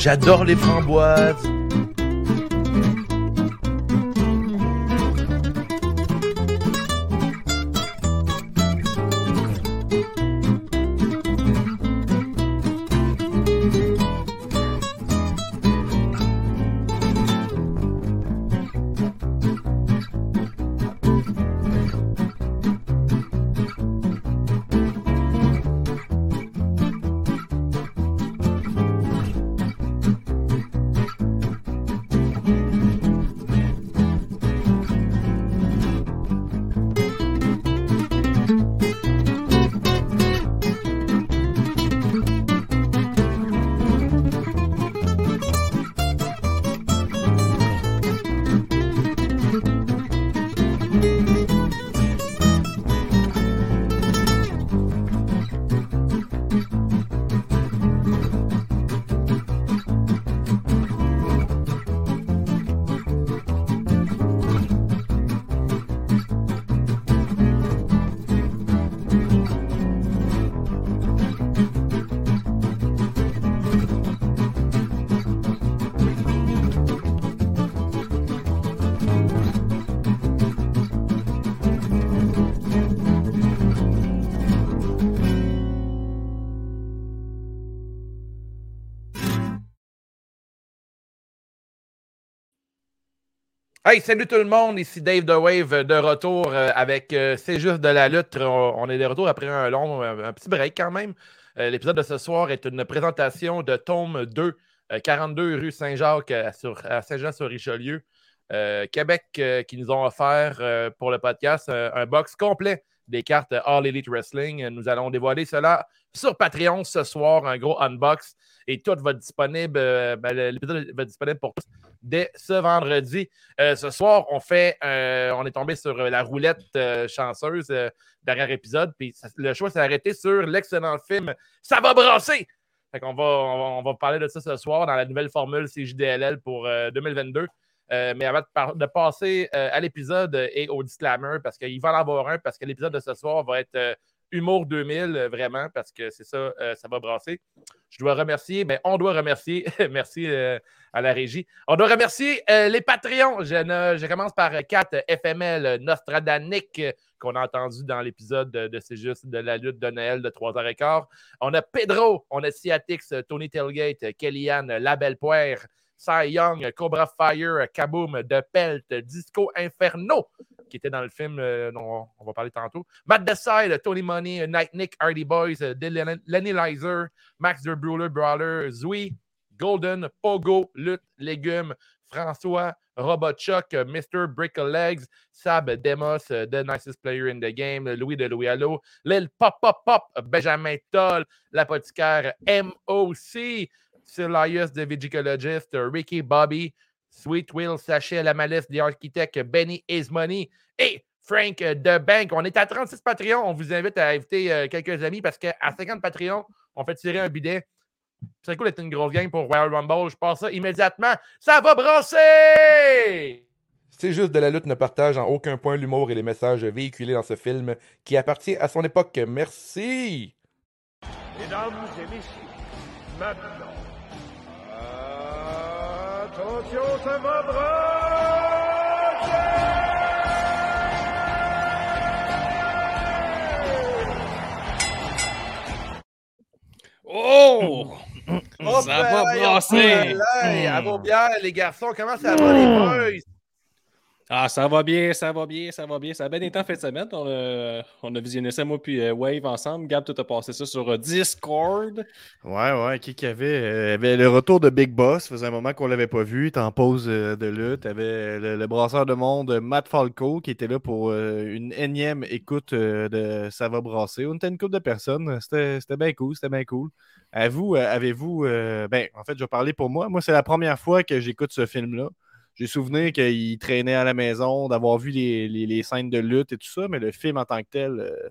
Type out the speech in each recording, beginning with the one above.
J'adore les framboises. Hey, salut tout le monde, ici Dave The Wave de retour euh, avec euh, C'est juste de la lutte. On, est de retour après un long, un, petit break quand même. Euh, l'épisode de ce soir est une présentation de tome 2, 42 rue Saint-Jacques à, Saint-Jean-sur-Richelieu, Québec, qui nous ont offert pour le podcast un box complet des cartes All Elite Wrestling. Nous allons dévoiler cela sur Patreon ce soir, un gros unbox. Et tout va être disponible, ben, l'épisode va être disponible pour tous dès ce vendredi. Euh, ce soir, on fait, euh, on est tombé sur euh, la roulette chanceuse derrière épisode, puis le choix s'est arrêté sur l'excellent film Ça va brasser. On va, parler de ça ce soir dans la nouvelle formule CJDLL pour 2022. mais avant de, passer à l'épisode et au disclaimer, parce qu'il va en avoir un, parce que l'épisode de ce soir va être Humour 2000, vraiment, parce que c'est ça, ça va brasser. Je dois remercier, mais on doit remercier, merci à la régie. On doit remercier euh, les Patreons. Je, commence par 4 FML Nostradanic qu'on a entendu dans l'épisode de, C'est juste de la lutte de Noël de 3h15. On a Pedro, on a Ciatix, Tony Tailgate, Kellyanne, La Belle Poire, Cy Young, Cobra Fire, Kaboom, De Pelt, Disco Inferno, qui était dans le film euh, dont on va parler tantôt. Matt Decide, Tony Money, Night Nick, Hardy Boys, Lenny Lizer, Max Der Brawler, Brawler, Zui, Golden, Pogo, Lutte, Légumes, François, Robot Chuck, Mr. Brick Legs, Sab Demos, The Nicest Player in the Game, Louis de Louis Allo, Lil Pop Pop Pop, Benjamin Toll, l'apothicaire MOC, Silius the Vigicologist, Ricky Bobby, Sweet Will Sachet, la malice The Architect, Benny Is Money et Frank The Bank. On est à 36 Patreons. On vous invite à inviter euh, quelques amis parce qu'à 50 Patreons, on fait tirer un bidet c'est cool d'être une grosse gang pour Royal Rumble. Je pense ça immédiatement. Ça va brasser! C'est juste de la lutte ne partage en aucun point l'humour et les messages véhiculés dans ce film qui appartient à son époque. Merci! Mesdames et messieurs, maintenant, attention, ça va! Oh! Oh, ça va brasser! À vos bières, les garçons, comment ça va, les boys? Ah, ça va bien, ça va bien, ça va bien. Ça a bien été en fin de semaine. On a, on a visionné ça, moi, puis euh, Wave ensemble. Gab, tu as passé ça sur euh, Discord. Ouais, ouais. Qui qui avait, euh, avait le retour de Big Boss. Ça faisait un moment qu'on l'avait pas vu. Il était en pause de lutte. avait le, le, brasseur de monde, Matt Falco, qui était là pour une énième écoute de Ça va brasser. On était une couple de personnes. C'était bien cool. C'était bien cool. À vous, avez-vous. ben, en fait, je vais parler pour moi. Moi, c'est la première fois que j'écoute ce film-là. J'ai souvenir qu'il traînait à la maison, d'avoir vu les, scènes de lutte et tout ça, mais le film en tant que tel, euh,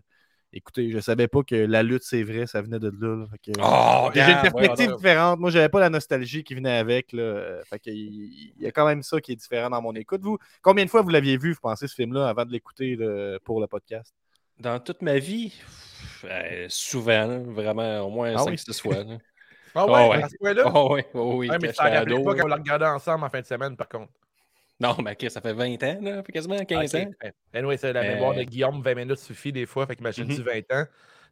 écoutez, je savais pas que la lutte, c'est vrai, ça venait de là. Oh, j'ai une perspective différente. Moi, j'avais pas la nostalgie qui venait avec. Là. Fait il, y a quand même ça qui est différent dans mon écoute. Vous, combien de fois vous l'aviez vu, vous pensez, ce film-là, avant de l'écouter pour le podcast? Dans toute ma vie, souvent, vraiment, au moins 5-6 ah fois. Ah Oh, ouais, ouais. à ce point-là? Oh, oui, oh, oui. Ouais, mais ça ado, pas là. quand on l'a regardé ensemble en fin de semaine, par contre. Non, mais ça fait 20 ans, là, ça fait quasiment 15 Ok. ans. Ouais. Anyway, c'est la Euh, mémoire de Guillaume, 20 minutes suffit des fois, fait qu'imagine-tu Mhm. 20 ans.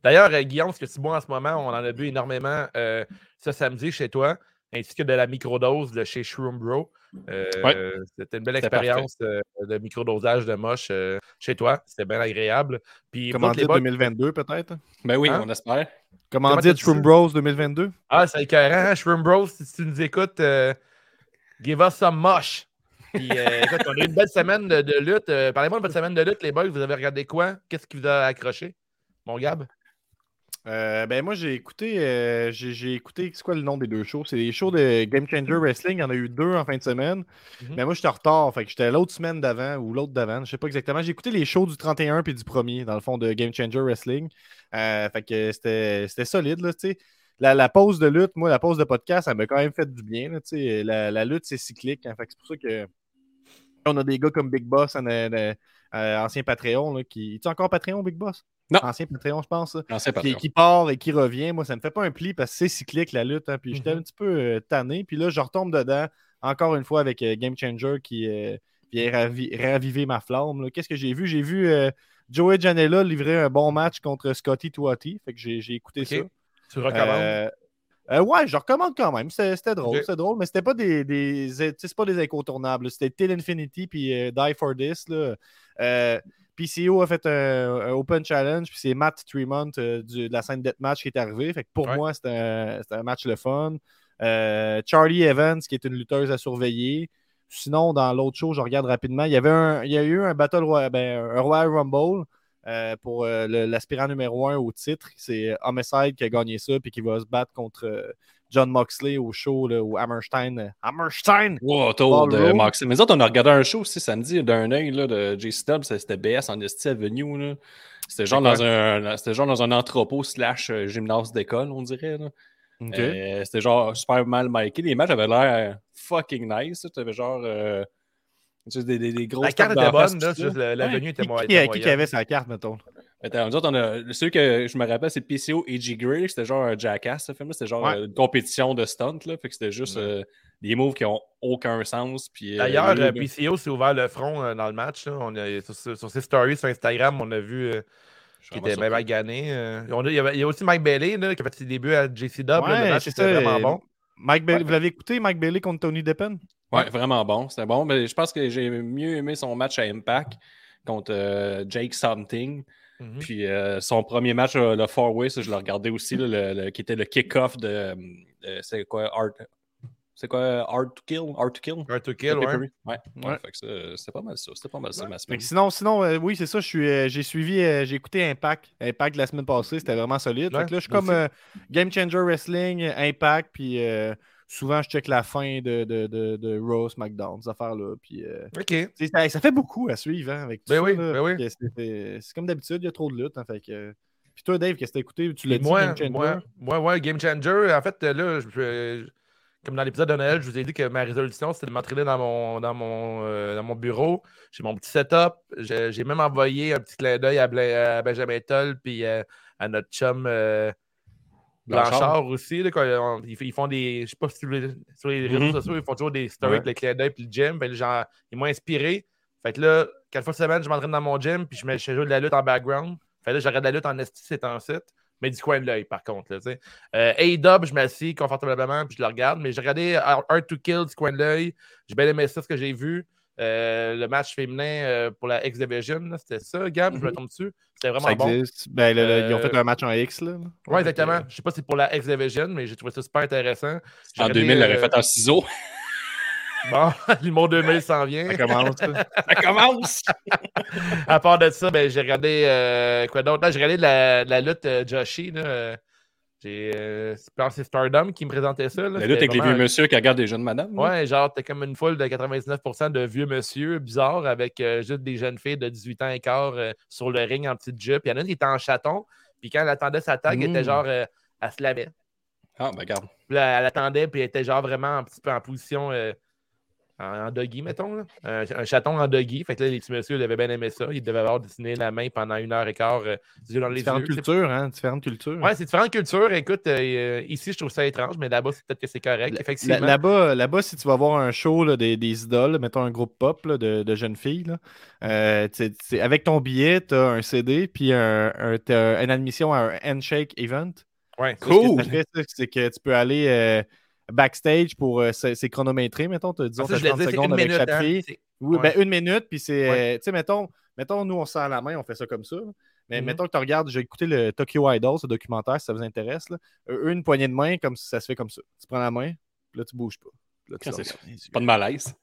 D'ailleurs, euh, Guillaume, ce que tu bois en ce moment, on en a bu énormément euh, ce samedi chez toi, ainsi que de la microdose de chez Shroom Bro. Euh, Ouais. C'était une belle expérience euh, de microdosage de moche euh, chez toi. C'était bien agréable. Puis, Comment les dire boys- 2022 peut-être? Ben oui, Hein? on espère. Comment dire Shroom? Bros 2022? Ah, c'est écœurant, hein, Shroom Bros. Si tu nous écoutes, euh, give us some moche. Puis, euh, écoute, on a eu une belle semaine de, de lutte. Euh, Parlez-moi de votre semaine de lutte, les boys. Vous avez regardé quoi? Qu'est-ce qui vous a accroché? Mon Gab? Euh, ben moi j'ai écouté euh, j'ai écouté c'est quoi le nom des deux shows? C'est les shows de Game Changer Wrestling, il y en a eu deux en fin de semaine. Mhm. Mais moi j'étais en retard, fait que j'étais l'autre semaine d'avant ou l'autre d'avant, je sais pas exactement. J'ai écouté les shows du 31 puis du 1er dans le fond de Game Changer Wrestling. Euh, fait que c'était solide là, tu sais. La, la pause de lutte, moi la pause de podcast, ça m'a quand même fait du bien là, tu sais. La, la lutte c'est cyclique, hein, fait c'est pour ça que on a des gars comme Big Boss, un- un- un ancien Patreon là, qui tu encore Patreon Big Boss? Non. Ancien Patreon, je pense. qui, part et qui revient, moi, ça me fait pas un pli parce que c'est cyclique la lutte. hein, puis j'étais Mhm. un petit peu euh, tanné. Puis là, je retombe dedans, encore une fois, avec euh, Game Changer qui euh, vient ravi- raviver ma flamme. Qu'est-ce que j'ai vu? J'ai vu euh, Joey Janela livrer un bon match contre Scotty Tuati. Fait que j'ai j'ai écouté ça. Tu recommandes? Euh, euh, ouais, je recommande quand même. C'était drôle, c'était drôle, mais c'était pas des, pas des incontournables. C'était Till Infinity puis euh, Die for This. Là. Euh, PCO a fait un, un Open Challenge, puis c'est Matt Tremont euh, du- de la scène Deathmatch qui est arrivé. Fait que pour Ouais. moi, c'était un, match le fun. Euh, Charlie Evans, qui est une lutteuse à surveiller. Sinon, dans l'autre show, je regarde rapidement. Il y avait un, il y a eu un Battle Royale, ben, un Royal Rumble euh, pour l'aspirant numéro un au titre. C'est Homicide qui a gagné ça, puis qui va se battre contre John Moxley au show, là, ou Hammerstein. euh, Hammerstein! Wow, autour de. Moxley. Mais nous autres, on a regardé un show aussi samedi d'un œil là, de J Stubbs. C'était BS en Esti Avenue. là. C'était genre, dans un, c'était genre dans un entrepôt slash euh, gymnase d'école, on dirait. là. Euh, c'était genre super mal marqué. Les matchs avaient l'air fucking nice. Tu avais genre euh, des, des, des grosses La carte était bonne, tout là, ça. juste le- l'avenue était Qui, mo- qui, qui- qui moyenne. avait sa carte, mettons? Attends, nous autres, on a, celui que je me rappelle, c'est PCO et G. Gray. C'était genre un jackass, ce film-là. C'était genre Ouais. euh, une compétition de stunt. Là, fait que c'était juste Ouais. euh, des moves qui ont aucun sens. Puis, euh, D'ailleurs, euh, PCO s'est ouvert le front euh, dans le match. là. On a, sur, ses stories sur Instagram, on a vu euh, vraiment était bien magané. euh. On a- il, y avait- il y a aussi Mike Bailey là, qui a fait ses débuts à JC Dub. Ouais, le match c'est était ça, vraiment bon. Mike Bailey- Ouais. Vous l'avez écouté, Mike Bailey contre Tony Deppen? Ouais, vraiment bon. C'était bon. Mais je pense que j'ai mieux aimé son match à Impact contre euh, Jake Something. Mhm. Puis euh, son premier match, euh, le Four Way, ça, je l'ai regardé aussi, là, le- le- qui était le kick-off de. euh, c'est quoi Art. C'est quoi Art to Kill? Art to Kill? Un to kill, ouais. Ouais. ouais. Ouais. C'était pas mal ça. C'était pas mal ça, ma semaine. sinon, sinon euh, oui, c'est ça. je suis, euh, J'ai suivi, euh, j'ai écouté Impact. Impact la semaine passée, c'était vraiment solide. Ouais, fait que là, je suis comme euh, Game Changer Wrestling, Impact, puis euh, souvent, je check la fin de, de, de, de Raw, SmackDown, ces affaires-là. Puis, euh, ça, ça fait beaucoup à suivre hein, avec tout Ben ça, oui, ben oui. C'est- comme d'habitude, il y a trop de lutte. hein, fait que, Puis toi, Dave, qu'est-ce que t'as écouté? Tu l'as dit, moi, Game Changer? moi, moi, ouais, Game Changer. En fait, là, je- je- comme dans l'épisode de Noël, je vous ai dit que ma résolution, c'était de m'entraîner dans mon, dans, mon, euh, dans mon bureau. J'ai mon petit setup. J'ai même envoyé un petit clin d'œil à, Benjamin Toll puis euh, à notre chum Blanchard. Blanchard. aussi. là, quand on- ils, font des. Je sais pas si sur les, sur les réseaux Mhm. sociaux, ils font toujours des stories Ouais. avec le clin d'œil puis le gym. Ben, genre, ils m'ont inspiré. Fait que là, quatre fois semaine, je m'entraîne dans mon gym puis je mets je joue de la lutte en background. Fait que là, j'arrête de la lutte en esti, c'est en site. Mais du coin de l'œil, par contre. Là, sais. euh, A-Dub, je m'assis confortablement puis je le regarde. Mais j'ai regardé Hard to Kill du coin de l'œil. J'ai bien aimé ça, ce que j'ai vu. Euh, le match féminin euh, pour la X-Division, c'était ça, Gab, je me Mhm. tombe dessus. C'était vraiment Ça bon. existe. Ben, le- le- Ils ont Euh, fait un match en X. Là. Oui, exactement. Je sais pas si c'est pour la X-Division, mais j'ai trouvé ça super intéressant. En regardé, 2000, il l'aurait fait en ciseaux. Bon, l'humour 2000 s'en vient. Ça commence. ça. Commence! à part de ça, ben, j'ai regardé euh, quoi d'autre? Là, j'ai regardé la, la lutte euh, Joshi. Là. J'ai, euh, que c'est Stardom qui me présentait ça. Là. La C'était lutte avec les vieux monsieur qui regardent des jeunes madames. là. Ouais, genre, t'es comme une foule de 99% de vieux monsieur bizarres avec euh, juste des jeunes filles de 18 ans et quart euh, sur le ring en petite jupe. Il y en a une qui était en chaton, puis quand elle attendait sa tag, elle était Mm. genre, euh, elle se lavait. Ah, ben regarde. Puis là, elle attendait, puis elle était genre vraiment un petit peu en position en, doggy, mettons. Un, chaton en doggy. Fait que là, les petits messieurs devaient bien aimer ça. Ils devaient avoir dessiné la main pendant une heure et quart euh, dans les différentes cultures, hein? Différentes cultures. Ouais, c'est différentes cultures. Écoute, euh, ici, je trouve ça étrange, mais là-bas, c'est peut-être que c'est correct. Effectivement. Là-bas, là si tu vas voir un show des, des, idoles, mettons un groupe pop de, de, jeunes filles, là, euh, avec ton billet, tu as un CD, puis un, une admission à un handshake event. Ouais, cool. C'est que tu peux aller backstage pour euh, c'est chronométré, mettons, tu ah, 30 secondes avec chaque hein, fille. Oui, ben une minute, puis c'est, tu sais, mettons, mettons, nous, on se à la main, on fait ça comme ça. Mais mm-hmm. mettons que tu regardes, j'ai écouté le Tokyo Idol, ce documentaire, si ça vous intéresse. Là. Une poignée de main, comme ça se fait comme ça. Tu prends la main, là, tu bouges pas. Là, tu pas de malaise.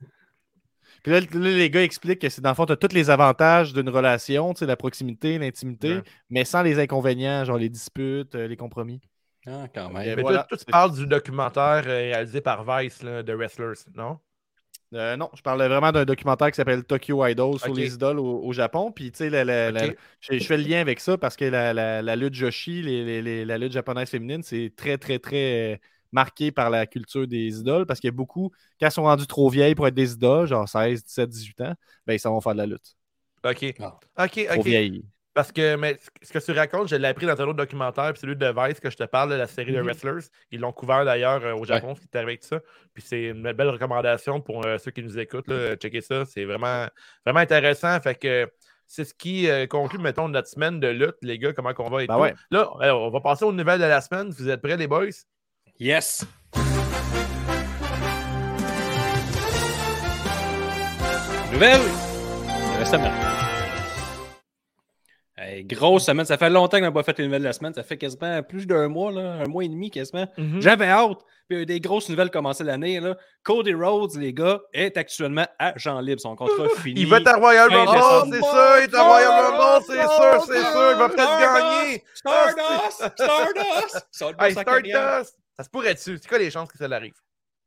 Puis là, les gars expliquent que c'est dans le fond, tu as tous les avantages d'une relation, tu sais, la proximité, l'intimité, mais sans les inconvénients, genre les disputes, euh, les compromis. Ah, quand même. Mais toi, tu parles du documentaire euh, réalisé par Vice de Wrestlers, non? Euh, non, je parlais vraiment d'un documentaire qui s'appelle Tokyo Idol sur les idoles au, Japon. Puis, tu sais, je, fais le lien avec ça parce que la, lutte Joshi, la lutte japonaise féminine, c'est très, très, très marqué par la culture des idoles parce qu'il y a beaucoup, quand elles sont rendues trop vieilles pour être des idoles, genre 16, 17, 18 ans, ben, ils s'en vont faire de la lutte. OK. Ah. OK, OK. Parce que mais, ce que tu racontes, je l'ai appris dans un autre documentaire, puis celui de Vice que je te parle, de la série de mhm. Wrestlers. Ils l'ont couvert d'ailleurs euh, au Japon, ce qui est arrivé avec ça. Puis c'est une belle recommandation pour euh, ceux qui nous écoutent. Là, checker ça. C'est vraiment, vraiment intéressant. Fait que c'est ce qui euh, conclut, mettons, notre semaine de lutte, les gars, comment qu'on va et ben Là, on va passer aux nouvelles de la semaine. Vous êtes prêts, les boys? Yes! Nouvelle de la semaine grosse semaine. Ça fait longtemps qu'on n'a pas fait les nouvelles de la semaine. Ça fait quasiment plus d'un mois, là, un mois et demi quasiment. Mhm. J'avais hâte. Puis il y a des grosses nouvelles commencé l'année. Cody Rhodes, les gars, est actuellement à Jean Libre. Son contrat fini. Il va être à Royal Rumble, c'est sûr. Il est à Royal Rumble, c'est sûr, c'est sûr. Il va peut-être gagner. Stardust! Stardust! hey, Stardust! Ça se pourrait dessus. C'est quoi les chances que ça l'arrive?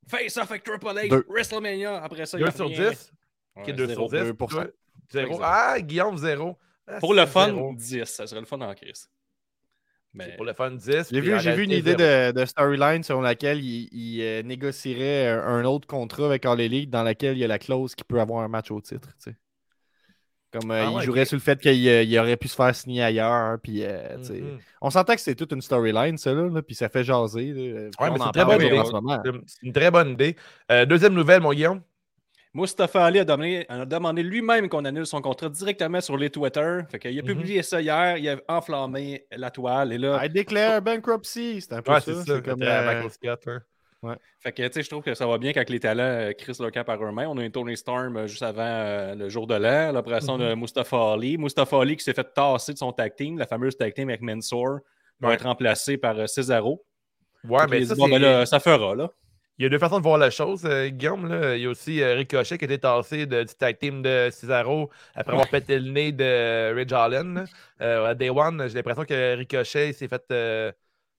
Face off avec Triple H, WrestleMania. Après ça, 2 sur 10. Ok, 2 sur 10. 0. Ah, Guillaume, 0. Ah, pour le fun, 10. Ça serait le fun en crise. Mais... Pour le fun, 10. J'ai vu, vu, une idée de, storyline selon laquelle il, euh, négocierait un, autre contrat avec All Elite dans laquelle il y a la clause qui peut avoir un match au titre. Comme euh, ah il jouerait sur le fait qu'il euh, aurait pu se faire signer ailleurs. Puis, mm-hmm. On sentait que c'était toute une storyline, ça, là, puis ça fait jaser. Ouais, c'est une très bonne idée. deuxième nouvelle, mon Guillaume. Mustafa Ali a demandé, lui-même qu'on annule son contrat directement sur les Twitter. Fait qu'il a mhm. publié ça hier, il a enflammé la toile. Et là, I declare bankruptcy. C'est un peu ça. C'est comme Michael Scott. Ouais. Fait que, tu sais, je trouve que ça va bien quand les talents euh, crissent leur camp par eux-mêmes. On a une Tony Storm euh, juste avant euh, le jour de l'an, l'opération de mhm. Mustafa Ali. Mustafa Ali qui s'est fait tasser de son tag team, la fameuse tag team avec Mansour, va être remplacé par Cesaro. Ouais, mais ça, ben ça fera, là. Il y a deux façons de voir la chose, euh, Guillaume. Là. Il y a aussi euh, Ricochet qui a été tassé de, du tag team de Cesaro après avoir pété le nez de Ridge Allen. Euh, à Day One, j'ai l'impression que Ricochet s'est fait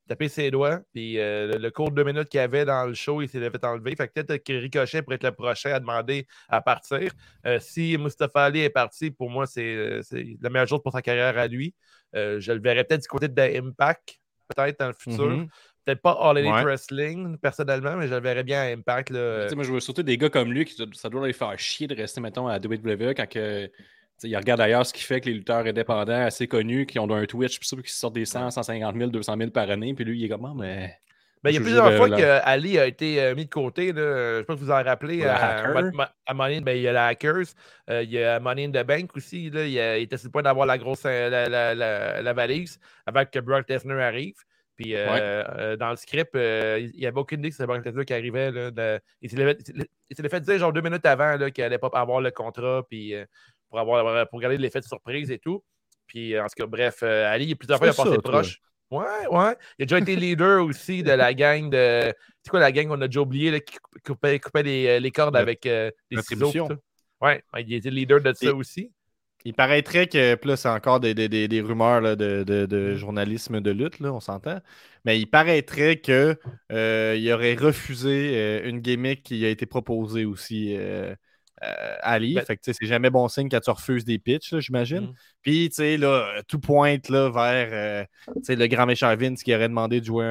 taper ses doigts. Puis le, cours de deux minutes qu'il avait dans le show, il s'est fait enlever. Fait que peut-être que Ricochet pourrait être le prochain à demander à partir. si Mustafa Ali est parti, pour moi, c'est la meilleure chose pour sa carrière à lui. je le verrais peut-être du côté de Impact, peut-être dans le futur. Mm-hmm. Peut-être pas All Elite Wrestling, personnellement, mais je le verrais bien à Impact. Là. Moi, je vois surtout des gars comme lui qui ça doit les faire chier de rester, mettons, à WWE quand que, il regarde d'ailleurs ce qui fait que les lutteurs indépendants assez connus qui ont un Twitch, puis qui sortent des 100, 150 000, 200 000 par année, puis lui, il est comment, ah, mais. Ben, il y a plusieurs fois qu'Ali a été euh, mis de côté. Là. Je sais pas si vous en rappelez. À, à, Money, ben, il y a la Hackers. Euh, il y a Money in the Bank aussi. Là. Il, était sur le point d'avoir la grosse euh, la, la, la, valise avant que Brock Lesnar arrive. Puis euh, euh, dans le script, euh, il n'y avait aucune idée que c'était Brock Lesnar qui arrivait. Là, il s'est fait dire genre deux minutes avant qu'il n'allait pas avoir le contrat puis, pour, avoir, pour garder l'effet de surprise et tout. Puis en tout cas, bref, Ali, plusieurs fois, il a passé proche. Ouais, ouais. Il a déjà été leader aussi de la gang de. C'est quoi la gang qu'on a déjà oublié là, qui coupait, coupait les, les, cordes avec des ciseaux? Ouais, il était leader de ça aussi. Il paraîtrait que, plus c'est encore des, rumeurs de, mm. journalisme de lutte, là, on s'entend. Mais il paraîtrait qu'il euh, aurait refusé euh, une gimmick qui a été proposée aussi euh, à Ali. Ben fait que c'est jamais bon signe quand tu refuses des pitchs, j'imagine. Mm. Puis, tu sais, là, tout pointe là, vers le grand méchant Vince qui aurait demandé de jouer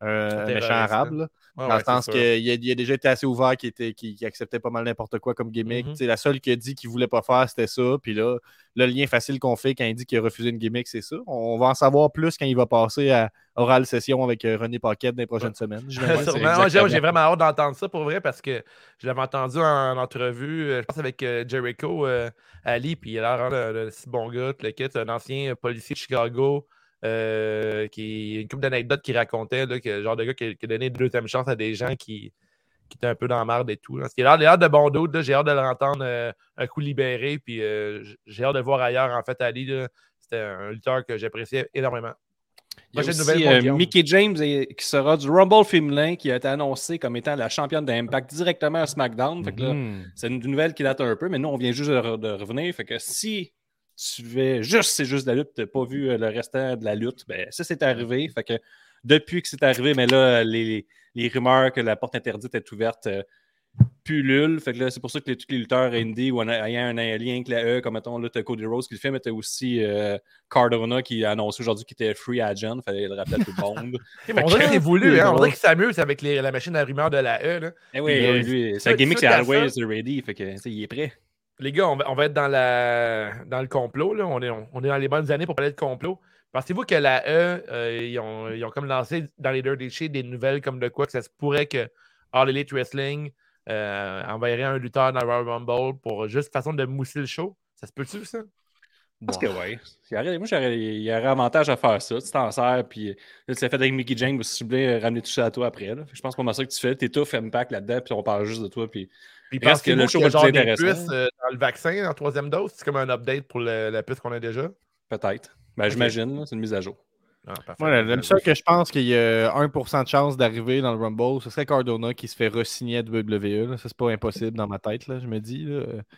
un, méchant arabe. Dans le sens qu'il a, a, déjà été assez ouvert, qui, était, qui, acceptait pas mal n'importe quoi comme gimmick. Mm La seule qui a dit qu'il voulait pas faire, c'était ça. Puis là, le lien facile qu'on fait quand il dit qu'il a refusé une gimmick, c'est ça. On va en savoir plus quand il va passer à Oral Session avec euh, René Paquette dans les prochaines semaines. J'ai vraiment hâte d'entendre ça pour vrai parce que je l'avais entendu en, entrevue, euh, je pense avec euh, Jericho Ali, puis il a l'air un si bon gars, le kit, un ancien policier de Chicago. Euh, qui une couple d'anecdotes qui racontait là, que le genre de gars qui, a donné une deuxième chance à des gens qui, qui étaient un peu dans la merde et tout. Là. Il a l'air de bon doute. J'ai hâte de l'entendre euh, un coup libéré. Puis euh, j'ai hâte de voir ailleurs. En fait, Ali, c'était un lutteur que j'appréciais énormément. Il y a aussi, Mickey James qui sera du Rumble féminin qui a été annoncé comme étant la championne d'Impact directement à SmackDown. Mm-hmm. C'est une nouvelle qui date un peu, mais nous, on vient juste de, de revenir. Fait que si tu fais juste, c'est juste la lutte, tu n'as pas vu euh, le restant de la lutte, ben, ça, c'est arrivé. Fait que depuis que c'est arrivé, mais là, les, les, rumeurs que la porte interdite est ouverte euh, pullulent. Fait que là, c'est pour ça que tous les lutteurs indie ou ayant un, lien avec la E, comme mettons, là, as Cody Rose qui le fait, mais t'as aussi euh, Cardona qui a annoncé aujourd'hui qu'il était free agent. Fallait le rappeler à tout le monde. on dirait c'est voulu, hein? On dirait qu'il s'amuse avec les, la machine à rumeurs de la E. Là. Eh oui, lui, sa gimmick, c'est always ready. Fait que, il est prêt. Les gars, on va, être dans, la, dans le complot. Là. On, est, on, est dans les bonnes années pour parler de complot. Pensez-vous que la E, euh, ils, ont, ils, ont, comme lancé dans les Dirty Sheets des nouvelles comme de quoi que ça se pourrait que All Elite Wrestling euh, enverrait un lutteur dans Royal Rumble pour juste façon de mousser le show? Ça se peut-tu, ça? Parce que oui. Moi, il y aurait avantage à faire ça. Tu t'en sers, puis là, tu l'as fait avec Mickey James, si tu voulais ramener tout ça à toi après. Là. Je pense que c'est ça que tu fais. T'es tout Impact là-dedans, puis on parle juste de toi, puis puis parce que le show va être intéressant. Euh, dans le vaccin en troisième dose, c'est comme un update pour la puce qu'on a déjà? Peut-être. Ben, J'imagine, c'est une mise à jour. Ah, le seul que je pense qu'il y a 1% de chance d'arriver dans le Rumble, ce serait Cardona qui se fait re-signer à WWE. Ça, c'est pas impossible dans ma tête, là, je me dis.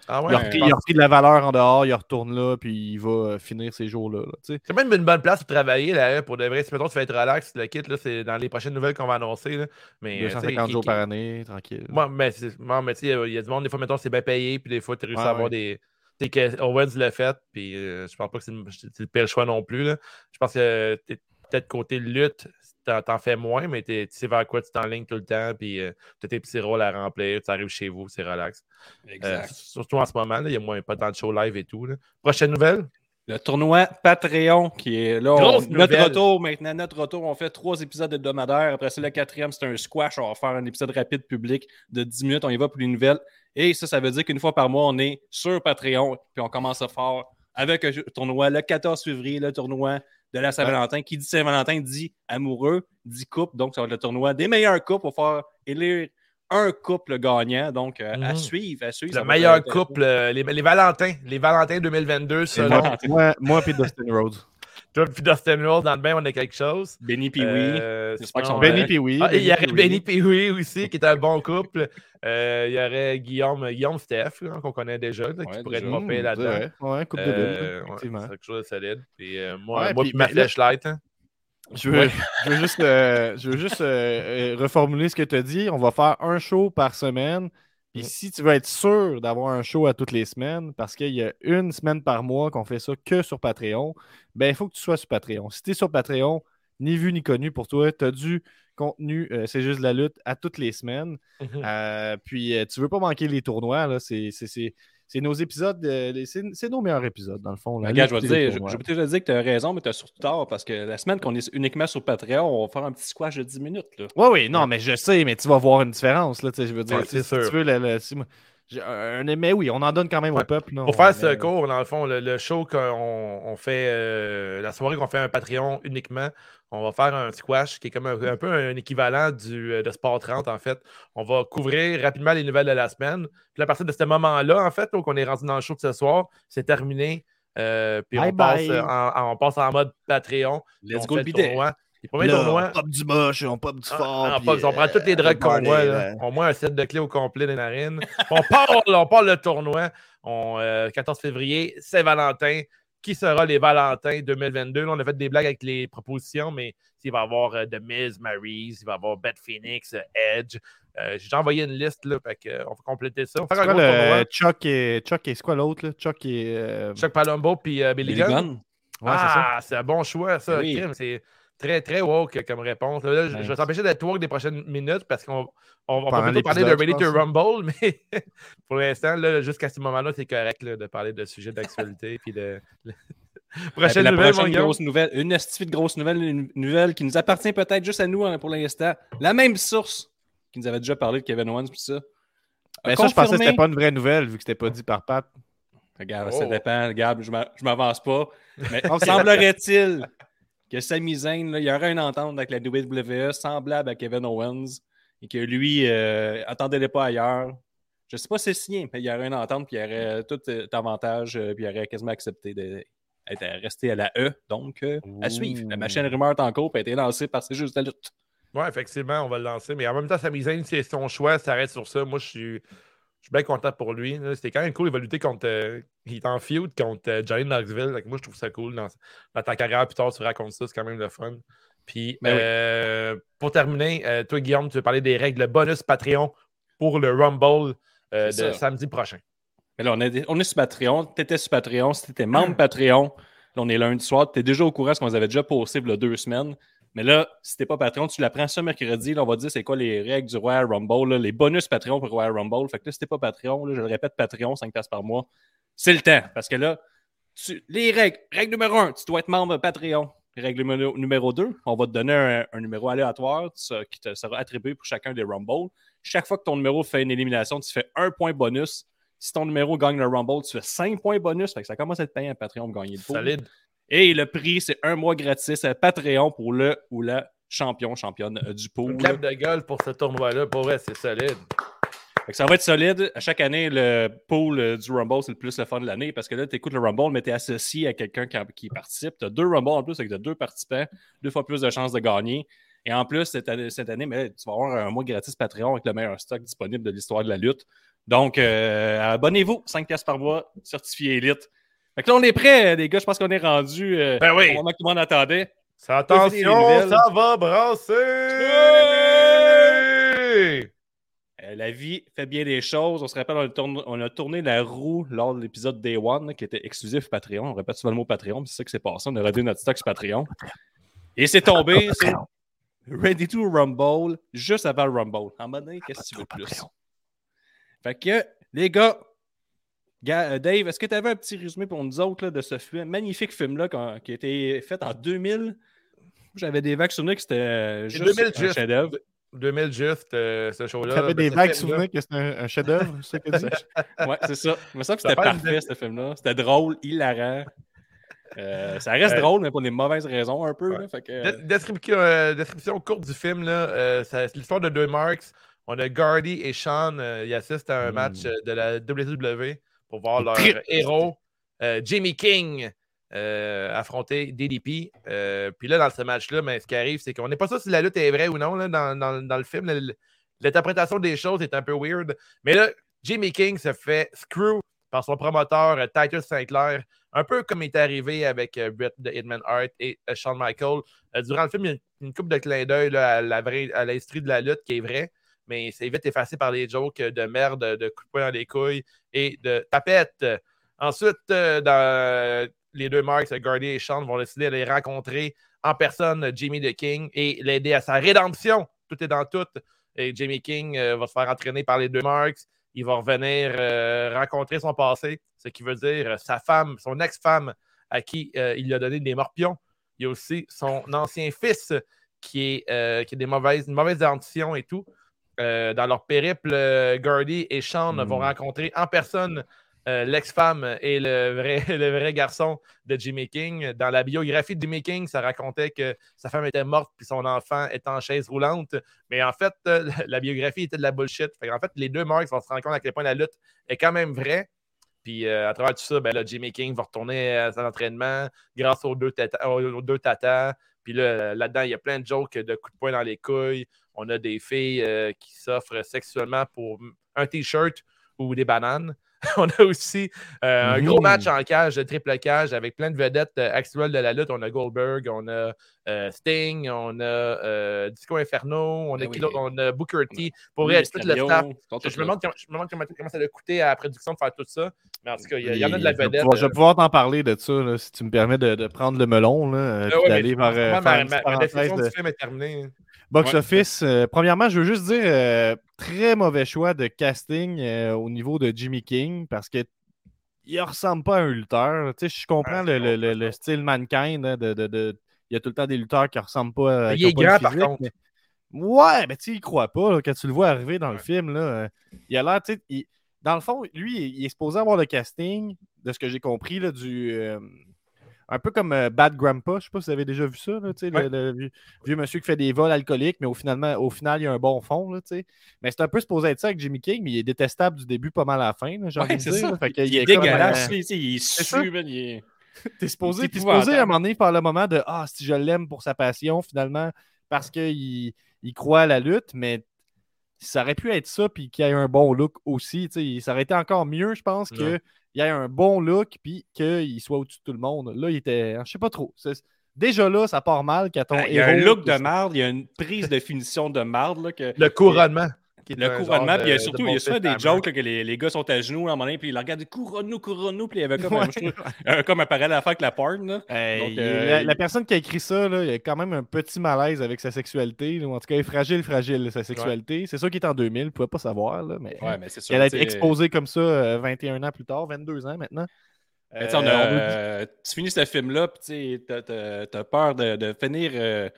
Ah il, a repris, de la valeur en dehors, il retourne là, puis il va euh, finir ces jours-là. c'est même une bonne place pour travailler, là, pour de vrai. Si mettons, tu fais être relax, le kit, c'est dans les prochaines nouvelles qu'on va annoncer. Là. Mais, 250 jours par année, tranquille. Moi, mais, mais il y, a du monde, des fois, mettons, c'est bien payé, puis des fois, tu réussis à avoir des c'est que Owens l'a fait, puis euh, je pense pas que c'est le, pire choix non plus. Là. Je pense que peut-être côté lutte, t'en fais moins, mais tu sais vers quoi tu t'enlignes tout le temps, puis euh, tu as tes petits rôles à remplir, tu arrives chez vous, c'est relax. Euh, surtout en ce moment, il y a moins pas tant de shows live et tout. Prochaine nouvelle? Le tournoi Patreon qui est là. notre retour maintenant, notre retour, on fait trois épisodes hebdomadaires. Après ça, le quatrième, c'est un squash. On va faire un épisode rapide public de 10 minutes. On y va pour les nouvelles. Et ça, ça veut dire qu'une fois par mois, on est sur Patreon. Puis on commence à faire avec un tournoi le 14 février, le tournoi de la Saint-Valentin. Qui dit Saint-Valentin dit amoureux, dit couple. Donc, ça va être le tournoi des meilleurs couples pour faire élire un couple gagnant. Donc, euh, à mhm. suivre, à suivre. Le meilleur couple, euh, les, les, Valentins. Les Valentins 2022, selon. Moi, moi puis Dustin Rhodes. Toi puis Dustin dans le bain, on a quelque chose. Benny Pee-Wee. Euh, Benny Pee-Wee. Ah, il y aurait Benny Pee-Wee aussi, qui est un bon couple. Euh, il y aurait Guillaume, Guillaume Steph, qu'on connaît déjà, qui pourrait être moppé là-dedans. Ouais, couple de euh, ouais, C'est quelque chose de solide. Puis, euh, moi, moi puis ma flashlight. Hein. Je veux, je veux, juste, euh, je veux juste euh, reformuler ce que tu as dit. On va faire un show par semaine. Puis si tu veux être sûr d'avoir un show à toutes les semaines, parce qu'il y a une semaine par mois qu'on fait ça que sur Patreon, ben il faut que tu sois sur Patreon. Si tu es sur Patreon, ni vu ni connu pour toi, tu as du contenu, euh, c'est juste la lutte à toutes les semaines. Mhm. Euh, puis euh, tu veux pas manquer les tournois, là, c'est c'est nos épisodes, c'est nos meilleurs épisodes, dans le fond. Là, je vais te dire, je, vais te dire que tu as raison, mais tu as surtout tort parce que la semaine qu'on est uniquement sur Patreon, on va faire un petit squash de 10 minutes. Oui, oui, non, mais je sais, mais tu vas voir une différence. Là, je veux dire, si, tu veux, un, mais oui, on en donne quand même au peuple. Pour faire ce cours, dans le fond, le, show qu'on fait, euh, la soirée qu'on fait un Patreon uniquement, on va faire un squash qui est comme un, peu un équivalent du, euh, de Sport 30, en fait. On va couvrir rapidement les nouvelles de la semaine. Puis à partir de ce moment-là, en fait, qu'on est rendu dans le show de ce soir, c'est terminé. Euh, puis on, Passe en, on passe en mode Patreon. Let's go le bidet. Les premiers tournois. On pop du moche, on pop du ah, fort. Ah, on prend toutes les drogues qu'on voit. Au moins un set de clés au complet des narines. on parle, on parle le tournoi. On, 14 euh, février, Saint-Valentin. Qui sera les Valentins 2022? on a fait des blagues avec les propositions, mais il va y avoir euh, The Miz, Maryse, il va y avoir Beth Phoenix, euh, Edge. J'ai déjà envoyé une liste, là, fait que, on va compléter ça. On va le Chuck et, Chuck et c'est quoi l'autre? Chuck et... Chuck Palumbo puis Billy Gunn. ah, c'est un bon choix, ça. C'est Très, très woke comme réponse. Là, je, je vais s'empêcher d'être woke des prochaines minutes parce qu'on on, on va plutôt parler de Ready to Rumble, mais pour l'instant, jusqu'à ce moment-là, c'est correct là, de parler de sujets d'actualité. puis de... prochaine nouvelle, prochaine grosse nouvelle, une de grosse nouvelle, une nouvelle qui nous appartient peut-être juste à nous hein, pour l'instant. La même source qui nous avait déjà parlé de Kevin Owens, tout ça. Mais ça, je pensais que c'était pas une vraie nouvelle vu que c'était pas dit par Pat. Regarde, ça oh. dépend. Regarde, je m'avance pas. Mais semblerait-il que Sami Zayn, il y aurait une entente avec la WWE semblable à Kevin Owens et que lui, euh, attendez-les pas ailleurs. Je sais pas si c'est signé, mais il y aurait une entente puis il y aurait tout euh, avantage euh, puis il aurait quasiment accepté d'être resté à la E. Donc, euh, à suivre. La machine rumeur est en cours a été lancée par ces juste la lutte. Oui, effectivement, on va le lancer. Mais en même temps, Sami Zayn, c'est son choix, ça reste sur ça. Moi, je suis je suis bien content pour lui. C'était quand même cool. Il va lutter contre. Euh, il est en feud contre euh, Johnny Knoxville. moi, je trouve ça cool. Dans, ta carrière, plus tard, tu racontes ça. C'est quand même le fun. Puis, ben euh, pour terminer, toi, Guillaume, tu veux parler des règles bonus Patreon pour le Rumble de samedi prochain. Mais là, on est, on est sur Patreon. Tu étais sur Patreon. Si tu étais membre Patreon, là, on est lundi soir. Tu es déjà au courant ce qu'on avait déjà posté il y a deux semaines. Mais là, si t'es pas Patreon, tu l'apprends ce mercredi. Là, on va dire c'est quoi les règles du Royal Rumble, les bonus Patreon pour Royal Rumble. Fait que là, si t'es pas Patreon, je le répète, Patreon, 5 places par mois, c'est le temps. Parce que là, les règles. Règle numéro 1, tu dois être membre Patreon. Règle numéro 2, on va te donner un, numéro aléatoire qui te sera attribué pour chacun des Rumble. Chaque fois que ton numéro fait une élimination, tu fais un point bonus. Si ton numéro gagne le Rumble, tu fais 5 points bonus. Fait que ça commence à être payant à Patreon pour gagner le Solide. Et le prix, c'est un mois gratis à Patreon pour le ou la champion, championne euh, du pool. Une de gueule pour ce tournoi-là. Pour vrai, c'est solide. ça va être solide. À chaque année, le pool euh, du Rumble, c'est le plus le fun de l'année parce que là, tu écoutes le Rumble, mais tu es associé à quelqu'un qui, participe. Tu as deux Rumble en plus avec deux participants, deux fois plus de chances de gagner. Et en plus, cette année, cette année mais, tu vas avoir un mois gratis Patreon avec le meilleur stock disponible de l'histoire de la lutte. Donc, euh, abonnez-vous, 5 pièces par mois, certifié élite. Fait que là, on est prêt, les gars. Je pense qu'on est rendu euh, ben oui. au moment que tout le monde attendait. Attention, ça va brasser! Euh, la vie fait bien des choses. On se rappelle, on a, tourné, la roue lors de l'épisode Day One qui était exclusif Patreon. On répète souvent le mot Patreon, c'est ça qui s'est passé. On a réduit notre stock sur Patreon. Et c'est tombé, Ready to Rumble, juste avant le Rumble. En mode, qu'est-ce que tu veux plus? Fait que, les gars, euh, Dave, est-ce que tu avais un petit résumé pour nous autres de ce magnifique film-là qui a été fait en 2000? J'avais des vagues souvenirs que c'était euh, juste un chef-d'œuvre. 2000 juste, euh, ce show-là. Tu avais des vagues souvenirs que c'était un, chef-d'œuvre, c'est ça que tu Ouais, c'est ça. Il me semble que c'était parfait, ce film-là. C'était drôle, hilarant. ça reste drôle, mais pour des mauvaises raisons, un peu. description, courte du film, c'est l'histoire de deux Marks. On a Gardy et Sean, ils assistent à un hmm. match de la WWE pour voir leur héros, euh, Jimmy King, euh, affronter DDP. Euh, puis là, dans ce match-là, ben, ce qui arrive, c'est qu'on n'est pas sûr si la lutte est vraie ou non là, dans, le film. L'interprétation des choses est un peu weird. Mais là, Jimmy King se fait screw par son promoteur Titus Sinclair, un peu comme il est arrivé avec Brett de Hitman Hart et Shawn Michaels. durant le film, il y a une, coupe de clin d'œil à l'esprit de la lutte qui est vrai mais c'est vite effacé par les jokes de merde, de coups de poing dans les couilles et de tapettes. Ensuite, euh, les deux marques, Gardy et Sean vont décider d'aller rencontrer en personne Jimmy the King et l'aider à sa rédemption. Tout est dans tout. Et Jimmy King euh, va se faire entraîner par les deux marques. Il va revenir euh, rencontrer son passé, ce qui veut dire sa femme, son ex-femme, à qui il a donné des morpions. Il y a aussi son ancien fils qui, a des mauvaises, une et tout. Euh, dans leur périple, euh, Gardy et Sean vont hmm. rencontrer en personne euh, l'ex-femme et le vrai, le vrai garçon de Jimmy King. Dans la biographie de Jimmy King, ça racontait que sa femme était morte puis son enfant est en chaise roulante. Mais en fait, la biographie était de la bullshit. en fait, les deux Marks vont se rendre compte à quel point la lutte est quand même vraie. Puis à travers tout ça, ben, Jimmy King va retourner à son entraînement grâce aux deux, aux deux tatas. Puis là, là-dedans, il y a plein de jokes de coups de poing dans les couilles. On a des filles euh, qui s'offrent sexuellement pour un t-shirt ou des bananes. on a aussi euh, un gros Mhm. match en cage, de triple cage, avec plein de vedettes euh, actuelles de la lutte. On a Goldberg, on a euh, Sting, on a Disco Inferno, on a, Ben oui. on a Booker T. Pour Oui, vrai, tout le staff. Je me demande, comment, je me demande comment, comment ça a coûté à la production de faire tout ça. Mais en tout cas, il y, en a de la vedette. Je vais pouvoir t'en parler de ça, là, si tu me permets de, de prendre le melon, là, ah ouais, d'aller vers, ma, ma- ma définition de du film est terminée. box Ouais. office. Premièrement, je veux juste dire, très mauvais choix de casting euh, au niveau de Jimmy King, parce que il ressemble pas à un lutteur. Tu sais, je comprends Ouais, le, le- le- le style mankind, hein, de, de- de- il y a tout le temps des lutteurs qui ressemblent pas à Il est grand, par contre. Ouais, mais tu sais, il croit pas là, quand tu le vois arriver dans le film. Là, euh, il a l'air, il- dans le fond, lui, il il est supposé avoir le casting, de ce que j'ai compris, là, du. euh, un peu comme euh, Bad Grandpa, je sais pas si vous avez déjà vu ça, là, tu sais, le- Ouais. le, vieux, monsieur qui fait des vols alcooliques, mais au, finalement, au final, il y a un bon fond. Là, mais c'est un peu supposé être ça avec Jimmy King, mais il est détestable du début pas mal à la fin. là, Ouais, c'est ça. Fait Il est comme, dégueulasse, euh, il est su, man, il est- T'es supposé, à un moment donné faire le moment de Ah, si je l'aime pour sa passion, finalement, parce qu'il il croit à la lutte, mais ça aurait pu être ça, puis qu'il y ait un bon look aussi. Ça aurait été encore mieux, je pense, Ouais. Y ait un bon look, puis qu'il soit au-dessus de tout le monde. Là, il était. Je sais pas trop. Déjà là, ça part mal quand ton Ah, Il y a un look de marde, il y a une prise de finition de marde. Là, que... Le couronnement. Qui est Le couronnement, puis il y a de- surtout, il y a souvent des jokes que les, les gars sont à genoux à un moment donné, puis ils regardent, couronne-nous, couronne-nous, puis il y avait comme, Ouais. un, comme un parallèle à faire avec la porn. Donc, euh, la, personne qui a écrit ça, là, il a quand même un petit malaise avec sa sexualité. ou en tout cas, il est fragile, fragile, sa sexualité. C'est sûr qu'il est en 2000, il ne pouvait pas savoir. Là, mais Ouais, mais c'est sûr. elle a été exposée comme ça euh, 21 ans plus tard, 22 ans maintenant. mais tu sais, on a- Euh, on euh, tu finis ce film-là, puis tu t'as peur de, de finir. euh,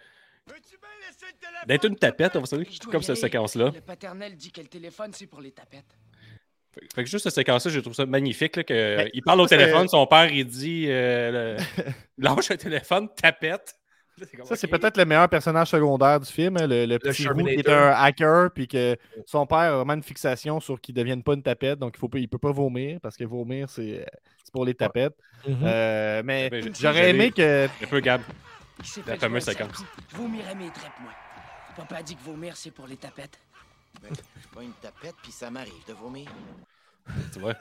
D'être une tapette, on va dire, Je dois comme cette séquence-là. Le paternel dit que le téléphone, c'est pour les tapettes. Fait, fait que juste cette séquence-là, je trouve ça magnifique. Là, que, Ben, il parle au téléphone, son père, il dit euh, le- Lâche un téléphone, tapette. Là, comme, Ça, c'est peut-être le meilleur personnage secondaire du film, hein, le, le petit roux qui est un hacker, puis que son père a vraiment une fixation sur qu'il ne devienne pas une tapette, donc il faut pas, il peut pas vomir, parce que vomir, c'est euh, c'est pour les tapettes. Mhm. Euh, mais Ben, j'ai- j'aurais aimé que. Un peu, Gab. La fameuse séquence. samedi. Vomirais mes trèpes, moi. Papa a dit que vomir, c'est pour les tapettes. Ben, je suis pas une tapette, puis ça m'arrive de vomir. Tu vois?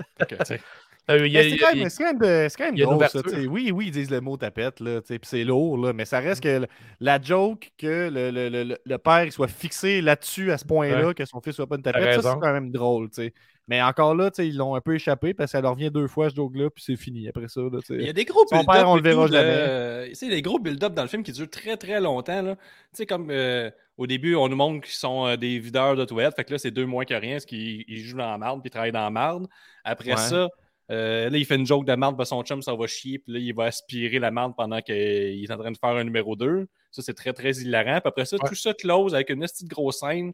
Sais, Euh, C'est quand même, c'est quand même, drôle, ça. ouverture. tu sais. Oui, oui, ils disent le mot tapette, là, tu sais, puis c'est lourd, là, mais ça reste que la joke que le, le- le- le- père soit fixé là-dessus à ce point-là, que son fils soit pas une tapette, ça, c'est quand même drôle. tu sais. Mais encore là, ils l'ont un peu échappé parce que ça leur revient deux fois ce joke-là, puis c'est fini après ça. là. Il y a des gros Son build-up. père, on le verra jamais. Euh, Tu sais, des gros build-up dans le film qui durent très très longtemps. là. Tu sais, comme euh, au début, on nous montre qu'ils sont euh, des videurs de toilettes. Fait que là, c'est deux moins que rien, parce qu'ils ils jouent dans la marde puis ils travaillent dans la marde. Après Ouais. ça, euh, là, il fait une joke de marde, que son chum, ça va chier, puis là, il va aspirer la marde pendant qu'il est en train de faire un numéro 2. Ça, c'est très très hilarant. Puis après ça, Ouais. tout ça close avec une petite grosse scène.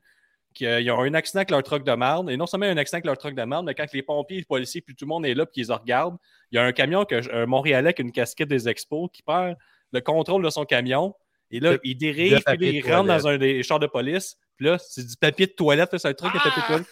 Qu'ils ont un accident avec leur truck de marde. Et non seulement un accident avec leur truck de marde, mais quand les pompiers, les policiers, puis tout le monde est là, puis ils les regardent, il y a un camion, que, un Montréalais avec une casquette des expos qui perd le contrôle de son camion. Et là, De- il de dirige, puis il de rentre dans un des chars de police. Puis là, c'est du papier de toilette, c'est un truc qui est papier de toilette.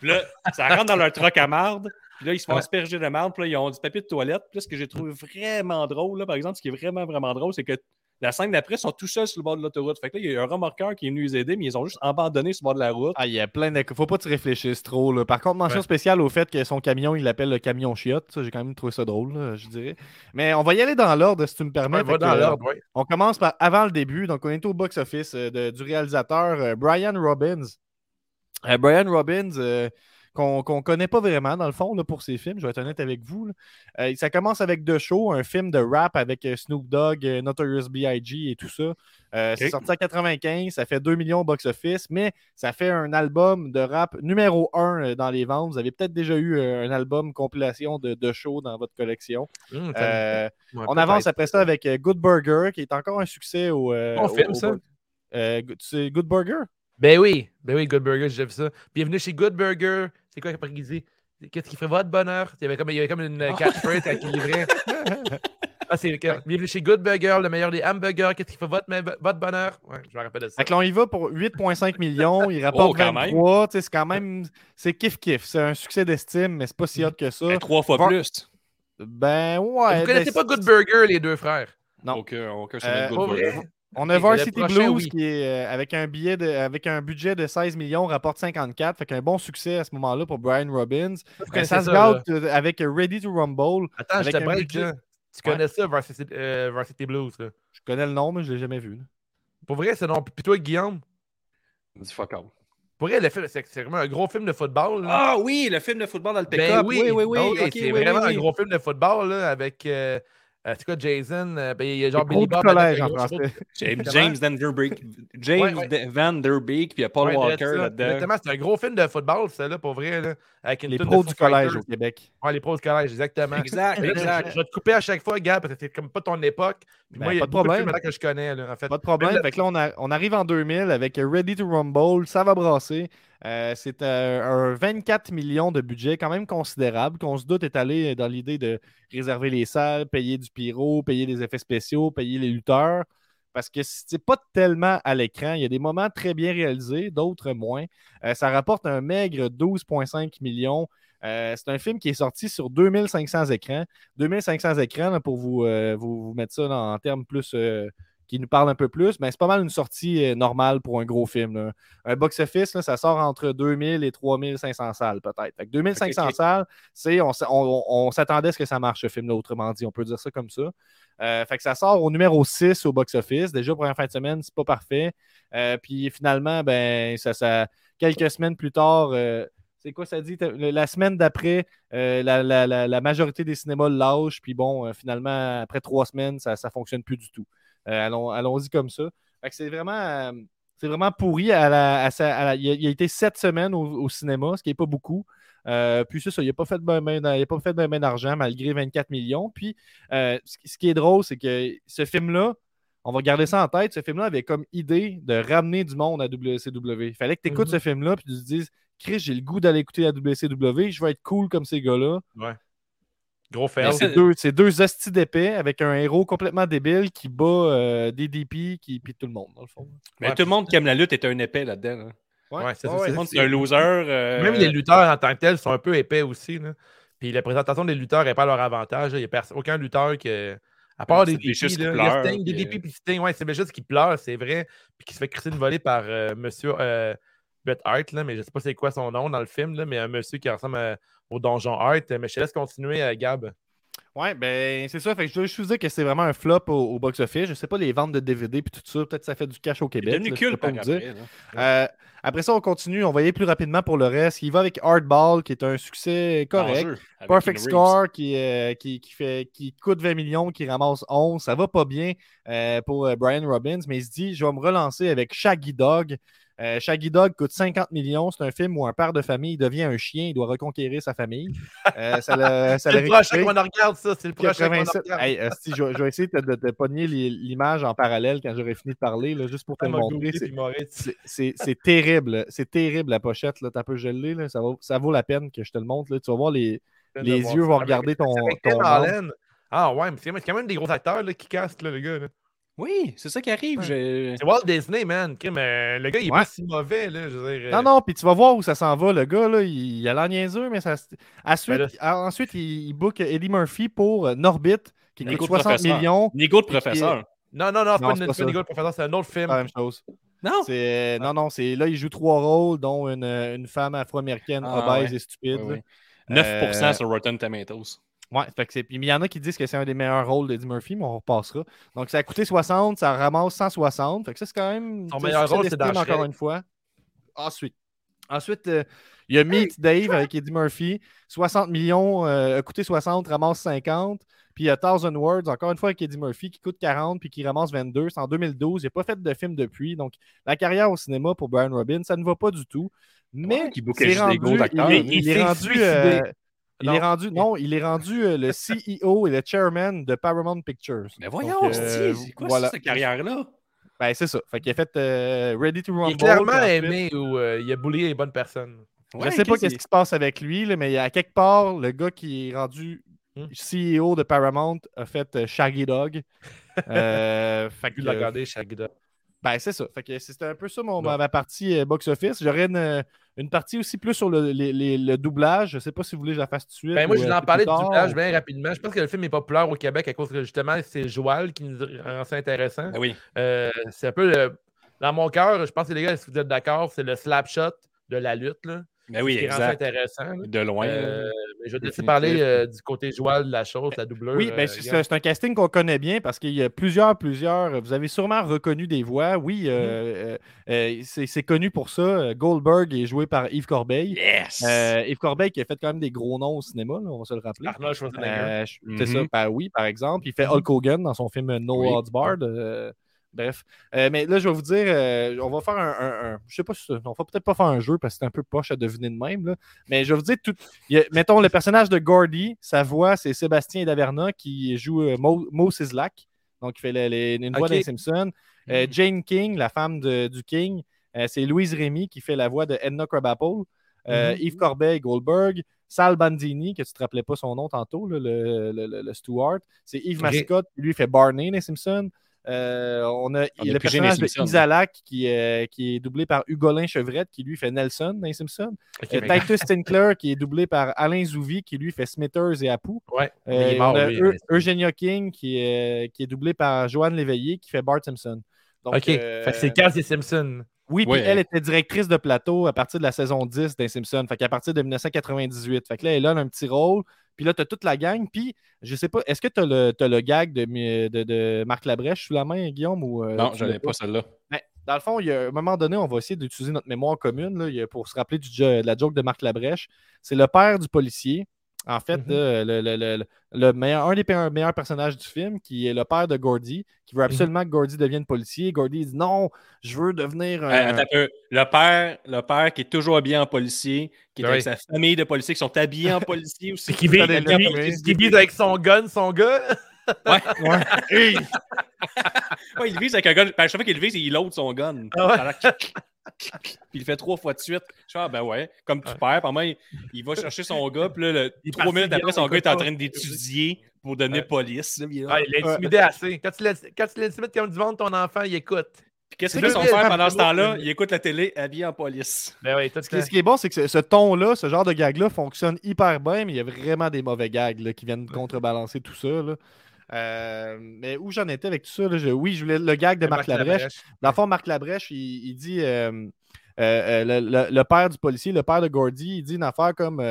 Puis là, ça rentre dans leur truck à marde. Puis là, ils se font Ouais. asperger de marde. Puis là, ils ont du papier de toilette. Puis là, ce que j'ai trouvé vraiment drôle, là, par exemple, ce qui est vraiment, vraiment drôle, c'est que la scène d'après, ils sont tout seuls sur le bord de l'autoroute. Fait que là, il y a un remorqueur qui est venu les aider, mais ils ont juste abandonné sur le bord de la route. Ah, il y a plein de. Faut pas que tu réfléchisses trop. Là. Par contre, mention Ouais. spéciale au fait que son camion, il l'appelle le camion chiotte. J'ai quand même trouvé ça drôle, là, je dirais. Mais on va y aller dans l'ordre, si tu me permets. Ouais, va dans euh, l'ordre. On commence par avant le début. Donc, on est au box-office euh, de- du réalisateur euh, Brian Robbins. Euh, Brian Robbins, euh, qu'on qu'on connaît pas vraiment, dans le fond, là, pour ses films. Je vais être honnête avec vous. Euh, ça commence avec The Show, un film de rap avec euh, Snoop Dogg, euh, Notorious B.I.G. et tout ça. Euh, C'est sorti en 95, ça fait 2 millions au box-office, mais ça fait un album de rap numéro 1 dans les ventes. Vous avez peut-être déjà eu un album compilation de, de show dans votre collection. Euh, ouais, on avance après ça avec Good Burger, qui est encore un succès au. film, au- ça. Good- c'est Good Burger? Ben oui, ben oui, Good Burger, j'ai vu ça. Bienvenue chez Good Burger. C'est quoi après qu'il dit? Qu'est-ce qui ferait votre bonheur? Il y avait comme, il y avait comme une euh, catchphrase quand il livrait. Ah, c'est Bienvenue chez Good Burger, le meilleur des hamburgers. Qu'est-ce qui fait votre, bonheur? Ouais, je me rappelle de ça. Fait que là, on y va pour 8,5 millions. Il rapporte Oh, quand même. 23. Tu sais, C'est quand même. C'est kiff-kiff. C'est un succès d'estime, mais c'est pas si hot que ça. Ben, trois fois plus. Ben ouais. Vous connaissez ben, pas Good Burger, les deux frères? Non. Aucun, aucun Euh, Good Burger. On a Varsity Blues oui. qui est euh, avec un billet de, avec un budget de 16 millions, rapporte 54. Fait qu'un bon succès à ce moment-là pour Brian Robbins. Euh, ça se gâte euh, avec Ready to Rumble. Attends, je avec te un break, budget- là. Tu Ouais. connais ça, Varsity, euh, Varsity Blues, là? Je connais le nom, mais je l'ai jamais vu. là. Pour vrai, c'est non. Puis toi, Guillaume, Dis fuck all. pour vrai, le film, c'est c'est vraiment un gros film de football. là. Ah oui, le film de football dans le Ben pick-up. oui, oui, oui, oui. Ok, c'est oui, vraiment oui, un oui. gros film de football là, avec. euh, euh, c'est quoi, Jason? euh, ben, il y a genre Billy Bob. collège en un gros français. James? James Van Der Beek. James Ouais, ouais. De- Van Der Beek, puis il y a Paul Ouais, Walker là-dedans. Exactement, c'est un gros film de football, ça, là, pour vrai. Là, avec une Les de pros du collège Fighters. au Québec. Ouais, les pros du collège, exactement. Exact, là, exact. Je, vais te couper à chaque fois, Gab, parce que c'est comme pas ton époque. Puis Ben, moi, il y a pas de de problème. là que je connais, là, en fait. Pas de problème. Même Fait que là, on, a- on arrive en 2000 avec Ready to Rumble. Ça va brasser. Euh, c'est euh, un 24 millions de budget quand même considérable qu'on se doute est allé dans l'idée de réserver les salles, payer du pyro, payer des effets spéciaux, payer les lutteurs. Parce que c'est pas tellement à l'écran. Il y a des moments très bien réalisés, d'autres moins. Euh, ça rapporte un maigre 12,5 millions. C'est un film qui est sorti sur 2500 écrans. 2500 écrans, pour vous, vous, mettre ça en termes plus qui nous parlent un peu plus, mais c'est pas mal une sortie euh, normale pour un gros film. là. Un box-office, ça sort entre 2000 et 3500 salles peut-être. Fait que 2500 Ok, ok. salles, c'est, on, s'attendait à ce que ça marche ce film-là, autrement dit. On peut dire ça comme ça. Euh, fait que ça sort au numéro 6 au box-office. Déjà, première fin de semaine, c'est pas parfait. Euh, puis finalement, ben, ça, ça, quelques semaines plus tard, euh, c'est quoi ça dit? La semaine d'après, euh, la, la- la- la majorité des cinémas le lâchent. Puis bon, euh, finalement, après trois semaines, ça ne fonctionne plus du tout. Euh, allons, allons-y comme ça. C'est vraiment, euh, c'est vraiment pourri. À la- à sa- à la- il, a, il a été sept semaines au, au cinéma, ce qui n'est pas beaucoup. Euh, puis c'est ça, il n'a pas fait il a pas fait ben, ben d'argent malgré 24 millions. Puis euh, ce, ce qui est drôle, c'est que ce film-là, on va garder ça en tête, ce film-là avait comme idée de ramener du monde à WCW. Il fallait que tu écoutes Mhm. ce film-là puis tu te dises Chris, j'ai le goût d'aller écouter la WCW, je vais être cool comme ces gars-là. Gros fail. C'est deux, c'est deux hosties d'épée avec un héros complètement débile qui bat euh, DDP qui puis tout le monde, dans le fond. Mais Ouais, tout le monde qui aime la lutte est un épais là-dedans. là. Ouais, c'est c'est- le monde, c'est un loser. euh, Même les lutteurs en tant que tels sont un peu épais aussi. Là. Puis la présentation des lutteurs n'est pas à leur avantage. là. Il n'y a aucun lutteur qui. À part des qui là, il y a pleure, Sting, puis, DDP euh, puis Sting. Ouais, c'est juste qui pleure, c'est vrai. Puis qui se fait crisser une volée par euh, monsieur euh, Bret Hart, là, mais je sais pas c'est quoi son nom dans le film, là, mais un monsieur qui ressemble à- au donjon Hart. Mais je te laisse continuer, euh, Gab. Ouais, ben c'est ça. Fait que je dois juste vous dire que c'est vraiment un flop au, au box-office. Je sais pas les ventes de DVD puis tout ça. Peut-être que ça fait du cash au Il est Québec. je peux culte par dire. après. là. Euh, après ça, on continue. On va y aller plus rapidement pour le reste. Il va avec Hardball, qui est un succès correct. Perfect. Score qui, euh, qui, qui fait, qui coûte 20 millions, qui ramasse 11. Ça va pas bien euh, pour Brian Robbins, mais il se dit je vais me relancer avec Shaggy Dog. Euh, Shaggy Dog coûte 50 millions. C'est un film où un père de famille devient un chien, il doit reconquérir sa famille. Euh, ça C'est le prochain qu'on regarde, ça. C'est le prochain qu'on en 87. regarde. Hey, esti, je, vais- je vais essayer de, de- de pogner l'image en parallèle quand j'aurai fini de parler, là, juste pour te Ça le montrer. C'est- terrible. C'est terrible la pochette. Là. T'as un peu gelé. Là. Ça, vaut, ça vaut la peine que je te le montre. Là. Tu vas voir les, les yeux vont regarder ton. Ah ouais, mais c'est quand même des gros acteurs là, qui cassent, là, le gars. là. Oui, c'est ça qui arrive. C'est Walt Disney, man. Crime, euh, le gars, il est Ouais. pas si mauvais. Là, je veux dire, euh, Non, non, puis tu vas voir où ça s'en va. Le gars, là, il, il a l'air niaiseux, mais ça. Ensuite, Ben ah, ensuite il, il book Eddie Murphy pour euh, Norbit, qui Nico coûte le 60 professeur. millions. Nico de est- professeur. Non, non, non, c'est Non, pas pas le professeur, c'est un autre film. C'est la même chose. Non? C'est- Non, non, c'est là, il joue trois rôles, dont une, une femme afro-américaine Ah, obèse ouais. et stupide. Oui, là. oui. 9% Euh, sur Rotten Tomatoes. Ouais, fait que c'est. Puis il y en a qui disent que c'est un des meilleurs rôles d'Eddie Murphy, mais on repassera. Donc ça a coûté 60, ça ramasse 160. Fait que ça, c'est quand même. Son meilleur rôle, c'est dans encore Shrek. une fois. Ensuite. Ensuite, euh, il y a Meet Dave avec Eddie Murphy. 60 millions, euh, a coûté 60, ramasse 50. Puis il y a Thousand Words, encore une fois avec Eddie Murphy, qui coûte 40 puis qui ramasse 22. C'est en 2012. Il n'a pas fait de film depuis. Donc la carrière au cinéma pour Brian Robbins, ça ne va pas du tout. Mais Ouais, il, lui. il Il est rendu, suicidé. euh, il Non. est rendu, non, il est rendu euh, le CEO et le chairman de Paramount Pictures. Mais voyons, Donc, euh, c'est quoi voilà. cette carrière-là? Ben, c'est ça. Fait qu'il a fait euh, Ready to Rumble. Il est clairement aimé ou euh, il a boulé les bonnes personnes. Je sais pas qu'est-ce qui se passe avec lui, là, mais il y a quelque part, le gars qui est rendu Hmm? CEO de Paramount a fait euh, Shaggy Dog. Euh, fait que, regarder chaque gars. Ben, c'est ça. Fait que c'était un peu ça mon, ma, ma partie euh, box-office. J'aurais une, euh, une partie aussi plus sur le, les- les- le doublage. Je sais pas si vous voulez que je la fasse tout de suite. Ben, moi, ou, je euh, voulais en parler du doublage ou- bien rapidement. Je pense que le film est populaire au Québec à cause que justement, c'est Joal qui nous rend ça intéressant. Ben oui. Euh, c'est un peu le- Dans mon cœur, je pense que les gars, si vous êtes d'accord, c'est le slap shot de la lutte. Là, Ben oui, qui rend ça exact. intéressant. là. De loin. Euh, mais je vais te laisser parler euh, du côté Joal de la chose, la doubleur. Oui, ben, euh, c'est un casting qu'on connaît bien parce qu'il y a plusieurs, plusieurs. Vous avez sûrement reconnu des voix. Oui, Mm-hmm. euh, euh, euh, c'est connu pour ça. Goldberg est joué par Yves Corbeil. Yes! Euh, Yves Corbeil qui a fait quand même des gros noms au cinéma, là, on va se le rappeler. Arnold Schwarzenegger. Euh, C'est Mhm. ça, ben oui, par exemple. Il fait Hulk Hogan dans son film No Oui. Odds Barred. Bref. Euh, mais là, je vais vous dire, euh, on va faire un, un- un- Je sais pas si ça- On va peut-être pas faire un jeu parce que c'est un peu poche à deviner de même. là. Mais je vais vous dire, tout, a- mettons le personnage de Gordy, sa voix, c'est Sébastien Daverna qui joue euh, Mo, Mo Sislak. Donc, il fait le- les- une voix Ok. d'un Simpson. Euh, Jane King, la femme de- du King, c'est Louise Rémy qui fait la voix de Edna Krabappel. Euh, Mhm. Yves Corbeil, Goldberg. Sal Bandini, que tu te rappelais pas son nom tantôt, là, le, le, le- le Stewart. C'est Yves. Mascotte, qui lui fait Barney les Simpsons. Euh, on a On a le personnage de. Isalak qui, euh, qui est doublé par Hugolin Chevrette, qui lui fait Nelson dans les Simpsons. Euh, Titus Tinkler, qui est doublé par Alain Zouvi, qui lui fait Smithers et Apu. Ouais, Euh, il est mort, on a King, qui est, qui est doublé par Joanne Léveillé, qui fait Bart Simpson. Donc, Ok, euh, c'est Cass et Simpson. oui, puis Ouais. elle était directrice de plateau à partir de la saison 10 des Simpsons. Fait qu'à partir de 1998. Fait que là, elle a un petit rôle. Puis là, tu as toute la gang. Puis, je sais pas, est-ce que tu as, le gag de, de, de Marc Labrèche sous la main, Guillaume? Ou, euh, non, je n'ai pas celle-là. Ben, dans le fond, il y a, à un moment donné, on va essayer d'utiliser notre mémoire commune là, pour se rappeler du, de la joke de Marc Labrèche. C'est le père du policier. En fait, Mhm. là, le, le- le- le meilleur, un des pe- meilleurs personnages du film, qui est le père de Gordy, qui veut absolument que Gordy devienne policier. Gordy dit non, je veux devenir un. Hey, attends un peu. Le père, le père qui est toujours habillé en policier, qui est Oui. avec sa famille de policiers qui sont habillés en policier aussi. C'est qui vise avec son gun, son gars. Ouais. Ouais. Hey! Ouais, il vise avec un gun. Ben, à chaque fois qu'il vise, il load son gun. Ah ouais. Puis il le fait trois fois de suite. Je fais, ah ben ouais, comme tu perds. Pendant il, il va chercher son gars, puis là, le- Il est trois minutes après, son gars est en train d'étudier pour devenir Ouais. police. là, il. Ah, il l'a intimidé assez. Quand tu l'as- quand tu l'intimides comme du monde, ton enfant, il écoute. Puis qu'est-ce c'est que fait son deux père villes, pendant ce temps-là? Il écoute la télé habillé en police. Ben oui, tout Ce qui, ce qui est bon, c'est que ce, ce ton-là, ce genre de gag-là fonctionne hyper bien, mais il y a vraiment des mauvais gags là, qui viennent contrebalancer tout ça. là. Euh, mais où j'en étais avec tout ça? là, je- oui, je voulais le gag de Marc Labrèche. Dans le fond, Marc Labrèche, il, il dit euh, euh, le, le- le père du policier, le père de Gordy, il dit une affaire comme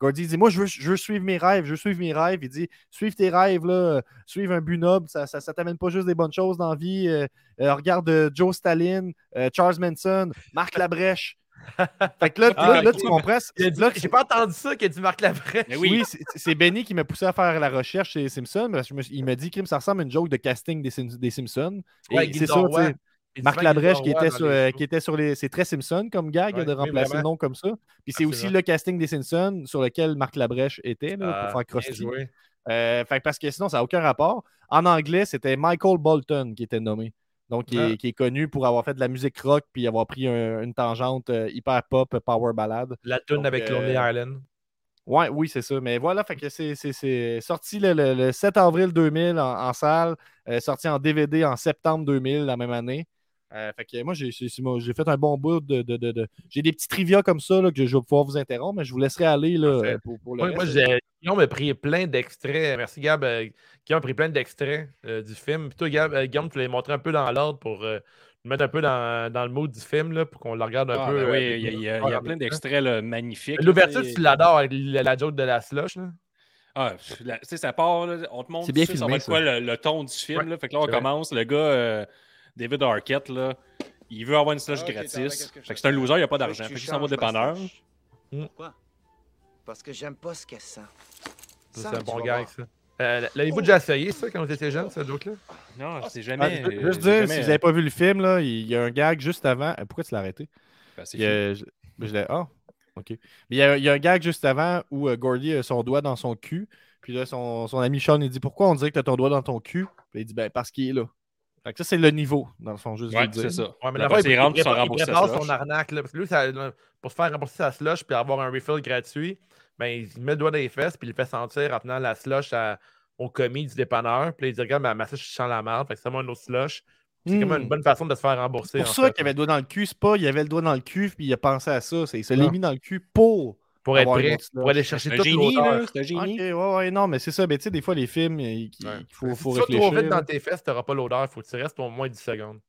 Gordy il dit Moi, je veux, je veux suivre mes rêves, je veux suivre mes rêves. Il dit Suive tes rêves, là, suive un but noble, ça, ça, ça t'amène pas juste des bonnes choses dans la vie. regarde Joe Stalin, Charles Manson, Marc Labrèche. Fait que là, Ah, là, tu comprends. J'ai pas entendu ça qu'il a dit Marc Labrèche. Mais oui, oui. c'est- Benny qui m'a poussé à faire la recherche chez Simpson. parce que je me suis- il m'a dit que ça ressemble à une joke de casting des, Sim- des Simpsons. Ouais, c'est ça, Marc Labrèche qui Dorroy était, dans sur, les euh, qui était sur les. C'est très Simpson comme gag Ouais, de remplacer le nom comme ça. Puis c'est Ah, aussi le casting des Simpsons sur lequel Marc Labrèche était là, Ah, pour faire joué. Euh, parce que sinon, ça n'a aucun rapport. En anglais, c'était Michael Bolton qui était nommé. Donc, qui, est, Ah. qui est connu pour avoir fait de la musique rock puis avoir pris un- une tangente euh, hyper pop, euh, power ballade. La tune avec euh, Lonely Island. Ouais, oui, c'est ça. Mais voilà, fait que c'est, sorti le, le- le 7 avril 2000 en, en salle, euh, sorti en DVD en septembre 2000, la même année. Euh, fait que moi, j'ai, moi, fait un bon bout de. de- de- de- J'ai des petits trivia comme ça là, que je vais pouvoir vous interrompre, mais je vous laisserai aller là, euh, pour, pour le Moi, moi, reste. j'ai- Guillaume a pris plein d'extraits. Merci, Gab. Euh, Guillaume a pris plein d'extraits euh, du film. Puis toi, Gab, euh, Guillaume, tu l'as montré un peu dans l'ordre pour euh, mettre un peu dans, dans le mood du film, là, pour qu'on le regarde un Ah, peu. ben euh, oui, il y a, y y plein d'extraits là, magnifiques. L'ouverture, tu l'adores avec la, la joke de la slush. Là? Ah, tu sais, ça part, là, on te montre C'est bien ça filmé, va être ça. quoi le, le ton du film. Ouais, là? Fait que là, on vrai. commence. Le gars, euh, David Arquette, là, il veut avoir une slush Ah, gratis. je Fait que c'est un loser, il n'a pas Tu veux d'argent. Fait qu'il s'en va au dépanneur. slush? Hmm. Pourquoi? Parce que j'aime pas ce qu'elle sent. C'est un bon gag, ça. Euh, L'avez-vous déjà essayé, ça, quand vous étiez jeune, ce joke-là? Non, c'est Ah, jamais. je veux juste dire, jamais- si vous n'avez pas vu le film, là, il y a un gag juste avant. Euh, Pourquoi tu l'as arrêté? Ben, c'est Il y a- je, je l'ai- Ah, ok. Mais il y, a, il y a un gag juste avant où euh, Gordy a son doigt dans son cul. Puis là, son, son ami Sean, il dit Pourquoi on dirait que tu as ton doit dans ton cul Puis il dit Ben, parce qu'il est là. Fait que ça, c'est le niveau, dans le fond, juste Ouais, c'est ça. Ouais, mais d'abord, après, il rentre, il il s'en prépare, il prépare son arnaque. Là, parce que lui, ça- pour se faire rembourser sa slush puis avoir un refill gratuit, ben, il met le doigt dans les fesses puis il le fait sentir en tenant la slush à- au commis du dépanneur. Puis là, il dit Regarde, ma, slush, je sens la merde. Fait que c'est moi un autre slush. C'est comme Hmm. une bonne façon de se faire rembourser. pour en ça qu'il avait le doigt dans le cul. C'est pas, il avait le doigt dans le cul, puis il a pensé à ça. c'est- Il se l'est mis dans le cul pour. Pour être prêt, pour aller chercher génie, l'auteur. là. C'est un génie. ouais, ouais, non, mais c'est ça. Mais tu sais, des fois, les films, il, il- Ouais. il faut, Si faut tu vas réfléchir. trop vite dans tes fesses, tu n'auras pas l'odeur. Il faut que tu restes au moins 10 secondes.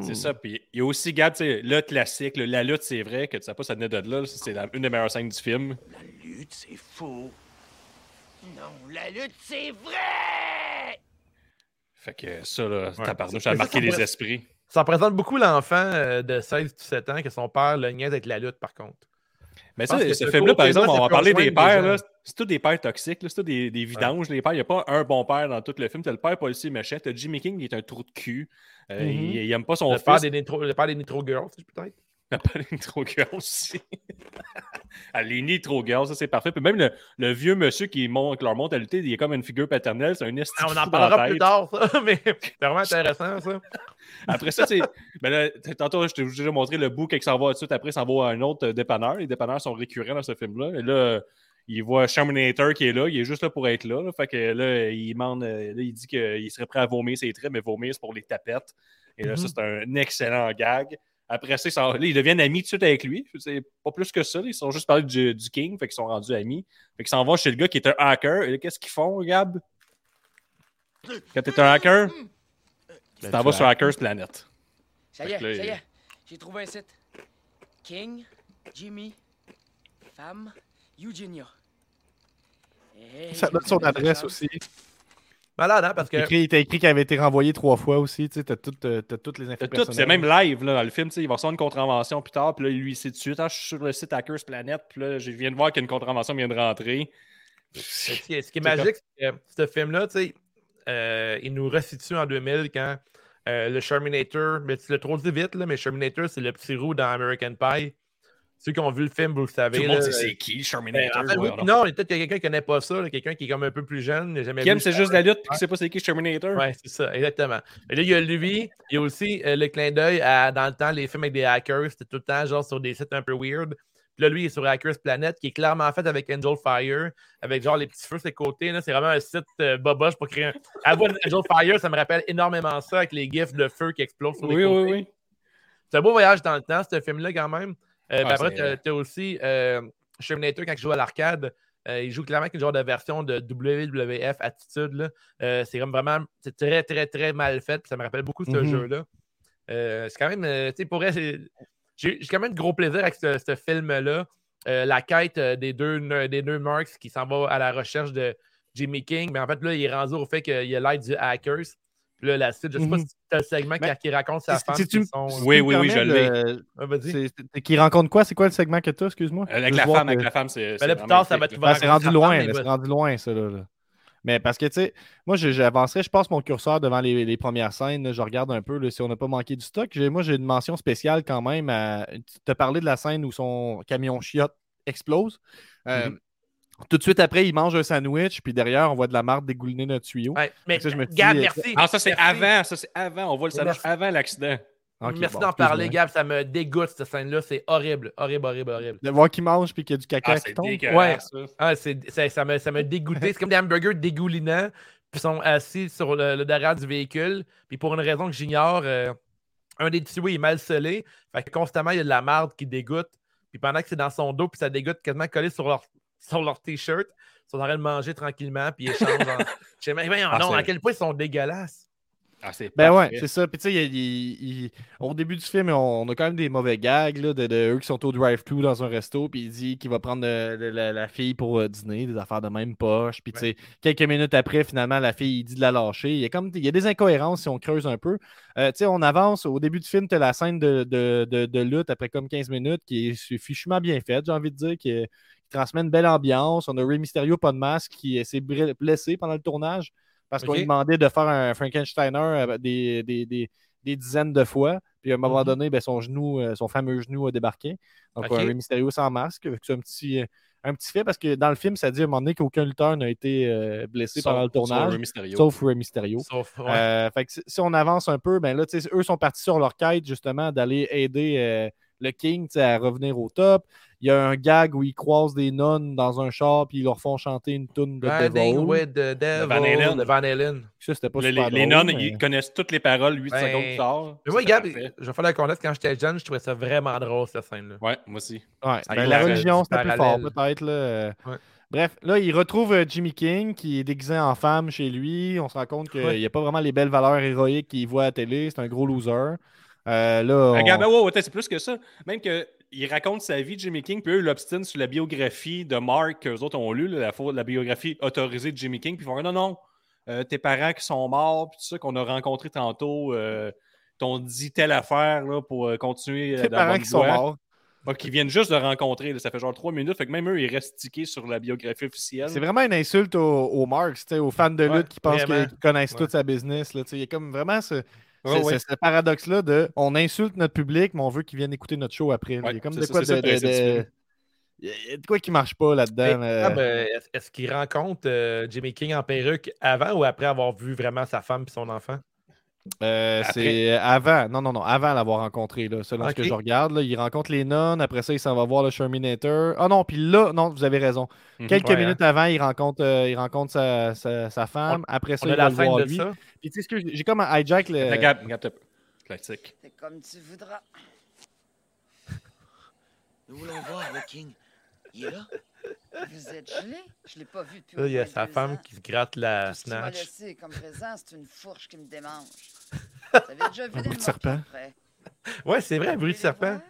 C'est Hmm. ça. Puis il y a aussi, Gab, tu sais, le classique, le- la lutte, c'est vrai que tu sais pas, ça venait de là. C'est une des meilleures scènes du film. La lutte, c'est faux. Non, la lutte, c'est vrai! Fait que ça, là, Ouais. Mais a ça, marqué ça les esprits. Ça représente beaucoup l'enfant euh, de 16-17 ans que son père le niaise avec la lutte, par contre. Mais ça, ce film-là, par exemple, on va parler des pères. C'est tous des pères toxiques. C'est tous des, des vidanges, les pères. Il n'y a pas un bon père dans tout le film. T'as le père policier méchant. T'as Jimmy King qui est un trou de cul. Euh, il, il aime pas son Le père, fils. des Nitro, le père des Nitro Girls, peut-être. Il pas les Nitro Girls aussi. ah, les Nitro Girls, ça c'est parfait. Puis même le, le vieux monsieur qui, monte, leur monte à lutter, il est comme une figure paternelle. C'est un esti Ah, on en parlera plus tard, ça, mais c'est vraiment intéressant, ça. Après ça, c'est. Ben tantôt, je t'ai déjà montré le bout qui s'en va tout de suite après, s'en va à un autre euh, dépanneur. Les dépanneurs sont récurrents dans ce film-là. Et là, il voit Shermanator qui est là. Il est juste là pour être là. là. Fait que là, il demande. euh, Là, il dit qu'il serait prêt à vomir ses traits, mais vomir, c'est pour les tapettes. Et là, ça, Mhm. c'est un excellent gag. Après ça, ils, s'en- là, ils deviennent amis tout de suite avec lui. C'est pas plus que ça. là. Ils sont juste parlé du, du King, fait qu'ils sont rendus amis. Fait qu'ils s'en vont chez le gars qui est un hacker. Et qu'est-ce qu'ils font, Gab? Quand t'es un hacker, tu t'en vas sur Hackers Planet. Ça y est, là, ça y il- est. J'ai trouvé un site. King, Jimmy, femme, Eugenia. Hey, Ça donne son adresse chance. aussi. Malade, hein, parce que. Écrit- Il t'a écrit qu'il avait été renvoyé trois fois aussi. Tu sais, t'as tout, euh, t'as toutes les infos T'as tout, C'est même live là, dans le film. tu sais, Il va recevoir une contravention plus tard. Puis là, lui, c'est de suite. Ah, je suis sur le site Hackers Planet. Puis là, je viens de voir qu'une contravention vient de rentrer. Ce qui est, ce qui est magique, c'est que ce film-là, tu sais, euh, il nous resitue en 2000 quand euh, le Sherminator, mais tu l'as trop dit vite, là, mais Sherminator, c'est le petit roux dans American Pie. Ceux qui ont vu le film, vous le savez. Tout le là, monde sait c'est qui, ben, Sherminator. en fait, oui, ouais, puis non. peut-être qu'il y a quelqu'un qui connaît pas ça, quelqu'un qui est comme un peu plus jeune, jamais Qui aime, vu c'est juste la lutte, puis qui sait pas c'est qui Terminator. Ouais, c'est ça, exactement. Et là, il y a lui, il y a aussi euh, le clin d'œil à, dans le temps, les films avec des hackers, c'était tout le temps genre sur des sites un peu weird. Puis là, lui, il est sur Hackers Planet, qui est clairement fait avec Angel Fire, avec genre les petits feux sur les côtés. là. C'est vraiment un site euh, boboche pour créer un. À Angel Fire, ça me rappelle énormément ça, avec les gifs de feu qui explosent sur les Oui, oui, côtés. oui. C'est un beau voyage dans le temps, ce film-là, quand même. Euh, Ah, après, t'as- t'as aussi euh, Terminator, quand il joue à l'arcade, euh, il joue clairement avec une genre de version de WWF Attitude. là. Euh, c'est comme vraiment c'est très, très, très mal fait. ça me rappelle beaucoup ce Mhm. jeu-là. Euh, c'est quand même, euh, tu sais, pour vrai, c'est- j'ai j'ai quand même de gros plaisir avec ce, ce film-là. Euh, la quête euh, des deux, ne- des deux Marks qui s'en va à la recherche de Jimmy King. Mais en fait, là, il est rendu au fait qu'il y a l'aide du Hackers. Puis là, la suite, je sais pas Mhm. si tu as le segment Ben, qui, raconte sa femme. si tu Oui, oui, oui, je l'ai. le- Ah, vas-y. c'est- c'est- Qui rencontre quoi? C'est quoi le segment que tu as, excuse-moi? Avec la femme, avec la femme, c'est. Mais là, plus tard, ça va là. Ben, c'est rendu loin, c'est rendu loin, ça, là. là. Mais parce que, tu sais, moi, je- j'avancerais, je passe mon curseur devant les, les premières scènes, là, je regarde un peu là, si on n'a pas manqué du stock. J'ai- Moi, j'ai une mention spéciale quand même. À... Tu as parlé de la scène où son camion chiotte explose. Euh, Mhm. Tout de suite après, il mange un sandwich, puis derrière, on voit de la marde dégouliner notre tuyau. Ouais, mais Ça, je me dis, Gab, merci. Ah, ça, c'est avant. Ça, c'est avant. On voit le sandwich merci. avant l'accident. Merci bon, d'en parler. Gab. Ça me dégoûte, cette scène-là. C'est horrible, horrible, horrible, horrible. De voir qu'il mange, puis qu'il y a du caca Ah, qui c'est tombe. ça. Ah, ça m'a ça m'a dégoûté. C'est comme des hamburgers dégoulinants, puis ils sont assis sur le, le derrière du véhicule. Puis pour une raison que j'ignore, euh, un des tuyaux est mal scellé. Fait que constamment, il y a de la marde qui dégoûte. Puis pendant que c'est dans son dos, puis ça dégoûte quasiment collé sur leur, sur leur t-shirt, ils sont en train de manger tranquillement, puis ils échangent. en... Je sais même, voyons Ah, non, c'est- à quel point ils sont dégueulasses. Ah, Ben parfait. ouais, c'est ça. Puis tu sais, il y a- il- il- au début du film, on a quand même des mauvais gags là, de, de eux qui sont au drive-thru dans un resto, puis il dit qu'il va prendre euh, le- la, la fille pour euh, dîner, des affaires de même poche. Puis tu sais, quelques minutes après, finalement, la fille, il dit de la lâcher. Il y a, comme, il y a des incohérences si on creuse un peu. Euh, tu sais, on avance. Au début du film, tu as la scène de, de, lutte après comme 15 minutes qui est fichement bien faite, j'ai envie de dire, qui, est- qui transmet une belle ambiance. On a Ray Mysterio, pas de masque, qui euh, s'est blessé pendant le tournage parce qu'on lui demandait de faire un Frankensteiner euh, des, des, des- des dizaines de fois. Puis à un moment Mhm. donné, ben, son genou, euh, son fameux genou a débarqué. Donc, Ok. un Mysterio sans masque. C'est un petit, euh, un petit fait parce que dans le film, ça dit à un moment donné qu'aucun lutteur n'a été euh, blessé Sauf- pendant le tournage, sauf Rey Mysterio. Sauf, ouais. Euh, fait que si- on avance un peu, ben là, eux sont partis sur leur quête justement d'aller aider euh, le King à revenir au top. Il y a un gag où ils croisent des nonnes dans un char puis ils leur font chanter une tune de Riding Devil. with the Devil Van Halen. de Van Halen. Ça, c'était pas Les, super les- les nonnes, mais- ils connaissent toutes les paroles 8 Ben, secondes plus tard. Mais moi, Gab, je vais faire la connaître quand j'étais jeune, je trouvais ça vraiment drôle, cette scène-là. Ouais, moi aussi. Ouais, ben, la religion, c'était plus fort, peut-être. là. euh. Ouais. Bref, là, il retrouve euh, Jimmy King, qui est déguisé en femme chez lui. On se rend compte qu'il Ouais. n'y a pas vraiment les belles valeurs héroïques qu'il voit à la télé. C'est un gros loser. Euh, là, on- Regarde, ben, ouais, ouais, c'est plus que ça. Même qu'il raconte sa vie, Jimmy King, puis eux, ils l'obstinent sur la biographie de Mark qu'eux autres ont lu, la, biographie autorisée de Jimmy King, puis ils font non, non, euh, tes parents qui sont morts, puis tout ça, qu'on a rencontré tantôt, euh, t'ont dit telle affaire là, pour euh, continuer tes parents qui sont morts. Ouais, qui viennent juste de rencontrer, là, ça fait genre trois minutes, fait que même eux, ils restent tickés sur la biographie officielle. C'est vraiment une insulte aux, sais, aux fans de Ouais, lutte qui pensent qu'ils connaissent Ouais. toute sa business. Là, il y a comme vraiment ce, Ouais, ce- paradoxe-là de on insulte notre public, mais on veut qu'ils viennent écouter notre show après. Ouais, il y a comme c'est de quoi c'est ça de, de- quoi qui marche pas là-dedans. Euh, est-ce- Est-ce qu'il rencontre euh, Jimmy King en perruque avant ou après avoir vu vraiment sa femme et son enfant? Euh, c'est avant. Non, non, non, avant l'avoir rencontré, là, selon ce que je regarde. Là, il rencontre les nonnes, après ça, il s'en va voir le Sherminator. Ah non, puis là, non, vous avez raison. Mhm. Quelques Ouais, minutes avant, il rencontre, euh, il rencontre sa, sa- sa femme. après ça, On a il va la le voir de lui. Puis tu sais ce que j'ai comme un hijack le. Regarde, regarde, regarde. Classique. C'est comme tu voudras. Nous voulons voir le King. Il est là? Vous êtes gelé? Je l'ai pas vu depuis Là, il y a sa femme ans. qui se gratte la Tout ce snatch. laissé comme présent, c'est une fourche qui me démange. Vous avez déjà vu Un des bruit de serpent? Ouais, c'est vrai, un bruit de serpent.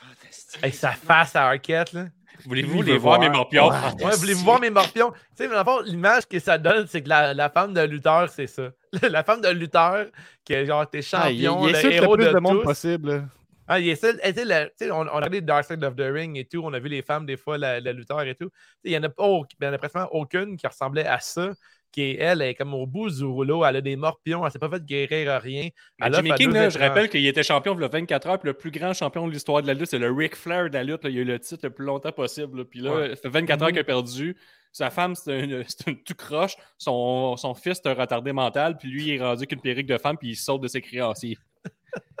Fantastique. Hey, sa face à Arquette, là. Voulez-vous les voir, voir. mes morpions? Ouais. Ouais, voulez-vous voir mes morpions? Tu sais, mais dans l'image que ça donne, c'est que la, la femme de lutteur, c'est ça. La femme de lutteur, qui est genre, t'es Ah, il, champion, il le héros le plus de, de, monde tous. possible. Ah, il essaie, sais, on, on a regardé Dark Side of the Ring et tout, on a vu les femmes des fois, la, la lutteur et tout. Il y en a, en pratiquement aucune qui ressemblait à ça, qui est elle, elle est comme au bout du rouleau, elle a des morpions, elle s'est pas fait guérir à rien. Elle Jimmy King, là, je rappelle qu'il était champion le 24 heures, puis le plus grand champion de l'histoire de la lutte, c'est le Ric Flair de la lutte. là. Il a eu le titre le plus longtemps possible. là. Puis là, Ouais. ça fait 24 heures Mhm. qu'il a perdu. Sa femme, c'est un, c'est un tout croche. Son, son fils, c'est un retardé mental. Puis lui, il est rendu qu'une perruque de femme, puis il saute de ses créanciers.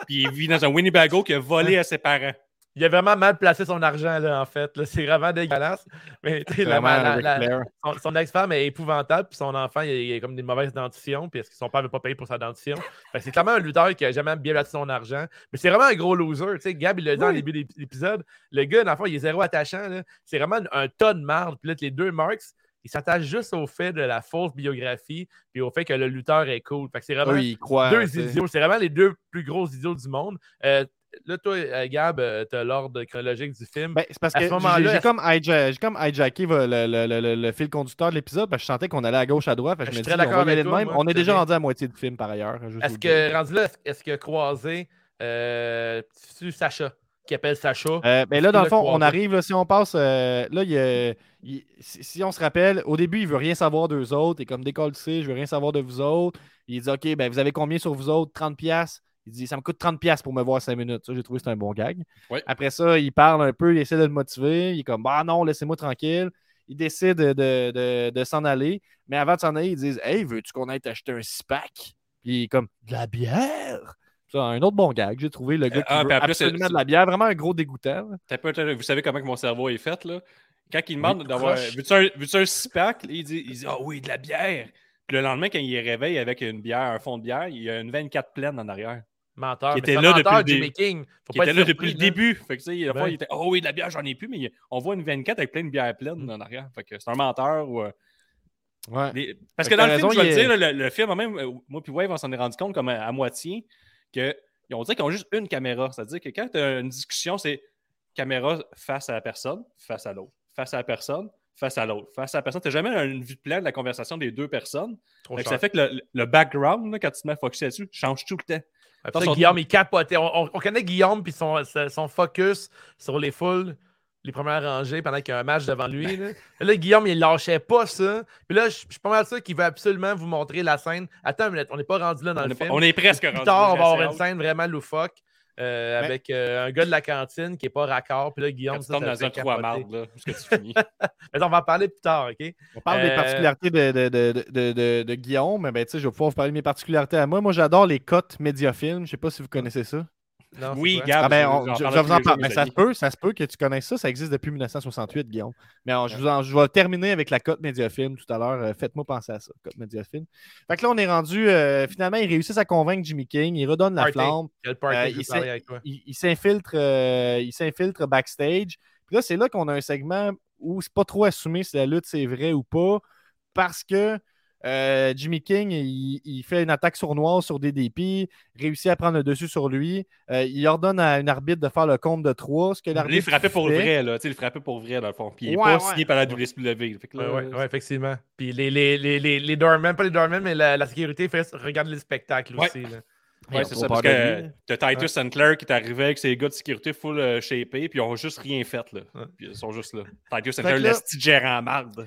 Puis il vit dans un Winnebago qui a volé à ses parents. Il a vraiment mal placé son argent, là, en fait. là. C'est vraiment dégueulasse. Mais la- la- la- son, son ex-femme est épouvantable, puis son enfant, il a, il a comme des mauvaises dentitions, puis est-ce que son père veut pas payer pour sa dentition? C'est clairement un lutteur qui a jamais bien placé son argent. Mais c'est vraiment un gros loser. Tu sais, Gab, il l'a dit en Oui. début d'ép- d'épisode. Le gars, dans le fond, il est zéro attachant. là. C'est vraiment un, un tas de marde. Puis là, les deux Marks, ils s'attachent juste au fait de la fausse biographie, puis au fait que le lutteur est cool. Fait que c'est vraiment croient. deux idiots. C'est vraiment les deux plus gros idiots du monde. Euh, là, toi, euh, Gab, tu as l'ordre chronologique du film. Ben, c'est parce À que ce j'ai- moment-là, j'ai est-ce- comme, hijack- j'ai comme hijacké le, le- le- le- le fil conducteur de l'épisode parce que je sentais qu'on allait à gauche, à droite. Fait que Je je me suis très d'accord avec toi, même. moi, On est déjà rendu à moitié du film par ailleurs. Est-ce que, rendu là, est-ce- est-ce que croisé, euh, tu Sacha, qui appelle Sacha? Euh, ben là, dans le fond, on arrive, là, si on passe, euh, là, il si, si on se rappelle, au début, il veut rien savoir d'eux autres, est comme décolle je veux rien savoir de vous autres. Il dit, OK, ben vous avez combien sur vous autres? 30 pièces. Il dit, ça me coûte 30 pièces pour me voir 5 minutes. Ça, j'ai trouvé que c'était un bon gag. Ouais. Après ça, il parle un peu, il essaie de le motiver. Il est comme, bah non, laissez-moi tranquille. Il décide de, de- de- de s'en aller. Mais avant de s'en aller, ils disent, Hey, veux-tu qu'on aille t'acheter un SPAC? Puis il est comme, de la bière? Ça, un autre bon gag, j'ai trouvé. Le gars qui ah, veut après, absolument de la bière, vraiment un gros dégoûtant. Vous savez comment que mon cerveau est fait, là? Quand il demande Oui, d'avoir. Veux-tu un, veux-tu un six-pack? Là, Il dit, il dit Ah oui, de la bière. Puis le lendemain, quand il est réveille avec une bière, un fond de bière, il y a une 24 pleine en arrière. Menteur. Qui était là menteur, depuis le. Faut Qui pas était là depuis le début. Fait que, tu sais, Ben. il était Oh oui, de la bière, j'en ai plus, mais on voit une 24 avec plein de bières pleines en arrière. Fait que c'est un menteur. Ou, euh, Ouais. les- Parce Fait que dans le film, je vais le dire, le, le film, même, euh, moi puis Wave, on s'en est rendu compte comme à, à moitié que ont dit qu'ils ont juste une caméra. C'est-à-dire que quand tu as une discussion, c'est caméra face à la personne, face à l'autre, face à la personne, face à l'autre, face à la personne. Tu n'as jamais une vue pleine de la conversation des deux personnes. Fait ça fait que le, le background, là, quand tu te mets à focusser là-dessus, change tout le temps. Après ça, son- Guillaume, il capotait. On, on- on connaît Guillaume puis son- son focus sur les foules, les premières rangées pendant qu'il y a un match devant lui. Là, Là, Guillaume, il lâchait pas ça. Puis là, je je suis pas mal sûr qu'il veut absolument vous montrer la scène. Attends une minute, on n'est pas rendu là dans On le est, pas- film. on est presque Plus rendu tard, on va avoir une scène vraiment loufoque euh, Mais- avec euh, un gars de la cantine qui est pas raccord. Puis là, Guillaume, Quand tu ça, tombes ça dans fait un trou à marde, là, jusqu'à tu finis? Mais on va en parler plus tard, OK? On parle des Euh, particularités de, de, de, de, de- de Guillaume, mais ben, tu sais, je vais pouvoir vous parler de mes particularités à moi. Moi, j'adore les cotes Mediafilm. Je sais pas si vous connaissez ça. Non, Oui? Gab, Ah ben, je- on- je, vous en parle. Mais ça se peut, ça se peut que tu connaisses ça. Ça existe depuis 1968, Guillaume. Mais on- je, vous en- je vais terminer avec la cote Mediafilm tout à l'heure. Euh, Faites-moi penser à ça, cote Mediafilm. Fait que là, on est rendu. euh, finalement, ils réussissent à convaincre Jimmy King. Il redonne la Party. flamme. Quel party Euh, il. Il, il s'infiltre euh, il s'infiltre backstage. Puis là, c'est là qu'on a un segment où c'est pas trop assumé si la lutte c'est vrai ou pas. Parce que euh, Jimmy King, il, il fait une attaque sournoise sur DDP, réussit à prendre le dessus sur lui. Euh, il ordonne à une arbitre de faire le compte de trois. Ce que Il l'arbitre est frappé pour fait- vrai, là. Tu sais, il est frappé pour vrai, dans le fond. Puis il n'est Ouais, pas ouais. signé par la Ouais, là, ouais, ouais, effectivement. Puis les, les, les, les, les doormen, pas les doormen, mais la, la sécurité fait regarde les spectacles Ouais. aussi. là. Ouais, c'est ça, parce que t'as Titus Sinclair qui est arrivé avec ses gars de sécurité full euh, shapés, puis ils ont juste rien fait, là. Ouais. Puis ils sont juste là. Titus Sinclair, le petit gérant marde.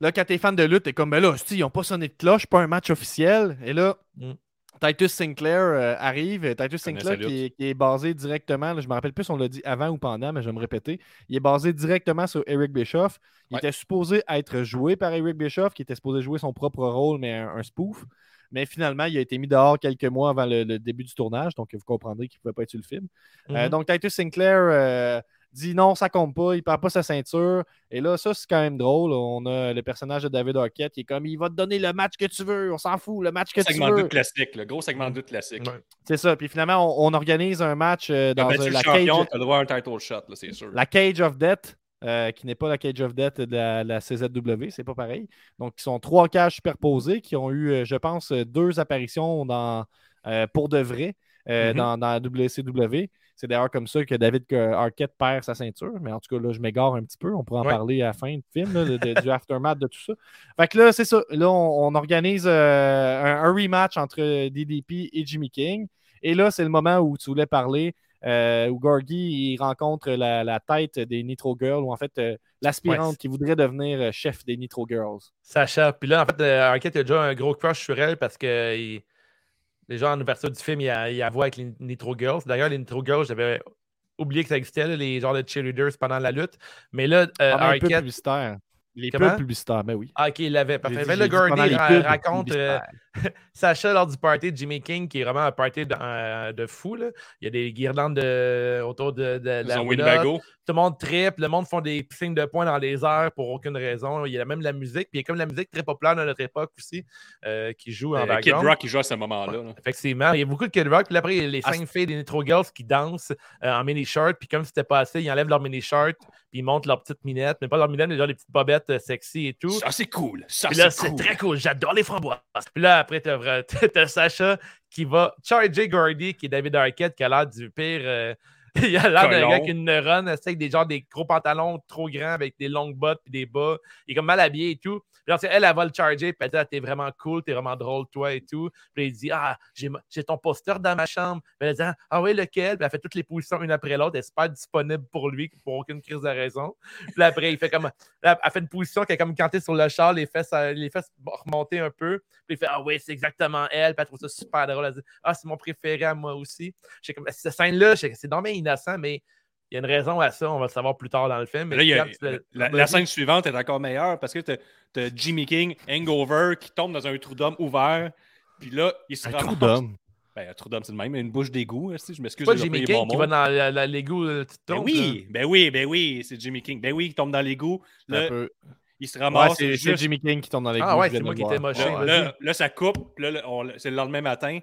Là, quand t'es fan de lutte, t'es comme, ben là, hostie, ils n'ont pas sonné de cloche, pas un match officiel. Et là, Mm. Titus Sinclair euh, arrive. Titus Sinclair qui est, qui est basé directement, là, je me rappelle plus si on l'a dit avant ou pendant, mais je vais me répéter. Il est basé directement sur Eric Bischoff. Il Ouais. était supposé être joué par Eric Bischoff, qui était supposé jouer son propre rôle, mais un, un spoof. Mais finalement, il a été mis dehors quelques mois avant le, le début du tournage, donc vous comprendrez qu'il ne pouvait pas être sur le film. Euh, Mhm. donc, Titus Sinclair euh, dit non, ça compte pas, il perd pas sa ceinture. Et là, ça, c'est quand même drôle. On a le personnage de David Arquette qui est comme il va te donner le match que tu veux, on s'en fout, le match que tu segment veux. classique, le gros segment de doute classique. Ouais. C'est ça. Puis finalement, on, on organise un match euh, dans euh, la, champion, cage, t'as le droit à un title shot, là, c'est sûr. la Cage of Death. euh, qui n'est pas la Cage of Death de la, la CZW, c'est pas pareil. Donc, ils sont trois cages superposées qui ont eu, euh, je pense, deux apparitions dans, euh, pour de vrai dans, dans la WCW. C'est d'ailleurs comme ça que David euh, Arquette perd sa ceinture. Mais en tout cas, là, je m'égare un petit peu. On pourra en Ouais. parler à la fin du film, là, de- de- du aftermath de tout ça. Fait que là, c'est ça. Là, on, on organise euh, un, un rematch entre DDP et Jimmy King. Et là, c'est le moment où tu voulais parler, euh, où Gorgie il rencontre la, la tête des Nitro Girls, ou en fait, euh, l'aspirante Ouais. qui voudrait devenir chef des Nitro Girls. Sacha. Puis là, en fait, Arquette a déjà un gros crush sur elle parce que il- déjà en ouverture du film, il y a, il y a voix avec les Nitro Girls. D'ailleurs, les Nitro Girls, j'avais oublié que ça existait, là, les genres de cheerleaders pendant la lutte. Mais là, euh, Pendant les pubs publicitaires. Les pubs publicitaires, ben oui. Ah, ok, il l'avait. Parfait. dit- Mais le les pubs raconte euh. Sacha lors du party de Jimmy King, qui est vraiment un party de, euh, de fou. là. Il y a des guirlandes de- autour de, la. Winnebago. Tout le monde tripe, le monde font des signes de poing dans les airs pour aucune raison. Il y a même la musique, puis il y a comme la musique très populaire de notre époque aussi, euh, qui joue en Euh, Kid background. Rock, il joue à ce moment-là. là. Effectivement, il y a beaucoup de Kid Rock. Puis après, il y a les Ah, cinq filles des Nitro Girls qui dansent euh, en mini-shirt. Puis comme c'était pas assez, ils enlèvent leur mini-shirt. Puis ils montent leurs petites minettes. Mais pas leurs minettes, mais genre des petites bobettes sexy et tout. Ça, c'est cool. Ça, c'est c'est cool. très cool. J'adore les framboises. Puis là, après, vra- t'as Sacha qui va charger Gordy, qui est David Arquette, qui a l'air du pire. euh, il a l'air d'un gars avec une neuronne, c'est avec des genres des gros pantalons trop grands avec des longues bottes puis des bas. Il est comme mal habillé et tout. Puis là, elle, elle va le charger, puis elle dit Ah, T'es vraiment cool, t'es vraiment drôle, toi et tout. Puis il dit Ah, j'ai, ton poster dans ma chambre. Puis elle dit Ah, oui, lequel? Puis elle fait toutes les positions une après l'autre. Elle est super disponible pour lui, pour aucune crise de raison. Puis après, il fait comme. elle fait une position qui est comme quand t'es sur le char, les fesses, euh, les fesses remonter un peu. Puis il fait Ah, oui, c'est exactement elle. Puis elle trouve ça super drôle. Elle dit Ah, c'est mon préféré à moi aussi. J'ai comme Cette scène-là, c'est dommage innocent, mais. Il y a une raison à ça, on va le savoir plus tard dans le film. Mais là, il y a- Gab, tu l'as- la, la scène suivante est encore meilleure parce que t'as as Jimmy King, Hangover, qui tombe dans un trou d'homme ouvert. Puis là, il se Un ramasse- trou d'homme. Ben, un trou d'homme, c'est le même, une bouche d'égout. hein, si, Je m'excuse. C'est pas j'ai Jimmy King mon qui mot. va dans la- la- l'égout, tu te Ben trompes, oui, ben oui, ben oui, c'est Jimmy King. Ben oui, il tombe dans l'égout. Un Là, peu. il se Ouais, ramasse. c'est c'est juste- Jimmy King qui tombe dans les Ah goûts, ouais, je viens c'est moi qui étais moché. Là, vas-y. là, là, ça coupe. Là, là, on- c'est le lendemain matin.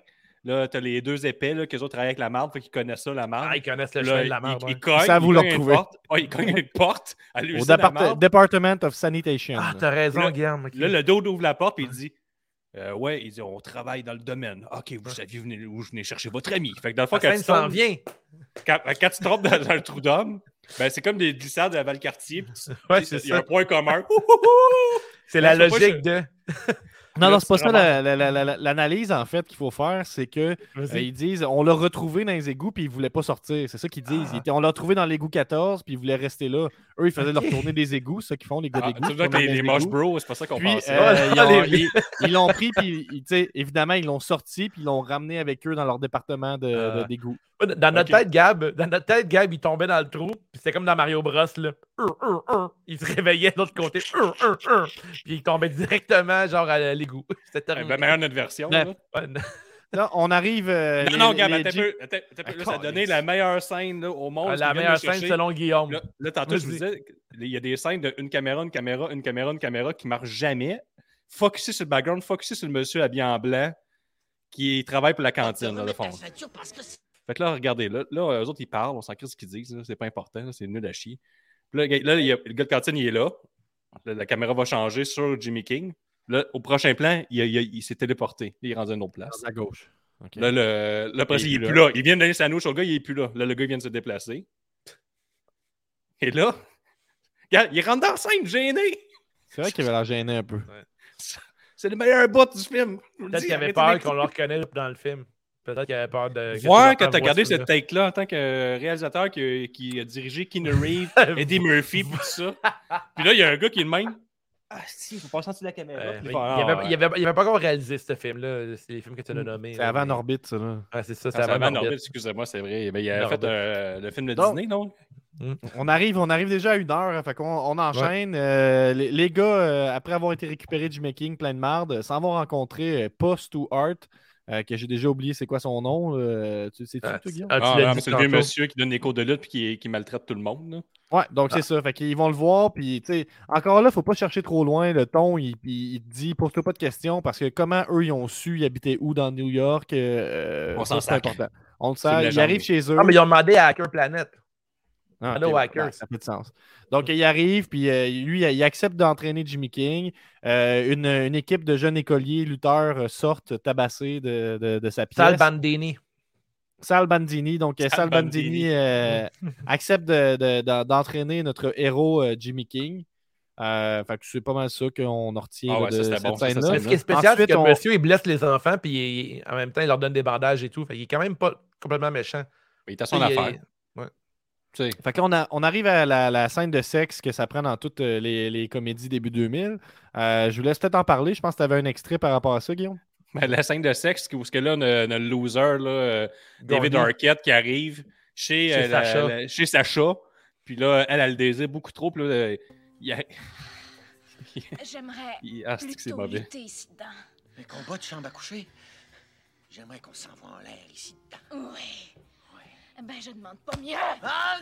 Là, t'as les deux épais, là, qu'eux autres travaillent avec la marde, fait qu'ils connaissent ça, la marde. Ah, ils connaissent le Là, chemin de la ouais. cogne, Ils savent il où le cogne une porte. Ouais, il cogne une porte à Au la départ- marde. Department of Sanitation. Ah, t'as raison, Guillaume. Là, le dos ouvre la porte et il dit euh, Ouais, il dit on travaille dans le domaine. Ok, vous saviez venez- où je venais chercher votre ami. Fait que dans le fond, La quand tu, s'en tombes, vient. quand, quand tu tombes dans, dans un trou d'homme, ben, c'est comme des glissades Valcartier. puis Ouais, tu sais, c'est Il y a un ça. point commun. C'est la Moi, je- logique de. Non, non, c'est pas ça l'analyse en fait qu'il faut faire, c'est que euh, ils disent on l'a retrouvé dans les égouts puis il voulait pas sortir. C'est ça qu'ils disent. Était- on l'a retrouvé dans l'égout 14 puis il voulait rester là. Eux, ils faisaient leur tournée des égouts, ça qu'ils font les gars Ah, d'égouts. les, moches bros, c'est pas ça qu'on pensait. euh, ils l'ont pris puis évidemment ils l'ont sorti puis ils l'ont ramené avec eux dans leur département de, de- d'égout. Dans notre tête, Gab, dans notre tête, Gab, il tombait dans le trou, puis c'était comme dans Mario Bros, là. Il se réveillait de l'autre côté, puis il tombait directement, genre, à l'égout. C'était Eh terminé. ben, meilleure notre version. Ouais. là. On arrive. euh, Non, les- non, un Jim- peu. Là, ça a donné la meilleure scène là, au monde. Ah, la meilleure de scène selon Guillaume. Là, là, tantôt, je vous disais, il y a des scènes de une caméra, une caméra, une caméra, une caméra qui marchent jamais. Focusez sur le background, focusez sur le monsieur habillé en blanc qui travaille pour la cantine, là, de fond. Fait que là, regardez, là, là eux autres, ils parlent, on s'en crée ce qu'ils disent, c'est pas important, c'est nul à chier. Puis là, là, il y a- le gars de cantine, il est là. Là, la caméra va changer sur Jimmy King. Là, au prochain plan, il, s'est téléporté. Il est rendu à une autre place. À gauche. Là, le, là, après, Il est il, est plus plus là. Il vient de donner sa nouche au gars, il est plus là. Là, le gars, il vient de se déplacer. Et là, regarde, il rentre dans la scène, gêné. C'est vrai qu'il avait l'air gêné un peu. C'est le meilleur bout du film. Le Peut-être qu'il avait peur qu'on le reconnaisse dans le film. Peut-être qu'il avait peur de. Voir quand t'as regardé ça, cette take-là en tant que réalisateur qui, qui a dirigé Keanu Reeves, Eddie Murphy, tout ça. Puis là, il y a un gars qui est le même. Ah, si, faut passer en dessous de la caméra. Euh, il fait, il avait, ah, il, avait, il avait pas encore réalisé ce film-là. C'est les films que tu as nommés. C'est avant mais- Orbit, ça. Là. Ah, c'est ça, c'est Ah, c'est avant avant Norbit. Norbit, excusez-moi, c'est vrai. Mais il a Norbit. fait euh, le film de Donc- Disney, non? On arrive, on arrive déjà à une heure, hein, fait qu'on on enchaîne. Euh, les, les gars, euh, après avoir été récupérés du making plein de marde, s'en vont rencontrer euh, Post ou Art, euh, que j'ai déjà oublié c'est quoi son nom. euh, tu sais, Ah, tu Guillaume? ah, Ah, c'est le vieux monsieur qui donne des cours de lutte puis qui, qui maltraite tout le monde. là. Ouais, donc c'est ça. Fait qu'ils vont le voir, puis tu sais, encore là, faut pas chercher trop loin. Le ton, il, il- dit, pose-toi pas de questions, parce que comment eux, ils ont su, ils habitaient où dans New York, euh, On ça, s'en c'est important. On le sait, ils arrivent chez eux. Ah, mais ils ont demandé à Hacker Planet. Ah, Hello, ok, ouais, Hackers. ouais, ça fait de sens. Donc, il arrive, puis euh, lui, il accepte d'entraîner Jimmy King. Euh, une, une équipe de jeunes écoliers, lutteurs, euh, sortent tabassés de, de- de sa pièce. Sal Bandini. Sal Bandini. Donc, Sal Sal Bandini Bandini. euh, accepte de- de- de- d'entraîner notre héros euh, Jimmy King. Euh, fait que c'est pas mal ça qu'on en retient Ah ouais, de cette bon, scène-là. Ce qui est spécial, c'est que on- monsieur, il blesse les enfants, puis il- en même temps, il leur donne des bandages et tout. Fait qu'il est quand même pas complètement méchant. Il est à son affaire. Fait que là, on, a- on arrive à la, la scène de sexe que ça prend dans toutes euh, les, les comédies début 2000. Euh, je vous laisse peut-être en parler. Je pense que tu avais un extrait par rapport à ça, Guillaume. ben, la scène de sexe, où ce que là, on a, on a le loser, là, euh, David. Arquette, qui arrive chez, Chez euh, la- Sacha. la- chez Sacha. Puis là, elle, elle le désire beaucoup trop. Puis là, il y a- J'aimerais il- Ah, plutôt mauvais. lutter ici dedans. Un combat de chambre à coucher. J'aimerais qu'on s'envoie en l'air ici dedans. Oui. Ben, je demande pas mieux. Ah!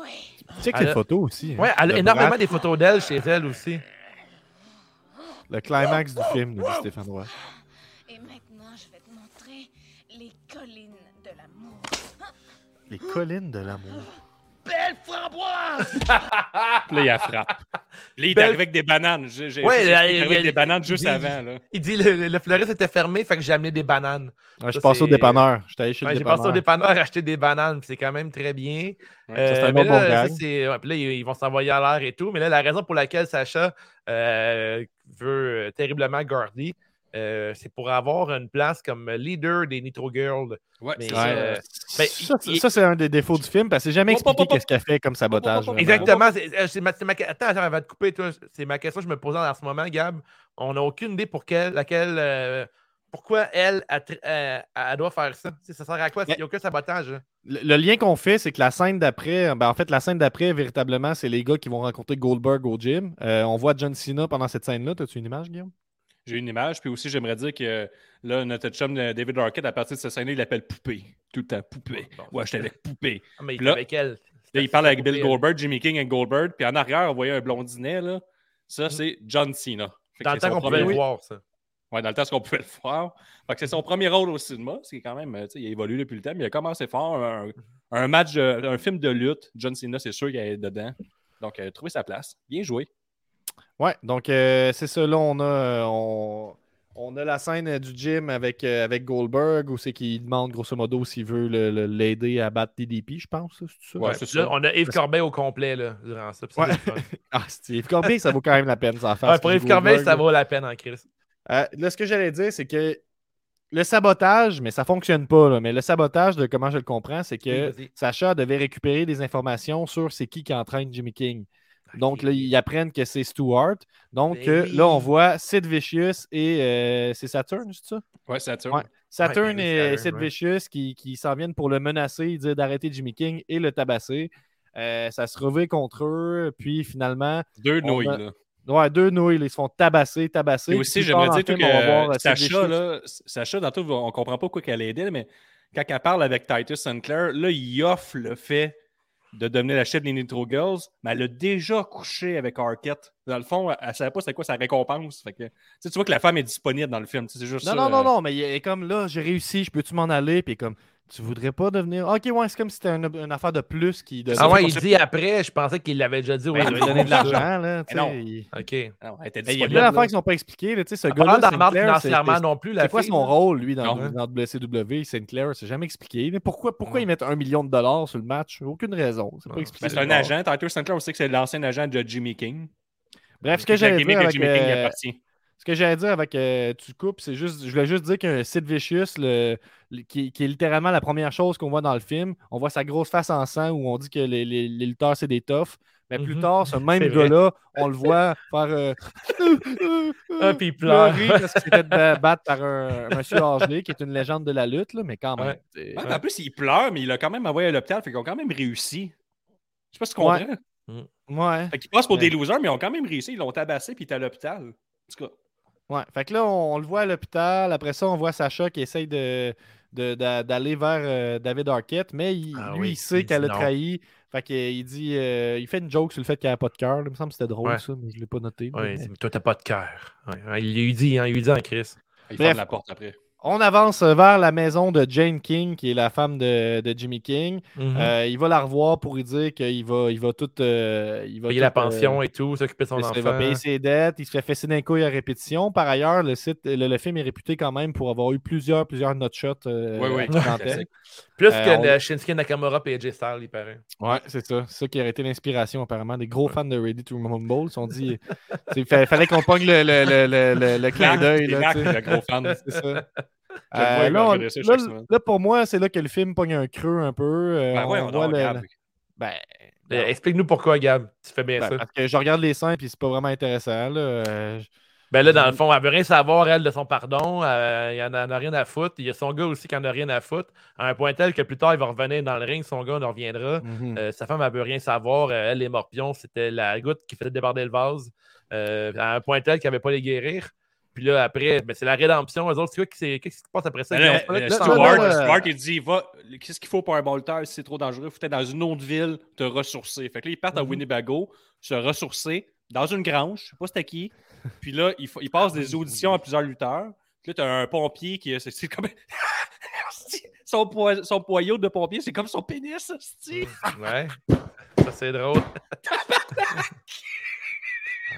Oui. Tu sais que les photos aussi. hein. Ouais, elle a Le énormément des photos d'elle chez elle aussi. Le climax du film, nous dit Stéphane Roy. Et maintenant, je vais te montrer les collines de l'amour. Les collines de l'amour. Belle framboise! Puis là, il la frappe. Puis là, il est Belle- arrivé avec des bananes. J'ai, j'ai Ouais, il est avec il- des bananes juste dit- avant. Là. Il dit le, le fleuriste était fermé, fait que j'ai amené des bananes. Ouais, je passe au dépanneur. Je suis allé chez Ouais, le j'ai passé au dépanneur. dépanneur acheter des bananes, puis c'est quand même très bien. Ouais, ça, c'est un mais bon là, bon ça, c'est- puis là, ils, ils vont s'envoyer à l'air et tout. Mais là, la raison pour laquelle Sacha euh, veut euh, terriblement Gordy, euh, c'est pour avoir une place comme leader des Nitro Girls. Ouais, Mais, ça. euh, ben, ça, il- ça, c'est un des défauts du film parce que c'est jamais expliqué qu'est-ce qu'elle fait comme sabotage. Exactement. c'est- ma- ma- Attends, attends, avant de couper, c'est ma question que je me posais en ce moment, Gab. On n'a aucune idée pour quelle, laquelle. euh, pourquoi elle, elle, elle- elle doit faire ça? Ça sert à quoi? Il n'y a aucun sabotage. hein. Le, le lien qu'on fait, c'est que la scène d'après, ben, en fait, la scène d'après, véritablement, c'est les gars qui vont rencontrer Goldberg au gym. Euh, on voit John Cena pendant cette scène-là. As-tu une image, Guillaume? J'ai une image. Puis aussi, j'aimerais dire que là, notre chum euh, David Arquette, à partir de cette scène-là, il l'appelle Poupée. Tout le temps, Poupée. Bon, Ouais, j'étais avec Poupée. Ah, mais il là- avec elle. Là, il parle avec Bill. Goldberg, Jimmy King et Goldberg. Puis en arrière, on voyait un blondinet. Là. Ça, c'est John Cena. Fait Dans le temps qu'on pouvait le voir, ça. Ouais, dans le temps, ce qu'on pouvait le voir. Fait que c'est son premier rôle au cinéma. C'est quand même, euh, il a évolué depuis le temps, mais il a commencé fort. Un, un match, un film de lutte. John Cena, c'est sûr qu'il est dedans. Donc, il a trouvé sa place. Bien joué. Ouais, donc euh, c'est ça. Là, on a, euh, on, on a la scène du gym avec, euh, avec Goldberg où c'est qu'il demande grosso modo s'il veut l'aider à battre DDP, je pense. ça, C'est ça? Ouais, Ouais, là, ça. on a Yves Corbeil au complet là, durant ça. Ouais. Ah, Steve Corbeil, ça vaut quand même la peine, ça faire. Ouais, pour Yves Corbeil, ça vaut la peine en crise. Euh, là, ce que j'allais dire, c'est que le sabotage, mais ça fonctionne pas, là, mais le sabotage, de comment je le comprends, c'est que Oui. Sacha devait récupérer des informations sur c'est qui qui entraîne Jimmy King. Donc là, ils apprennent que c'est Stewart. Donc Ben euh, oui. là, on voit Sid Vicious et euh, c'est Saturn, c'est ça? Ouais, Saturn. Ouais. Saturn et Saturn, Sid ouais. Vicious qui, qui s'en viennent pour le menacer, dire d'arrêter Jimmy King et le tabasser. Euh, ça se revient contre eux, puis finalement, Deux nouilles, a- là. Ouais, deux nouilles, ils se font tabasser, tabasser. Et aussi, j'aimerais dans dire que euh, Sacha, là, Sacha, dans tout, on comprend pas pourquoi qu'elle a aidé, mais quand elle parle avec Titus Sinclair, là, il offre le fait de devenir la chef des Nitro Girls, mais elle a déjà couché avec Arquette. Dans le fond, elle, elle savait pas c'était quoi sa récompense. Fait que, tu vois que la femme est disponible dans le film. C'est juste Non, ça, non, non, euh, non, mais il est comme là, j'ai réussi, je peux-tu m'en aller? Puis comme, tu voudrais pas devenir. Ok, ouais, c'est comme si c'était une, une affaire de plus qui. De... Ah ouais, il dit après, je pensais qu'il l'avait déjà dit. Ben, il ouais, doit donner de l'argent, là. non. il- OK. non, elle était Ben, Il y a plein d'affaires qui sont pas expliquées. là, Tu sais, ce Pas gars-là, dans Sinclair, c'est- financièrement non plus, la C'est quoi son rôle, lui, dans, Non. dans WCW? Sinclair, c'est jamais expliqué. Mais pourquoi, pourquoi ils mettent un million de dollars sur le match? Aucune raison. C'est pas expliqué. Ben, c'est un agent. Titus Sinclair, on sait que c'est l'ancien agent de Jimmy King. Bref, ce que gimmick dire avec, Jimmy King appartient. Ce que j'allais dire avec euh, Tu coupes, c'est juste, je voulais juste dire qu'un Sid Vicious, le, le- qui, qui est littéralement la première chose qu'on voit dans le film, on voit sa grosse face en sang où on dit que les, les- les lutteurs, c'est des toughs. Mais plus Mhm. tard, ce même gars-là, on le voit faire. euh, Ah, puis il pleure. parce qu'il s'est fait ba- battre par un, un monsieur âgé qui est une légende de la lutte, là, mais quand même. Ouais. Ouais, en plus, il pleure, mais il a quand même envoyé à l'hôpital. Fait qu'ils ont quand même réussi. Je sais pas si tu comprends. Ouais. Ouais. Fait qu'ils passent pour Ouais. des losers, mais ils ont quand même réussi. Ils l'ont tabassé, puis il est à l'hôpital. En tout cas. Ouais. Fait que là, on, on le voit à l'hôpital. Après ça, on voit Sacha qui essaye de, de- d'a- d'aller vers euh, David Arquette, mais il- Ah lui, oui, il sait qu'elle a trahi. Fait qu'il dit, euh, il fait une joke sur le fait qu'elle n'a pas de cœur. Il me semble que c'était drôle, Ouais. ça, mais je l'ai pas noté. Ouais, Mais- il dit, toi, t'as pas de cœur. Ouais, il lui dit, hein, il lui dit en Chris. Il ferme la porte après. On avance vers la maison de Jane King, qui est la femme de, de Jimmy King. Mhm. Euh, il va la revoir pour lui dire qu'il va, il va tout. euh, il va Payer tout, la euh, pension et tout, s'occuper de son Il enfant. va payer ses dettes, il se fait fesser d'un couille à répétition. Par ailleurs, le, site, le, le film est réputé quand même pour avoir eu plusieurs, plusieurs nut-shots. Euh, Oui, oui. Plus Euh, que on- le Shinsuke Nakamura et AJ Styles, il paraît. Ouais, c'est ça. C'est ça qui aurait été l'inspiration, apparemment. Des gros fans de Ready to Rumble ils se sont dit il fallait qu'on pogne le, le, le, le, le, le clin d'œil. le gros fan. C'est ça. Euh, là, on- là, là, pour moi, c'est là que le film pogne un creux un peu. Euh, Ben ouais, on voit le- Ben, Euh, Explique-nous pourquoi, Gab. Tu fais bien ben, ça. parce que je regarde les seins puis c'est pas vraiment intéressant. Là. Ben là, dans le fond, elle veut rien savoir, elle, de son pardon. Euh, il en a, en a rien à foutre. Il y a son gars aussi qui en a rien à foutre. À un point tel que plus tard, il va revenir dans le ring, son gars en reviendra. Mhm. Euh, sa femme, elle veut rien savoir. Euh, elle, les morpions, c'était la goutte qui faisait déborder le vase. Euh, à un point tel qu'elle n'avait pas les guérir. Puis là, après, ben, c'est la rédemption. Eux autres, c'est quoi qui s'est- qu'est-ce qui se passe après ça? Ben là, là, Stuart, il dit va, qu'est-ce qu'il faut pour un bolter si c'est trop dangereux? Il faut être dans une autre ville, te ressourcer. Fait que là, ils partent à Mhm. Winnebago, se ressourcer dans une grange, je sais pas c'était qui. Puis là, ils, fa- ils passent des auditions à plusieurs lutteurs. Puis là, tu as un pompier qui c'est- c'est comme. son, poyau de pompier, c'est comme son pénis, hostie. Ouais. Ça, c'est drôle.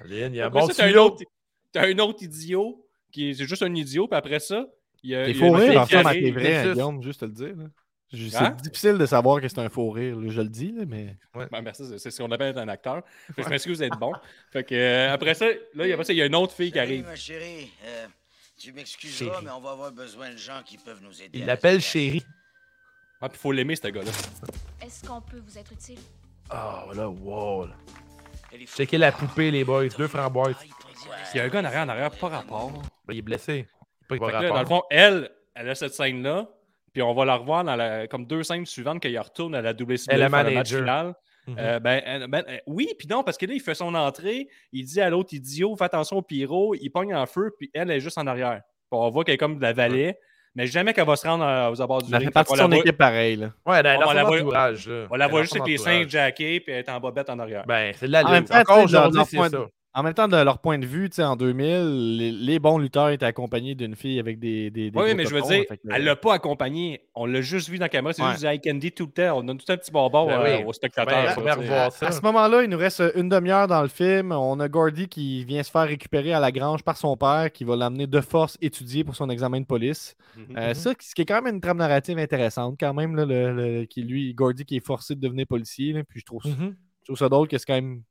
Aline, il y a un bon ça, t'as un tuyau. autre, t'as un autre idiot qui est c'est juste un idiot, puis après ça, il y a. T'es il rire fille en arrive. tes vrai. Guillaume, juste te le dire. là. C'est Hein? difficile de savoir que c'est un faux rire. là, Je le dis, là, mais. Ben, merci, c'est- ce qu'on appelle être un acteur. Fait que je m'excuse d'être bon. Fait que, euh, après ça, là, il y a, après ça, il y a une autre fille qui arrive. ma chérie. Euh, tu m'excuseras, mais on va avoir besoin de gens qui peuvent nous aider. Il l'appelle chérie. Ah, puis il faut l'aimer, ce gars-là. Est-ce qu'on peut vous être utile? Oh, là, wow. là. Elle est fou. Checkez la poupée, les boys. Deux framboises. Ah, il y a un gars en arrière, en arrière, pas rapport. Ben, il est blessé. Pas là, dans le rapport. fond, elle, elle a cette scène-là. Puis on va la revoir dans la, comme deux scènes suivantes qu'il retourne à la WCW Elle pour le match manager. final. Mhm. Euh, ben, ben, euh, oui, puis non, parce que là, il fait son entrée, il dit à l'autre idiot, fais attention au pyro, il pogne en feu, puis elle est juste en arrière. Puis on voit qu'elle est comme de la vallée, mais jamais qu'elle va se rendre euh, aux abords du ring. fait partie de son la voit- équipe pareil. Là. Ouais, dans, on dans la entourage. là. On la voit juste avec les seins jackés, puis elle est en bobette en arrière. Ben, c'est de la En même lutte. temps, Encore aujourd'hui, c'est ça. En même temps, de leur point de vue, tu sais, en 2000, les, les bons lutteurs étaient accompagnés d'une fille avec des. des, des oui, mais je veux dire, que- elle l'a pas accompagné. On l'a juste vu dans la caméra. C'est Ouais. juste du eye candy tout le temps. On donne tout un petit bonbon Ben euh, oui. aux spectateurs. Ben, ça. À ce moment-là, il nous reste une demi-heure dans le film. On a Gordy qui vient se faire récupérer à la grange par son père, qui va l'amener de force étudier pour son examen de police. Mhm. Euh, Ça, ce qui est quand même une trame narrative intéressante, quand même, là, le, le- qui, lui, Gordy qui est forcé de devenir policier. là, puis je trouve, Mhm. je trouve ça drôle que c'est quand même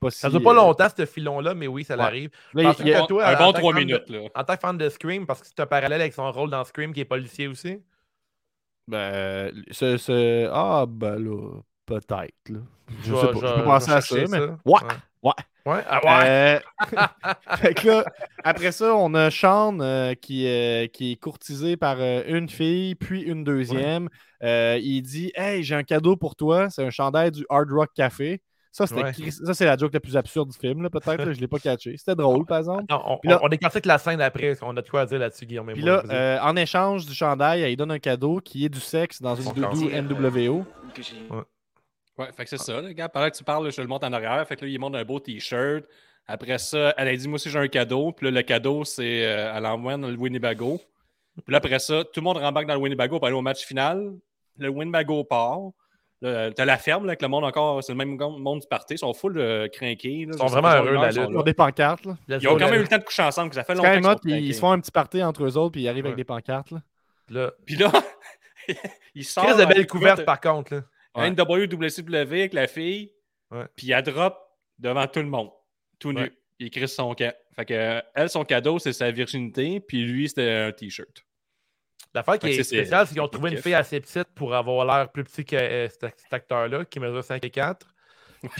pas si. Ça dure pas euh, longtemps, ce filon-là, mais oui, ça Ouais. l'arrive. un bon trois de- minutes. Là. En tant que fan de Scream, parce que c'est un parallèle avec son rôle dans Scream qui est policier aussi? Ben, ce, ce- Ah, ben là, peut-être. là. Je vais- sais pas. je Je peux penser je à ça, mais. ça. Ouais, Ouais. ouais. Ouais, ah ouais. Euh, fait que là, après ça, on a Sean euh, qui, euh, qui est courtisé par euh, une fille, puis une deuxième. Euh, il dit Hey, j'ai un cadeau pour toi. C'est un chandail du Hard Rock Café. Ça, c'était Ouais. Ça, c'est la joke la plus absurde du film, là, peut-être. je l'ai pas catché. C'était drôle, par exemple. Non, on, Puis là- on, on écarte la scène après, qu'on a de quoi dire là-dessus, Guillaume. Puis là, euh, en échange du chandail, elle lui donne un cadeau qui est du sexe dans une doudou. NWO. J'ai- Ouais, fait que c'est ça, le gars. Pendant que tu parles, je le montre en arrière. Fait que là, il montre un beau t-shirt. Après ça, elle a dit Moi aussi, j'ai un cadeau. Puis là, le cadeau, c'est. euh, elle envoie dans le Winnebago. Puis là, après ça, tout le monde rembarque dans le Winnebago pour aller au match final. Le Winnebago part. Là, T'as la ferme, là, avec le monde encore. C'est le même monde du party. Ils sont full euh, crinqués. là. Ils sont vraiment heureux, ils la sont lutte. Ils ont des pancartes. Là. Ils ont quand même eu le temps de coucher ensemble. que Ça fait longtemps quand ils se font un petit party entre eux autres, puis ils arrivent Ouais. avec des pancartes. Là. Là, Puis là, il sort. Chris de en belle écoute, couverte, par contre. Là. Ouais. NWWCW avec la fille. Ouais. Puis elle drop devant tout le monde. Tout nu. Ouais. Il écrit son camp. Fait que euh, elle, son cadeau, c'est sa virginité. Puis lui, c'était un t-shirt. L'affaire qui est spéciale, c'est qu'ils ont trouvé une fille assez petite pour avoir l'air plus petit que euh, cet, cet acteur-là, qui mesure 5 et 4.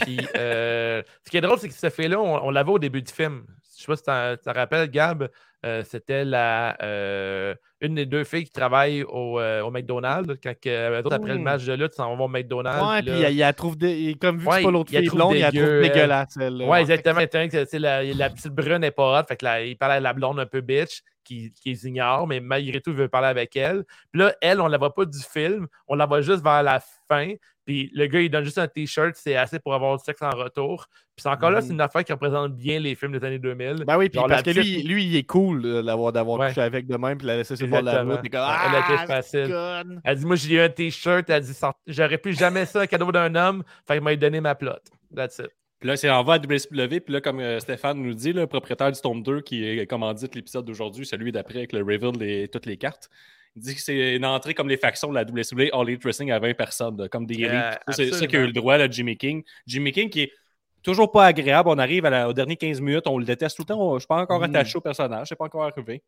Puis, euh, ce qui est drôle, c'est que cette fille-là, on, on l'avait au début du film. Je sais pas si tu te rappelles, Gab, euh, c'était la, euh, une des deux filles qui travaille au, euh, au McDonald's. Quand autres, après le match de lutte, ils s'en vont au McDonald's. Ouais, puis là- il, la trouve. dé- il- comme vu que Ouais, c'est pas l'autre il la fille blonde, il la trouve dégueulasse, elle. Ouais, exactement. Tu sais, la, la petite brune n'est pas hot. Fait que là, il parle à la blonde un peu bitch qui, qui les ignore, mais malgré tout, il veut parler avec elle. Puis là, elle, on la voit pas du film. On la voit juste vers la fin. Puis le gars, il donne juste un t-shirt. C'est assez pour avoir du sexe en retour. Puis encore là, Mhm. c'est une affaire qui représente bien les films des années 2000. Ben oui, puis parce que lui, lui, il est cool euh, d'avoir, Ouais. couché avec de même, puis la laisser sur le bord de la route. Comme, Elle a été ah, facile. Elle dit Moi, j'ai eu un t-shirt. Elle dit J'aurais plus jamais ça, un cadeau d'un homme. Fait qu'il m'a donné ma plot. That's it. Puis là, c'est en va à WCW. Puis là, comme euh, Stéphane nous dit, le propriétaire du Storm 2 qui est commandite l'épisode d'aujourd'hui, celui d'après avec le reveal et toutes les cartes. Il dit que c'est une entrée comme les factions de la WCW All Elite Wrestling à 20 personnes, comme des Yeah, élites. C'est ça qui a eu le droit, là, Jimmy King. Jimmy King qui est toujours pas agréable. On arrive à la, aux dernières 15 minutes, on le déteste tout le temps. On- Je suis pas encore Mm. attaché au personnage, c'est pas encore arrivé.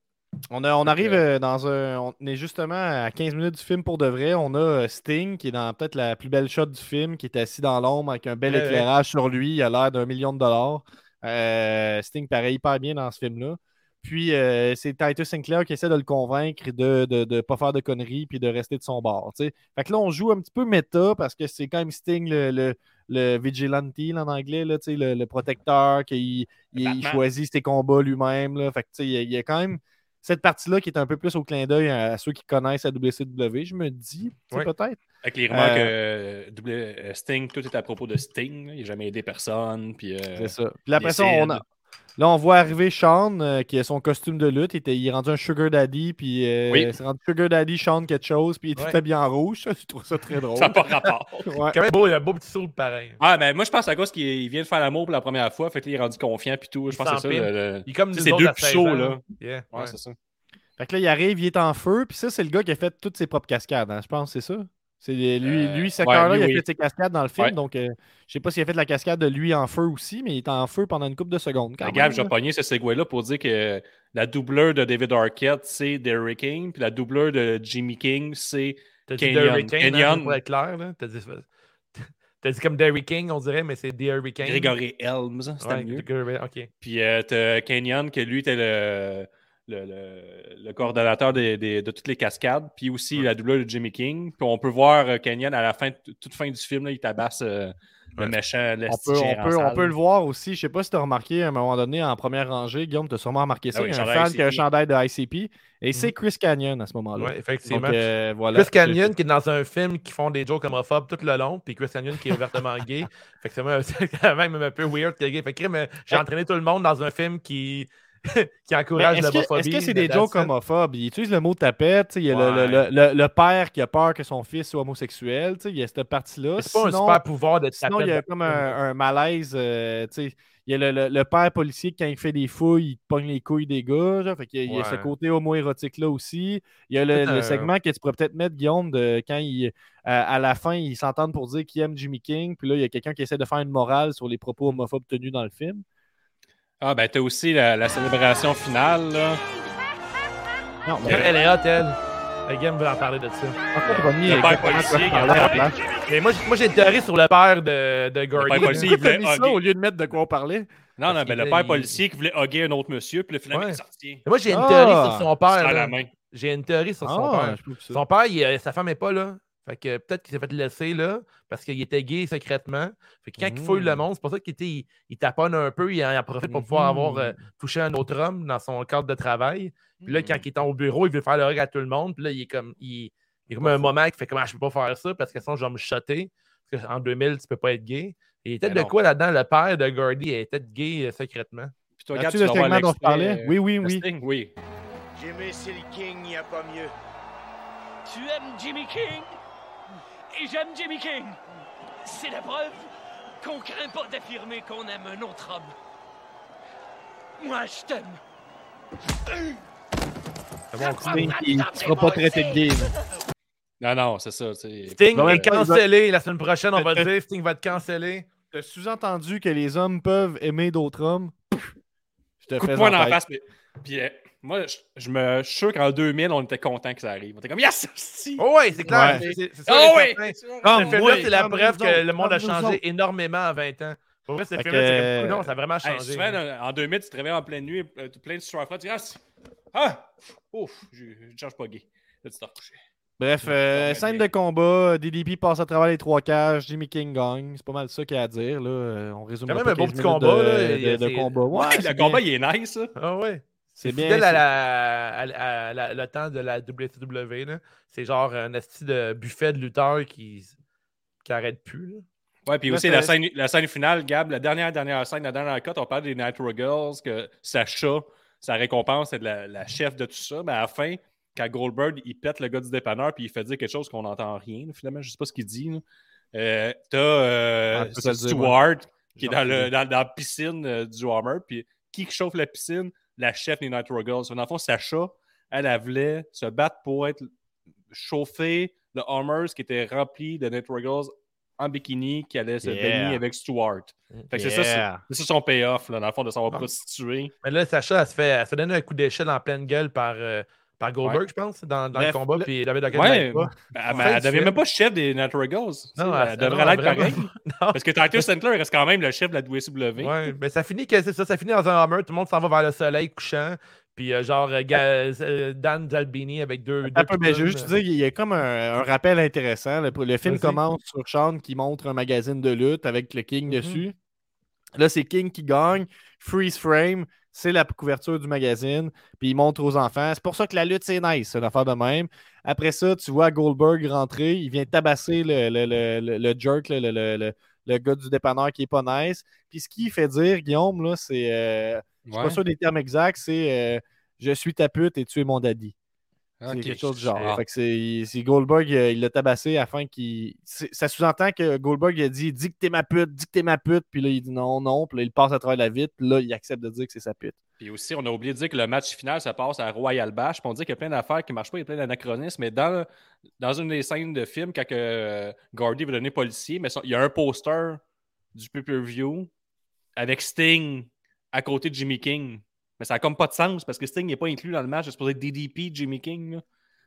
On, a- on arrive euh, dans un. On est justement à 15 minutes du film pour de vrai. On a euh, Sting qui est dans peut-être la plus belle shot du film, qui est assis dans l'ombre avec un bel Ouais, ouais. éclairage sur lui. Il a l'air d'un million de dollars. Euh, Sting paraît hyper bien dans ce film-là. Puis euh, c'est Titus Sinclair qui essaie de le convaincre de ne de, de pas faire de conneries puis de rester de son bord. Fait que là, on joue un petit peu méta parce que c'est quand même Sting le, le, le vigilante là, en anglais, là, le, le protecteur, qui il, choisit ses combats lui-même. Fait que, il y a- il y a quand même cette partie-là qui est un peu plus au clin d'œil à, à ceux qui connaissent la WCW, je me dis, peut-être. Avec les rumeurs euh, W- euh, Sting, tout est à propos de Sting. là. Il n'a jamais aidé personne. Puis, euh, C'est ça. Puis après ça, on a. là, on voit arriver Sean, euh, qui a son costume de lutte. Il, était, il est rendu un Sugar Daddy, puis euh, Oui. c'est rendu Sugar Daddy, Sean quelque chose, puis il est Ouais. tout habillé en rouge. Ça, je trouve ça très drôle. Ça n'a pas rapport. Ouais. Quand même beau, il a un beau petit saut pareil. Ah, ben moi, je pense à cause qu'il il vient de faire l'amour pour la première fois. Fait qu'il est rendu confiant. Puis tout. Je Il pense que c'est ça. le- Il est comme c'est deux à 16 puceaux, ans, là. Yeah, Ouais, ouais. c'est ça. Fait que là, il arrive, il est en feu, puis ça, c'est le gars qui a fait toutes ses propres cascades, hein, je pense, c'est ça? C'est lui, Euh, lui, cet ouais, acteur-là, lui, il a oui. fait ses cascades dans le film, Ouais. donc euh, je sais pas s'il a fait la cascade de lui en feu aussi, mais il est en feu pendant une couple de secondes. Quand Gab, j'ai là. pogné ce segway-là pour dire que la doubleur de David Arquette, c'est Derrick King. Puis la doubleur de Jimmy King, c'est. Kenyon. Hein, Kenyon. pour être clair. là. T'as dit, t'as dit comme Derrick King, on dirait, mais c'est Derrick King. Gregory Helms. C'était Ouais, mieux. OK. Puis euh, t'as Kenyon, que lui était le, le, le- le coordonnateur des- des- de toutes les cascades. Puis aussi la doubleur de Jimmy King. Puis on peut voir euh, Kenyon à la fin, toute fin du film, là, il tabasse euh, le Ouais. méchant. On peut, on, peut, on peut le voir aussi. Je sais pas si tu as remarqué à un moment donné en première rangée, Guillaume, tu as sûrement remarqué ça. Ah oui, il y a un chandail fan qui a un chandail de ICP et c'est Chris Canyon à ce moment-là. Effectivement. Donc, euh, voilà. Chris Canyon qui est dans un film qui font des jokes homophobes tout le long, puis Chris Canyon qui est ouvertement gay. Fait que c'est quand même un peu weird qu'il est gay. Fait que crime, j'ai entraîné tout le monde dans un film qui, qui encourage l'homophobie. est-ce que c'est des jokes homophobes? Il utilise le mot tapette. Il y a le- Ouais. le, le- le- le père qui a peur que son fils soit homosexuel. Il y a cette partie-là. C'est pas un super pouvoir de Sinon, il y a tapette. comme un, un malaise. euh, il y a le, le- le père policier, quand il fait des fouilles, il pogne les couilles des gars. genre, fait qu'il y a, il y a ce côté homo-érotique-là aussi. Il y a le, segment que tu pourrais peut-être mettre, Guillaume, de quand il, à, à la fin, ils s'entendent pour dire qu'ils aiment Jimmy King. Puis là, il y a quelqu'un qui essaie de faire une morale sur les propos homophobes tenus dans le film. Ah, ben, t'as aussi la, la célébration finale, là. Non, mais Elle est hot, elle. Le game veut en parler de ça. encore premier, Le père policier quoi qui a parler à la parlé. place. Mais moi, moi j'ai une théorie sur le père de, de Gordy. père policier, il voulait mis ça au lieu de mettre de quoi on parlait? Non, Parce non, ben, le père il- policier qui voulait hugger un autre monsieur, puis le finalement, Ouais. il est sorti. Mais moi, j'ai une Ah! théorie sur son père. la. J'ai une théorie sur son Ah, père. Son père, il, sa femme n'est pas là. Fait que peut-être qu'il s'est fait laisser là parce qu'il était gay secrètement. Fait que quand il fouille le Mm. monde, c'est pour ça qu'il était- il, il taponne un peu, il en, il en profite pour pouvoir avoir euh, Mhm. touché un autre homme dans son cadre de travail. Puis là, quand Mhm. il est au bureau, il veut faire le règle à tout le monde. Puis là, il est comme. Il, il y a comme un moment qui fait comment je peux pas faire ça parce que sinon je vais me shotter. Parce qu'en 2000, tu peux pas être gay. Et il était Ben de non. quoi là-dedans? Le père de Gordy était gay euh, secrètement. Puis toi, regarde, As-tu tu le vas voir segment dont je parlais? euh, Oui, oui, oui. Sting? Oui. Jimmy Silly King, y a pas mieux. Tu aimes Jimmy King? Et j'aime Jimmy King. C'est la preuve qu'on craint pas d'affirmer qu'on aime un autre homme. Moi, je t'aime. C'est bon, Sting, il ne sera pas traité de gay. là. Non, non, c'est ça. Sting est ben, cancellé. La semaine prochaine, on va Euh, dire Sting va être cancellé. T'as sous-entendu que les hommes peuvent aimer d'autres hommes? Je te fais en dans la tête. face. mais- Puis, euh, moi, je, je me je suis sûr qu'en 2000, on était content que ça arrive. On était comme, yes! Si! Oh ouais, c'est clair. Ouais. c'est- c'est- c'est sûr Oh certain. Comme Ce c'est la preuve que le monde a changé énormément en 20 ans. Pour vrai, ce c'est comme, non, ça a vraiment Hey, changé. souvent, en 2000, tu te réveilles en pleine nuit, euh, plein de froids, tu dis, ah, ah! Ouf, je ne change pas gay. Là, tu t'es recouché. Bref, euh, Ouais, scène de combat, DDP passe à travers les trois cages, Jimmy King gagne. C'est pas mal ça qu'il y a à dire. Là. Euh, On résume Quand même un beau 15 petit combat, de, là, combat. Ouais, Ouais, le combat, il est nice, ça. Ah ouais. C'est C'est bien. fidèle à, la, à, la- le temps de la WCW. là. C'est genre un esti de buffet de lutteurs qui, qui arrête plus. là. Ouais, puis aussi c'est- la scène, la scène finale, Gab, la dernière, dernière scène, la dernière cut, on parle des Nitro Girls, que Sacha, sa récompense, c'est de la, la chef de tout ça. Mais à la fin, quand Goldberg, il pète le gars du dépanneur, puis il fait dire quelque chose qu'on n'entend rien, finalement, je sais pas ce qu'il dit. Euh, T'as euh, Ah, dire, qui est Genre, dans, le, dans, dans la piscine euh, du Hammer, puis qui chauffe la piscine? La chef des Nitro Girls. Dans le fond, Sacha, elle, elle voulait se battre pour être chauffer le Hummers qui était rempli de Nitro Girls en bikini qui allait se Yeah. baigner avec. Fait que c'est ça, c'est- son payoff, là, dans le fond, de savoir prostituer. Mais là, Sacha, elle se fait, elle se fait donner un coup d'échelle en pleine gueule par, euh, par Goldberg, Ouais. je pense, dans, dans Bref, le combat. le- Puis David Ouais, pas. ben, ben, elle du devient film. même pas chef des Nitro Girls. Non, elle elle- devrait l'être pareil. Non. Parce que Titus Sandler reste quand même le chef de la WCW. Ouais, mais ça finit que c'est ça, ça finit dans un Hammer, tout le monde s'en va vers le soleil couchant. Puis euh, genre euh, euh, Dan Zalbini avec deux. peu, mais je veux juste te dire, il y a comme un, un rappel intéressant. Le, le film commence sur Sean qui montre un magazine de lutte avec le King Mhm. dessus. Là, c'est King qui gagne. Freeze frame, c'est la couverture du magazine. Puis il montre aux enfants. C'est pour ça que la lutte, c'est nice, c'est une affaire de même. Après ça, tu vois Goldberg rentrer. Il vient tabasser le, le, le, le- le jerk, le, gars du dépanneur qui est pas nice. Puis ce qu'il fait dire, Guillaume, là, c'est. euh, je suis Ouais. pas sûr des termes exacts, c'est euh, Je suis ta pute et tu es mon daddy. C'est Ok. quelque chose du genre. Ah. Fait que c'est c'est Goldberg, euh, il l'a tabassé afin qu'il. Ça sous-entend que Goldberg il a dit Dis que t'es ma pute, dis que t'es ma pute. Puis là, il dit non, non. Puis là, il passe à travers la vitre. Puis là, il accepte de dire que c'est sa pute. Puis aussi, on a oublié de dire que le match final, ça passe à Royal Bash. Puis on dit qu'il y a plein d'affaires qui ne marchent pas, il y a plein d'anachronismes. Mais dans, dans une des scènes de film, quand euh, Gordy va donner policier, mais son- il y a un poster du pay-per-view avec Sting à côté de Jimmy King. Mais ça n'a comme pas de sens parce que Sting n'est pas inclus dans le match. C'est supposé être DDP, Jimmy King. là.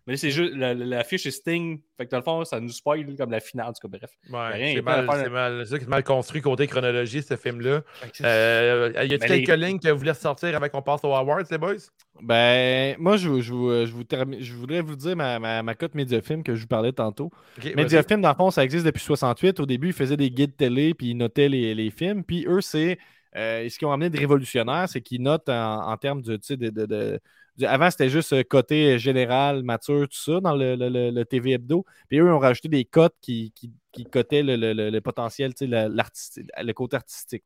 Mais là, c'est juste la, la- l'affiche est Sting. Fait que dans le fond, ça nous spoil comme la finale. En tout cas, bref. Ouais, c'est mal, c'est mal, c'est ça qui est mal construit côté chronologie, ce film-là. Euh, y a quelques les- lignes que vous voulez sortir avant qu'on passe aux awards, les boys? Ben, moi, je, je, je, vous termine- je voudrais vous dire ma, ma, ma cote Mediafilm que je vous parlais tantôt. Ok, vas-y. Mediafilm, dans le fond, ça existe depuis 68. Au début, ils faisaient des guides télé puis ils notaient les, les films. Puis eux, c'est euh, ce qu'ils ont amené de révolutionnaire, c'est qu'ils notent en, en termes de, de, de- Avant, c'était juste euh, côté général, mature, tout ça, dans le, le- le- le TV hebdo. Puis eux, ils ont rajouté des cotes qui, qui, qui cotaient le, le- potentiel, le, côté artistique.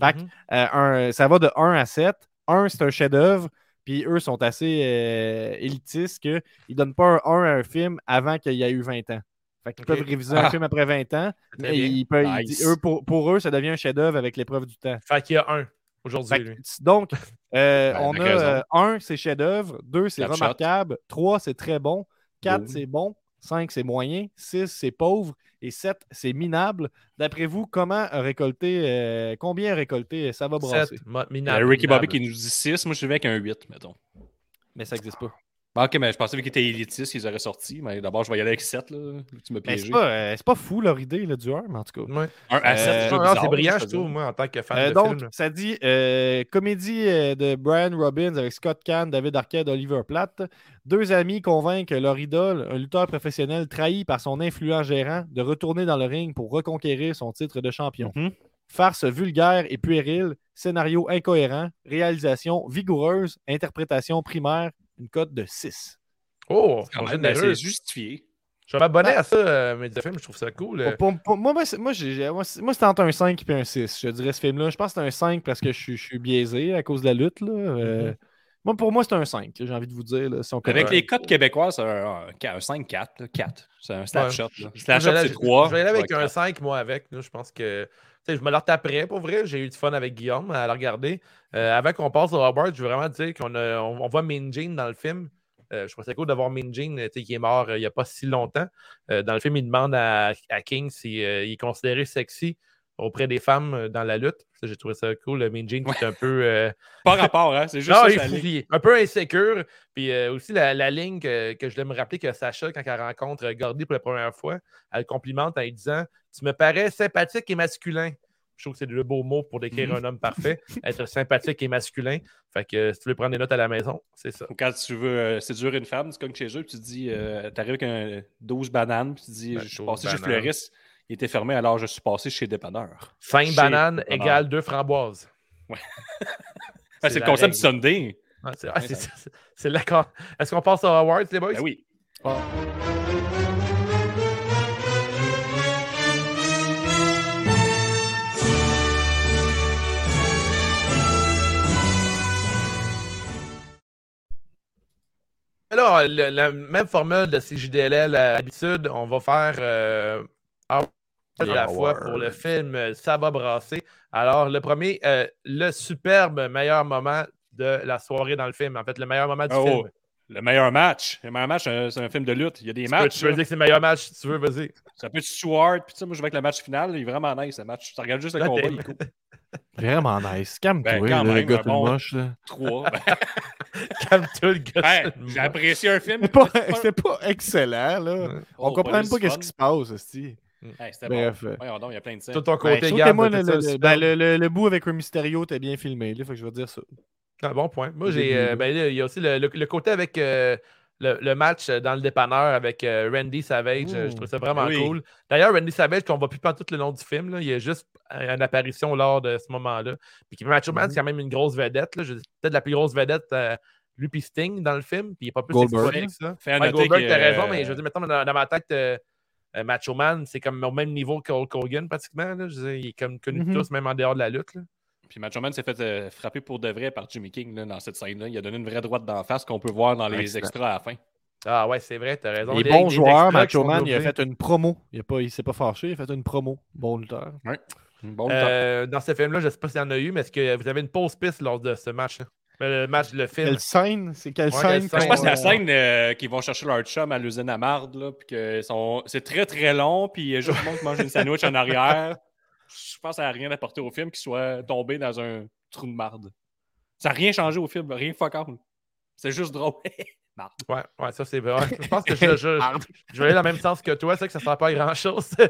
Fait que, Mhm. euh, un- ça va de 1 à 7. 1, c'est un chef-d'œuvre. Puis eux sont assez euh, élitistes qu'ils ne donnent pas un 1 à un film avant qu'il y ait eu 20 ans. Fait qu'ils peuvent réviser un Ah. film après 20 ans. Mais ils peuvent- Nice. eux, pour, pour eux, ça devient un chef-d'œuvre avec l'épreuve du temps. Fait qu'il y a un aujourd'hui, lui. donc, euh, on a euh, un, c'est chef-d'œuvre. Deux, c'est remarquable. Trois, c'est très bon. Quatre, c'est bon. Cinq, c'est moyen. Six, c'est pauvre. Et sept, c'est minable. D'après vous, comment a récolté, euh, combien a récolté ça va brasser? Sept, mo- Il y a minable, Ricky Bobby qui nous dit 6. Moi, je suis avec un 8, mettons. Mais ça n'existe pas. Bon, ok, mais je pensais qu'il était élitiste, qu'ils auraient sorti. Mais d'abord, je vais y aller avec 7. Là. Tu m'as Mais piégé. c'est pas, euh, c'est pas fou leur idée là, du 1, mais en tout cas. Ouais. Un à 7, Euh, c'est brillant, je trouve, moi, en tant que fan Euh, de donc, film. ça dit euh, comédie de Brian Robbins avec Scott Kahn, David Arquette, Oliver Platt. Deux amis convainquent leur idole, un lutteur professionnel trahi par son influent gérant, de retourner dans le ring pour reconquérir son titre de champion. Mhm. Farce vulgaire et puérile, scénario incohérent, réalisation vigoureuse, interprétation primaire, une cote de 6. Oh, c'est justifié. Je vais m'abonner à ça, euh, Mediafilm, je trouve ça cool. euh. Pour- pour- pour- moi, moi, c'est entre un 5 et un 6. Je dirais ce film-là. Je pense que c'est un 5 parce que je suis, je suis biaisé à cause de la lutte. Là. Euh, Moi, pour moi, c'est un 5. J'ai envie de vous dire. là, si on Avec les codes québécois, c'est un, un 5-4. là, 4. C'est un vais Snapshot, aller- c'est 3. Je vais aller avec un quatre. 5, moi, avec. là. Je pense que. Je me le retaperais pour vrai. J'ai eu du fun avec Guillaume à la regarder. Euh, avant qu'on passe au Robert, je veux vraiment dire qu'on on, voit Mean Gene dans le film. Euh, je trouve ça cool d'avoir tu sais, qui est mort euh, il n'y a pas si longtemps. Dans le film, il demande à, King s'il il est considéré sexy auprès des femmes euh, dans la lutte. J'ai trouvé ça cool. Le Mean Gene qui est un peu. euh, Pas rapport, hein? C'est juste non, ça, il, un peu insécure. Puis euh, aussi, la, la ligne que, que je voulais me rappeler que Sacha, quand elle rencontre Gordy pour la première fois, elle le complimente en lui disant Tu me parais sympathique et masculin. Je trouve que c'est le beau mot pour décrire Mhm. un homme parfait, être sympathique et masculin. Fait que si tu veux prendre des notes à la maison, c'est ça. Quand tu veux euh, séduire une femme, tu cognes chez eux, puis tu dis, euh, t'arrives avec un 12 bananes, puis tu dis, Ben, je suis 12 passé chez. Fleuriste, il était fermé, alors je suis passé chez Dépanneur. 5 Chez bananes Dépanneur. égale 2 framboises. Ouais. Ah, c'est le la concept du. Sunday. Ah, c'est ah, l'accord. Est-ce qu'on passe aux awards, les boys? Ben oui. Alors, le, la même formule de CJDLL à l'habitude, on va faire euh, À la fois pour le film euh, Ça va brasser. Alors, le premier, euh, le superbe meilleur moment de la soirée dans le film. En fait, le meilleur moment du Oh, film. Le meilleur match. Le meilleur match, euh, c'est un film de lutte. Il y a des Tu peux, matchs. tu peux dire que c'est le meilleur match si tu veux, vas-y. Ça peut être Stewart, puis ça, moi je vais avec le match final. Il est vraiment nice, le match. Tu regardes juste le Là, combat, t'es- il est cool. Vraiment nice. Calme-toi, Ben, le même, gars un tout bon- moche. là. 3. Ben, Calme-toi, le gars. hey, J'ai apprécié un film. C'est pas, pas excellent, là. On Oh, comprend pas même pas juste ce qui se passe, hostie. Hey, C'était Bref, bon. euh, Voyons donc, il y a plein de scènes. Tout ton Ben, côté, garde. moi, de le, ben, le- le- bout avec Rey Mysterio était bien filmé, là, fait que je vais dire ça. Ah, bon point. Moi, j'ai. euh, ben, il y a aussi le, le- le côté avec euh, le, le match dans le dépanneur avec euh, Randy Savage. Je trouve ça vraiment Oui. cool. D'ailleurs, Randy Savage, qu'on voit plus pendant tout le long du film, là, il y a juste une apparition lors de ce moment-là. Puis Macho Man, Mhm. c'est quand même une grosse vedette. Peut-être la plus grosse vedette, euh, lui puis Sting dans le film. Puis il n'est pas plus Goldberg. ça. Fait Ouais, Goldberg, que, t'as raison, mais je veux dire, mettons, dans, dans ma tête, euh, Macho Man, c'est comme au même niveau que Hulk Hogan, pratiquement. là. Je veux dire, il est comme connu de Mhm. tous, même en dehors de la lutte. là. Puis Macho Man s'est fait euh, frapper pour de vrai par Jimmy King là, dans cette scène-là. Il a donné une vraie droite d'en face qu'on peut voir dans les Excellent. extras à la fin. Ah ouais, c'est vrai, t'as raison. Les Des- bons des joueurs, extras qui Macho Man, il a fait une promo. Il, a pas, il s'est pas fâché, il a fait une promo. Bon lutteur. Bon, Euh, dans ce film-là, je ne sais pas s'il y en a eu, mais est-ce que vous avez une pause piste lors de ce match? Le match, le film. Quelle scène? C'est quelle Ouais, scène? je pense que c'est la euh, scène euh, qu'ils vont chercher leur chum à l'usine à marde, là, puis que sont... c'est très très long, puis il y a juste le monde qui mange une sandwich en arrière. Je pense que ça n'a rien apporté au film qu'il soit tombé dans un trou de marde. Ça n'a rien changé au film, rien fuck all. C'est juste drôle. marde. Ouais, ouais, ça c'est vrai. Je pense que je, je, je vais aller dans le même sens que toi, c'est que ça ne sert pas à grand-chose. ça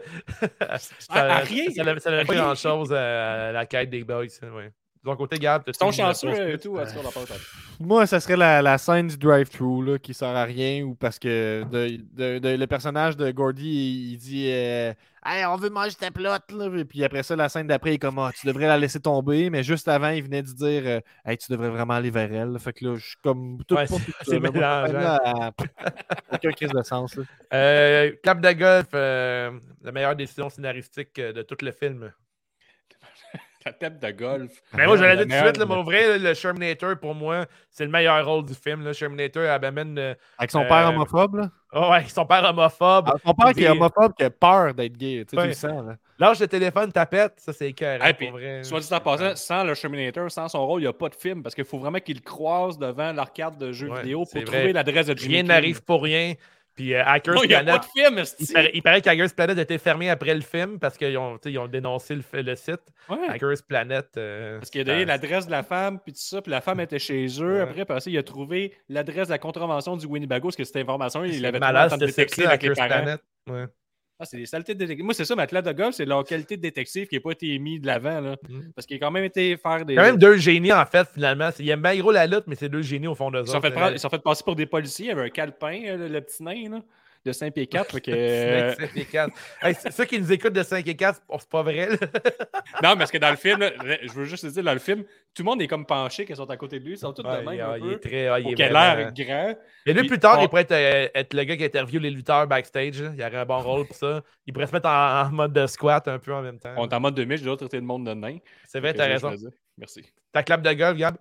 À- à rien. Ça ça n'a pas Rien. grand-chose à la quête des boys. Ouais. De ton côté, Gab, tu sont chanceux et tout. en tout en parle tantôt. Moi, ça serait la, la scène du drive-thru là, qui sert à rien ou parce que de- de- de- le personnage de Gordy, il, il dit euh, Hey, on veut manger ta plotte. Là. Et puis après ça, la scène d'après, il est comme Ah, Tu devrais la laisser tomber. Mais juste avant, il venait de dire euh, Hey, tu devrais vraiment aller vers elle. Fait que là, je suis comme tout Ouais, pour c'est- mélangeant. Aucun crise de sens. Là. Euh, Clap de golf, euh, la meilleure décision scénaristique euh, de tout le film. La tête de golf. Mais Ben, moi, je la l'ai dit tout de suite, là, mon vrai, le Shermanator, pour moi, c'est le meilleur rôle du film. Le Shermanator, elle amène. euh, Avec son Euh, père homophobe. Là? oh, ouais, son père homophobe. Ah, son père qui est homophobe, qui a peur d'être gay. Tu sais, Ouais. le sens. Là. Lâche le téléphone, tapette, ça c'est cœur. Hey, pour vrai. Soit dit en passant, sans le Terminator, sans son rôle, il n'y a pas de film parce qu'il faut vraiment qu'il croise devant l'arcade de jeux Ouais, vidéo pour vrai. trouver l'adresse de Jimmy Rien n'arrive pour rien. Puis euh, Hackers Non, il n'y a Planet, pas de film, il, paraît, il paraît qu'Hackers Planet a été fermé après le film parce qu'ils ont, ils ont dénoncé le, site. Ouais. Hackers Planet. euh, Parce qu'il a donné l'adresse de la femme, puis tout ça, puis la femme était chez eux. Ouais. Après, parce qu'il a trouvé l'adresse de la contravention du Winnebago, parce que cette information, il l'avait malade, c'était avec les Hackers parents. Planet. Ouais. Ah, c'est des saletés de détective. Moi, c'est ça, ma classe de golf, c'est leur qualité de détective qui n'a pas été mis de l'avant, là. Mhm. Parce qu'il a quand même été faire des... Quand même deux génies, en fait, finalement. Ils aiment bien gros la lutte, mais c'est deux génies au fond de Ils se sont, fait prendre- ils sont fait passer pour des policiers. Il y avait un calepin, euh, le, le petit nain, là, de 5 pieds 4. fait que, euh, 5 et 4. Hey, c'est- ceux qui nous écoutent de 5 et 4, c'est pas vrai. là. Non, parce que dans le film, là, je veux juste te dire, dans le film, tout le monde est comme penché qu'ils sont à côté de lui. Ils sont tous Ouais, de même il, un il peu. est très. ah, il est l'air grand. Et lui, plus tard, on- il pourrait être, euh, être le gars qui interviewe les lutteurs backstage. Il aurait un bon rôle pour ça. Il pourrait se mettre en, en mode de squat un peu en même temps. On est en mode 2000, je dois traiter le monde de nain. C'est vrai, t'as raison. Merci. Ta clap de golf, Gab?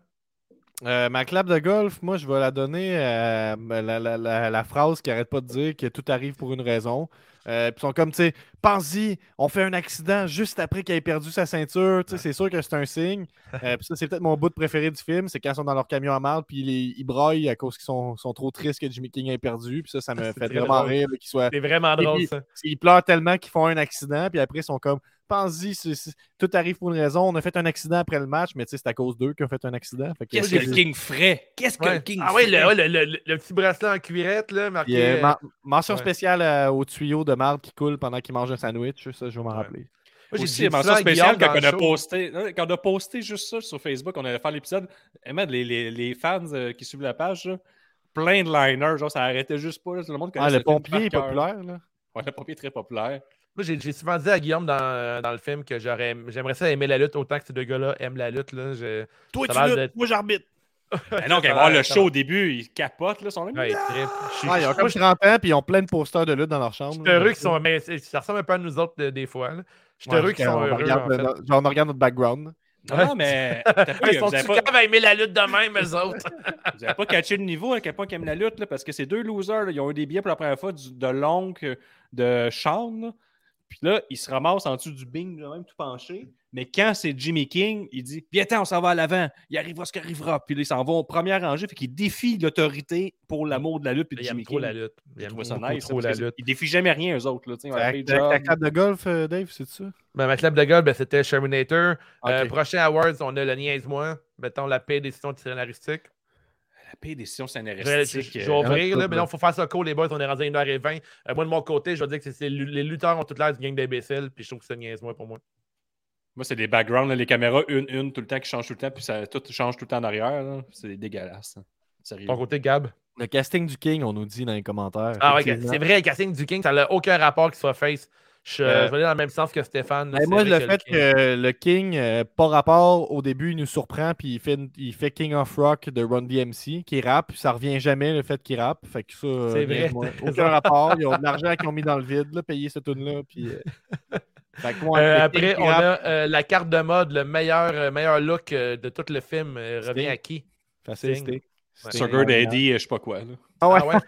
Euh, ma clap de golf, moi, je vais la donner à la, la- la- la phrase qui arrête pas de dire que tout arrive pour une raison. Euh, puis ils sont comme, tu sais, pense-y, on fait un accident juste après qu'il ait perdu sa ceinture. Tu sais, c'est sûr que c'est un signe. Euh, puis ça, c'est peut-être mon bout préféré du film, c'est quand ils sont dans leur camion à marde, puis ils, ils braillent à cause qu'ils sont, sont trop tristes que Jimmy King ait perdu. Puis ça, ça me fait vraiment drôle. rire qu'ils soient C'est vraiment drôle, ça. ils pleurent tellement qu'ils font un accident, puis après, ils sont comme, pense-y, tout arrive pour une raison. On a fait un accident après le match, mais c'est à cause d'eux qu'ils ont fait un accident. Qu'est-ce que le King ferait? Qu'est-ce que le King Ah oui, le, ferait? ouais, le, le- le petit bracelet en cuirette, là, marqué. Euh, men- mention ouais. spéciale euh, au tuyau de marde qui coule pendant qu'il mange un sandwich. Ça, je vais m'en rappeler. moi, j'ai Aussi, dit mention spéciale quand on, a posté, quand on a posté juste ça sur Facebook, on allait faire l'épisode. Eh, man, les, les, les fans euh, qui suivent la page, là, plein de liners, genre ça arrêtait juste pas. là, tout le monde Ah, le pompier est populaire. Là. Ouais, le pompier est très populaire. Moi, j'ai souvent dit à Guillaume dans, dans le film que j'aimerais ça aimer la lutte autant que ces deux gars-là aiment la lutte. Là. Je- Toi, Ça tu luttes, moi, j'arbitre. Mais non, quand ils vont le show au début, ils capotent, là, ils sont là. Ouais, suis- Ah, ils ont je comme suis 30 ans, puis ils ont plein de posters de lutte dans leur chambre. je suis heureux qu'ils sont. Mais ça ressemble un peu à nous autres de- des fois. là. Je suis heureux qu'ils sont on heureux. regarde, en fait. le- genre, on regarde notre background. Non, non, mais Ils sont n'avez pas, à aimer la lutte de même, eux autres. vous avez pas catché le niveau à quel point ils aiment la lutte, là, parce que ces deux losers, là, ils ont eu des billets pour la première fois du- de l'oncle de Sean. Puis là, ils se ramassent en dessous du bing, même tout penché. Mais quand c'est Jimmy King, il dit Viens, on s'en va à l'avant, il arrivera ce qui arrivera. Puis là, ils s'en vont en première rangée, fait qu'ils défient l'autorité pour l'amour de la lutte. Puis de Jimmy trop King. la lutte. Ça beaucoup nice. trop la lutte. Ils défient jamais rien, eux autres. Là, tu sais, on a Ta fait le ta- job. ta clap de golf, euh, Dave, c'est ça? Ben, ma clap de golf, ben, c'était Sherminator. Euh, Ok. prochain Awards, on a le Niaise-moi. Mettons la paix décision scénaristique. La pire décision Je vais, je- scénaristique. je euh, vais ouvrir, tout, là, mais là. non, il faut faire ça cool, les boys. On est rendu à 1h20. Euh, moi, de mon côté, je vais dire que c'est- les lutteurs ont toute l'air du gang d'imbéciles, puis je trouve que c'est niaise-moi pour moi. Moi, c'est des backgrounds, là, les caméras, une, une, tout le temps, qui changent tout le temps, puis ça tout change tout le temps en arrière. là. C'est dégueulasse. hein. Sérieux. Ton côté, Gab? Le casting du King, on nous dit dans les commentaires. Ah ouais, c'est vrai, le casting du King, ça n'a aucun rapport qu'il soit face. Je, Euh, je vais aller dans le même sens que Stéphane. Ben, moi, le que fait King- que le King, euh, par rapport, au début, il nous surprend, puis il fait, il fait King of Rock de Run DMC, qui rappe, puis ça revient jamais le fait qu'il rappe. Fait que ça, euh, C'est vrai, moi, aucun rapport. Ils ont de l'argent qu'ils ont mis dans le vide, là, payer cette tune-là. Puis, euh, fait que moi, Euh, après, on rappe, a euh, la carte de mode, le meilleur, euh, meilleur look euh, de tout le film. euh, revient à qui? Ouais. Sting. Sugar Daddy, je sais pas quoi. là. Ah ouais? Ah ouais?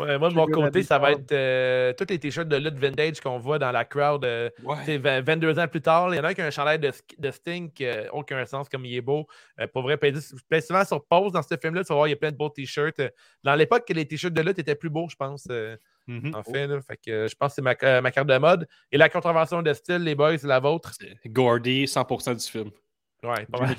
Ouais, moi, de mon côté, ça va être euh, tous les t-shirts de lutte vintage qu'on voit dans la crowd. euh, Ouais. tu sais, 20 22 ans plus tard, il y en a un qui a un chandail de, de Sting qui n'a aucun sens comme il est beau. Euh, pour vrai, payer- payer souvent sur pause dans ce film-là, tu vas voir, il y a plein de beaux t-shirts. Euh, Dans l'époque, que les t-shirts de lutte étaient plus beaux, je pense. euh, Mhm. en fait, là. Fait que, euh, je pense que c'est ma, euh, ma carte de mode. Et la contravention de style, les boys, c'est la vôtre? Gordy, 100% du film. Ouais, pas mal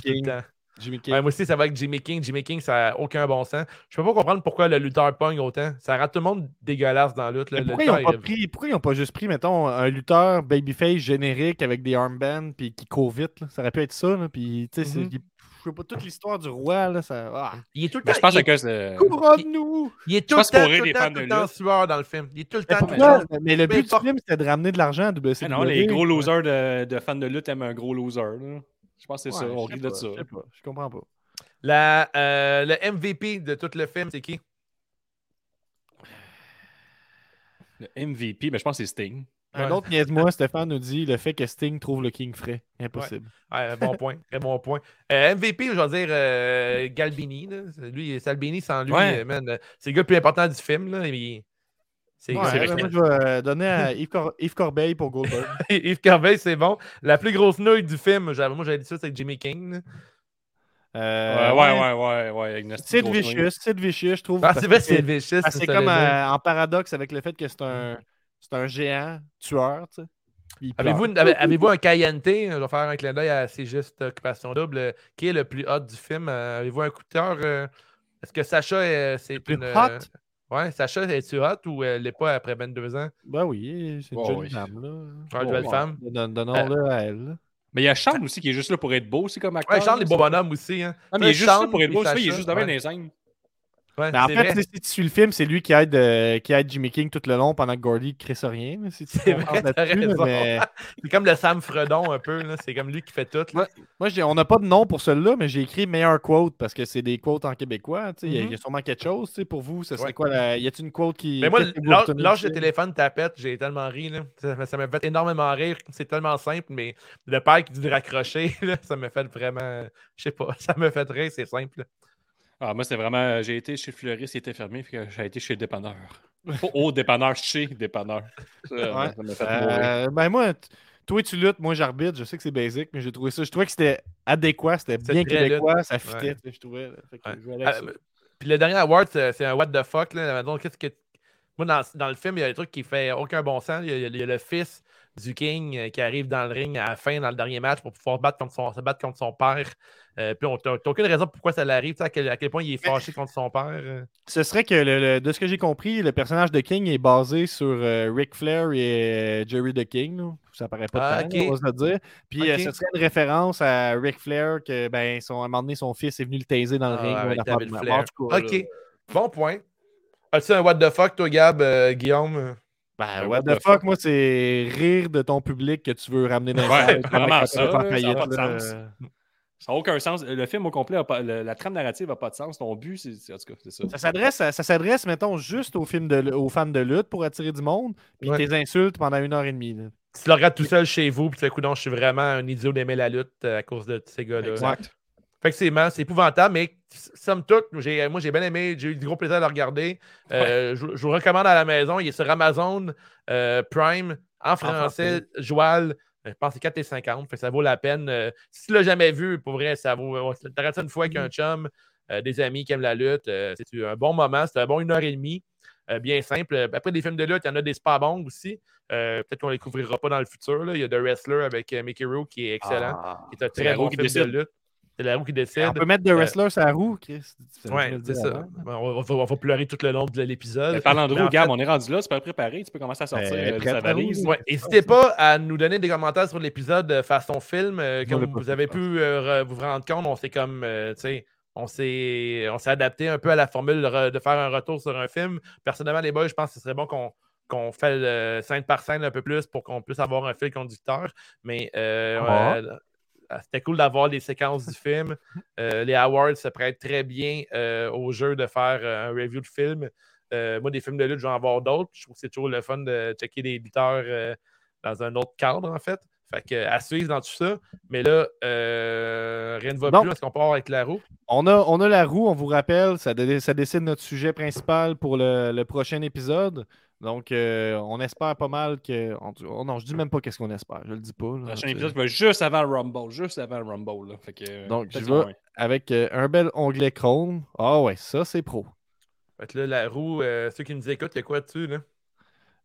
Jimmy King. Ouais, moi aussi, ça va avec Jimmy King. Jimmy King, ça n'a aucun bon sens. Je peux pas comprendre pourquoi le lutteur pogne autant. Ça rend tout le monde dégueulasse dans la lutte. là. Mais Le pourquoi, ils ont lutteur, pas pris, pourquoi ils n'ont pas juste pris, mettons, un lutteur babyface générique avec des armbands puis qui court vite? là? Ça aurait pu être ça. Là, puis, tu sais, c'est- Mhm. je sais pas, toute l'histoire du roi, là, ça. Ah. Il est tout le Mais temps. je pense il est- que c'est. Couronne-nous! Il est tout pense le temps, tout temps, tout de le temps lutte. sueur dans le film. Il est tout le Mais, temps. pourquoi? Mais le but du film, c'était de ramener de l'argent à WCW. Ah non, les gros losers de, de fans de lutte aiment un gros loser. là. Je pense que c'est ça. On rit de ça. Je sais pas, je comprends pas. La, euh, le MVP de tout le film, c'est qui? Le MVP, mais je pense que c'est Sting. Un Ouais. autre niaise-moi, Stéphane nous dit le fait que Sting trouve le King frais. Impossible. Ouais, bon point. Très bon point. Euh, MVP, je vais dire euh, Galbini. là. Lui, Salbini, sans lui, man, c'est le gars le plus important du film. Là. Il- C'est Ouais, c'est moi, je vais euh, donner à Yves, Cor- Yves Corbeil pour Goldberg. Yves Corbeil, c'est bon. La plus grosse nouille du film, moi j'avais dit ça, c'est Jimmy King. Euh, Ouais, ouais, ouais, ouais, ouais. Vicious, Sid Vicious, je trouve. Ah, c'est vrai, que c'est vicious. ah, c'est comme euh, en paradoxe avec le fait que c'est un, c'est un géant tueur, tu sais. Avez-vous avez- avez-vous un Cayenne? Je vais faire un clin d'œil à C'est juste Occupation Double. euh, Qui est le plus hot du film? Euh, Avez-vous un coup de cœur? euh, Est-ce que Sacha, euh, c'est plus une. hot? Euh, Ouais, Sacha, est-tu hot ou elle l'est pas après 22 ans? Ben oui, c'est une jolie oui. femme, là. Ouais, une belle ouais. femme. Don- Donnons-le à elle. Mais il y a Charles aussi qui est juste là pour être beau, c'est comme acteur. Ouais, Charles, c'est- beaux bonhommes aussi. Hein. Ah, mais il est Ça, juste là pour être beau, vrai, il est juste devant ouais. les scènes. Ouais, Mais en fait, vrai. si tu suis le film, c'est lui qui aide, euh, qui aide Jimmy King tout le long pendant que Gordy ne crée rien. Si C'est mais- comme le Sam Fredon un peu. C'est comme lui qui fait tout. là. Moi, on n'a pas de nom pour celui-là, mais j'ai écrit meilleur quote parce que c'est des quotes en québécois. Il y a- y, a sûrement quelque chose. Pour vous, ce serait Ouais. quoi la... Y a-t-il une quote qui. Mais moi, le film? téléphone, tapette, j'ai tellement ri. Là. Ça m'a fait énormément rire. C'est tellement simple, mais le père qui dit raccrocher, là, ça me fait vraiment. Je sais pas, ça me fait rire, c'est simple. Ah, moi, c'était vraiment. J'ai été chez Fleuriste, il était fermé, puis j'ai été chez le dépanneur. Au dépanneur, chez dépanneur. Ça, Ouais. ça. Euh, ben moi, toi tu luttes, moi j'arbitre. Je sais que c'est basic, mais j'ai trouvé ça. Je trouvais que c'était adéquat, c'était bien québécois, ça fitait, Ouais. je trouvais. Ouais. Ah, mais- Puis le dernier award, c'est un what the fuck. Là. Donc, qu'est-ce que... Moi, dans, dans le film, il y a des trucs qui fait aucun bon sens. Il y a, il y a le fils du King euh, qui arrive dans le ring à la fin, dans le dernier match, pour pouvoir battre contre son, se battre contre son père. Euh, puis, on- t'as t'as aucune raison pourquoi ça l'arrive, tu sais, à quel, à quel point il est fâché contre son père. euh. Ce serait que, le- le- de ce que j'ai compris, le personnage de King est basé sur euh, Ric Flair et euh, Jerry the King. là. Ça paraît pas Ah, de ok. temps, on va se le dire. Puis euh, ce serait une référence à Ric Flair que, ben, son, à un moment donné, son fils est venu le taiser dans le Ah, ring. avec même. Flair. OK. là, Bon point. As-tu un what the fuck, toi, Gab, euh, Guillaume? Ben, what the fuck, moi, c'est rire de ton public que tu veux ramener dans le Ouais, vraiment ça, ça a pas de là. sens. Ça n'a aucun sens. Le film au complet, a pas- le- la trame narrative n'a pas de sens. Ton but, c'est. c'est- En tout cas, c'est ça. Ça s'adresse, ça s'adresse, mettons, juste aux, films de, aux fans de lutte pour attirer du monde, puis Ouais. tes insultes pendant une heure et demie. là. Tu le regardes tout seul chez vous, puis tu sais, coudonc, je suis vraiment un idiot d'aimer la lutte à cause de ces gars-là. Exact. Effectivement, c'est épouvantable, mais somme toute, j'ai- moi j'ai bien aimé, j'ai eu du gros plaisir à le regarder. Euh, je, je vous recommande à la maison, il est sur Amazon euh, Prime, en français, joual. Je pense que c'est 4,50, fait que ça vaut la peine. Euh, si tu l'as jamais vu, pour vrai, ça vaut. T'arrêtes ça une fois avec un chum, euh, des amis qui aiment la lutte. euh, c'est un bon moment, c'est un bon une heure et demie. euh, bien simple. Après des films de lutte, il y en a des super bons aussi. Euh, Peut-être qu'on les couvrira pas dans le futur. là. Il y a The Wrestler avec euh, Mickey Rourke qui est excellent. qui est un très bon film de lutte. C'est la roue qui décide. On peut mettre The Euh, Wrestler sur la roue, Chris. Ouais, c'est ça. On va, on va pleurer tout le long de l'épisode. Parlant de roue, Gab, on est rendu là, tu peux préparer, tu peux commencer à sortir Ben, euh, sa valise. Ouais, N'hésitez pas à nous donner des commentaires sur l'épisode euh, façon film. euh, comme vous avez pu euh, vous rendre compte, on s'est comme, euh, tu sais, on s'est on s'est adapté un peu à la formule de, re- de faire un retour sur un film. Personnellement, les boys, je pense que ce serait bon qu'on qu'on fait le scène par scène un peu plus pour qu'on puisse avoir un fil conducteur. Mais euh, Ah. euh, c'était cool d'avoir les séquences du film. Euh, les awards se prêtent très bien euh, au jeu de faire euh, un review de film. Moi, des films de lutte, je vais en voir d'autres. Je trouve que c'est toujours le fun de checker des lutteurs dans un autre cadre, en fait. Fait que, à suivre dans tout ça. Mais là, euh, rien ne va plus. Est-ce qu'on part avec la roue? On a, on a la roue, on vous rappelle, ça, dé- ça décide notre sujet principal pour le, le prochain épisode. Donc, euh, on espère pas mal que. on- oh non, je dis même pas qu'est-ce qu'on espère, je le dis pas. là. Le prochain épisode va juste avant le Rumble, juste avant le Rumble. Là. Fait que, euh, Donc, je vais avec euh, un bel onglet Chrome. Ah ouais, ça c'est pro. Fait que là, la roue, euh, ceux qui nous écoutent, il y a quoi dessus, là?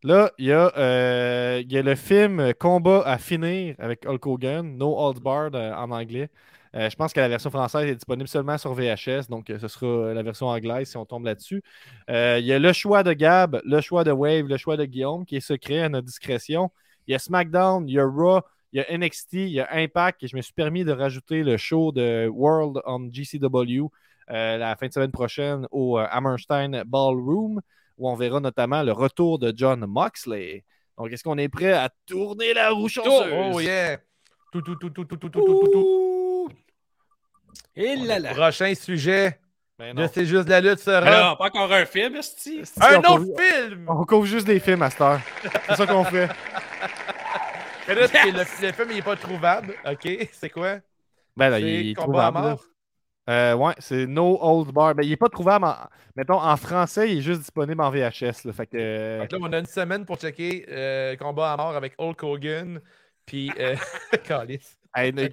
Là, il y, a, euh, il y a le film Combat à finir avec Hulk Hogan, No Holds Barred euh, en anglais. Euh, je pense que la version française est disponible seulement sur VHS, donc euh, ce sera la version anglaise si on tombe là-dessus. Euh, il y a le choix de Gab, le choix de Wave, le choix de Guillaume qui est secret à notre discrétion. Il y a SmackDown, il y a Raw, il y a NXT, il y a Impact et je me suis permis de rajouter le show de World on GCW euh, la fin de semaine prochaine au euh, Hammerstein Ballroom où on verra notamment le retour de John Moxley. Donc, est-ce qu'on est prêt à tourner la roue chanceuse? Oh yeah! Tout, tout, tout, tout, tout, tout, tout, tout, tout. Et là là. Prochain sujet Ben de non. C'est juste la lutte sera Alors, pas encore un film, esti? un on autre couvre- film! On couvre juste des films à cette heure. C'est ça qu'on fait. Mais là, le, le film, il n'est pas trouvable. OK, c'est quoi? Ben là, il est combat à trouvable. là. mort? Euh, ouais, c'est No Old Bar. Ben, il est pas trouvable, en... mettons, en français, il est juste disponible en VHS. Là, fait que... Fait que là, on a une semaine pour checker euh, combat à mort avec Hulk Hogan. Puis, euh, Calice. Hey, mais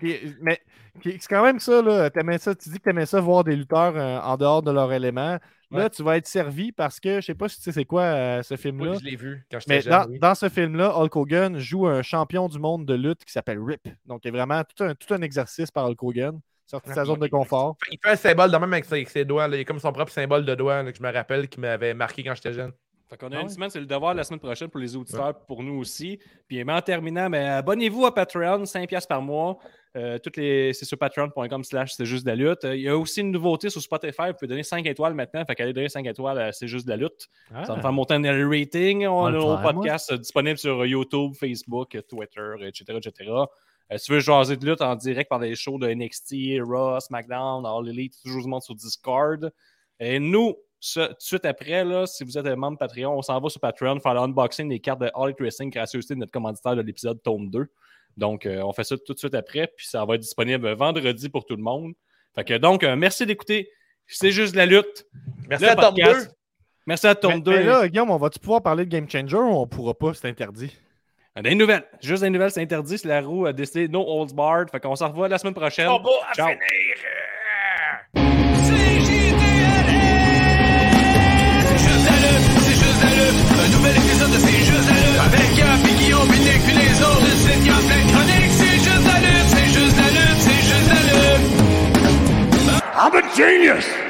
c'est quand même ça, là. Ça. Tu dis que t'aimais ça voir des lutteurs euh, en dehors de leur élément. Là, Ouais. tu vas être servi parce que je sais pas si tu sais c'est quoi euh, ce film-là. Oui, je l'ai vu quand j'étais Mais jeune. dans, oui. dans ce film-là, Hulk Hogan joue un champion du monde de lutte qui s'appelle RIP. Donc, il y a vraiment tout un, tout un exercice par Hulk Hogan, sorti de sa zone de confort. Il fait un symbole de même avec ses, doigts. là. Il a comme son propre symbole de doigt là, que je me rappelle qui m'avait marqué quand j'étais jeune. Fait qu'on a Ah une ouais? semaine, c'est le devoir de la semaine prochaine pour les auditeurs, pour nous aussi. Puis mais en terminant, mais abonnez-vous à Patreon, 5$ par mois. Euh, toutes les, c'est sur patreon.com slash c'est juste de la lutte. Euh, Il y a aussi une nouveauté sur Spotify. Vous pouvez donner 5 étoiles maintenant. Fait qu'allez donner 5 étoiles à C'est juste de la lutte. Ah. Ça va me faire monter un rating. On a nos podcasts euh, disponibles sur YouTube, Facebook, Twitter, etc. etc. Euh, si tu veux jaser de lutte en direct par des shows de NXT, Raw, SmackDown, All Elite, toujours du monde sur Discord. Et nous, ce- tout de suite après, là, si vous êtes un membre Patreon, on s'en va sur Patreon faire l'unboxing des cartes de All Elite Wrestling gracieuseté de notre commanditaire de l'épisode Tome 2. Donc, euh, on fait ça tout de suite après, puis ça va être disponible vendredi pour tout le monde. Fait que donc, euh, merci d'écouter. C'est juste de la lutte. Merci Le à Tom 2. podcast. Merci à Tome Mais, 2. mais là, Guillaume, on va-tu pouvoir parler de Game Changer ou on pourra pas? C'est interdit. Des nouvelles. Juste des nouvelles, c'est interdit. C'est la roue a décidé no holds barred. Fait qu'on s'en revoit la semaine prochaine. Ciao. finir. I'm a genius!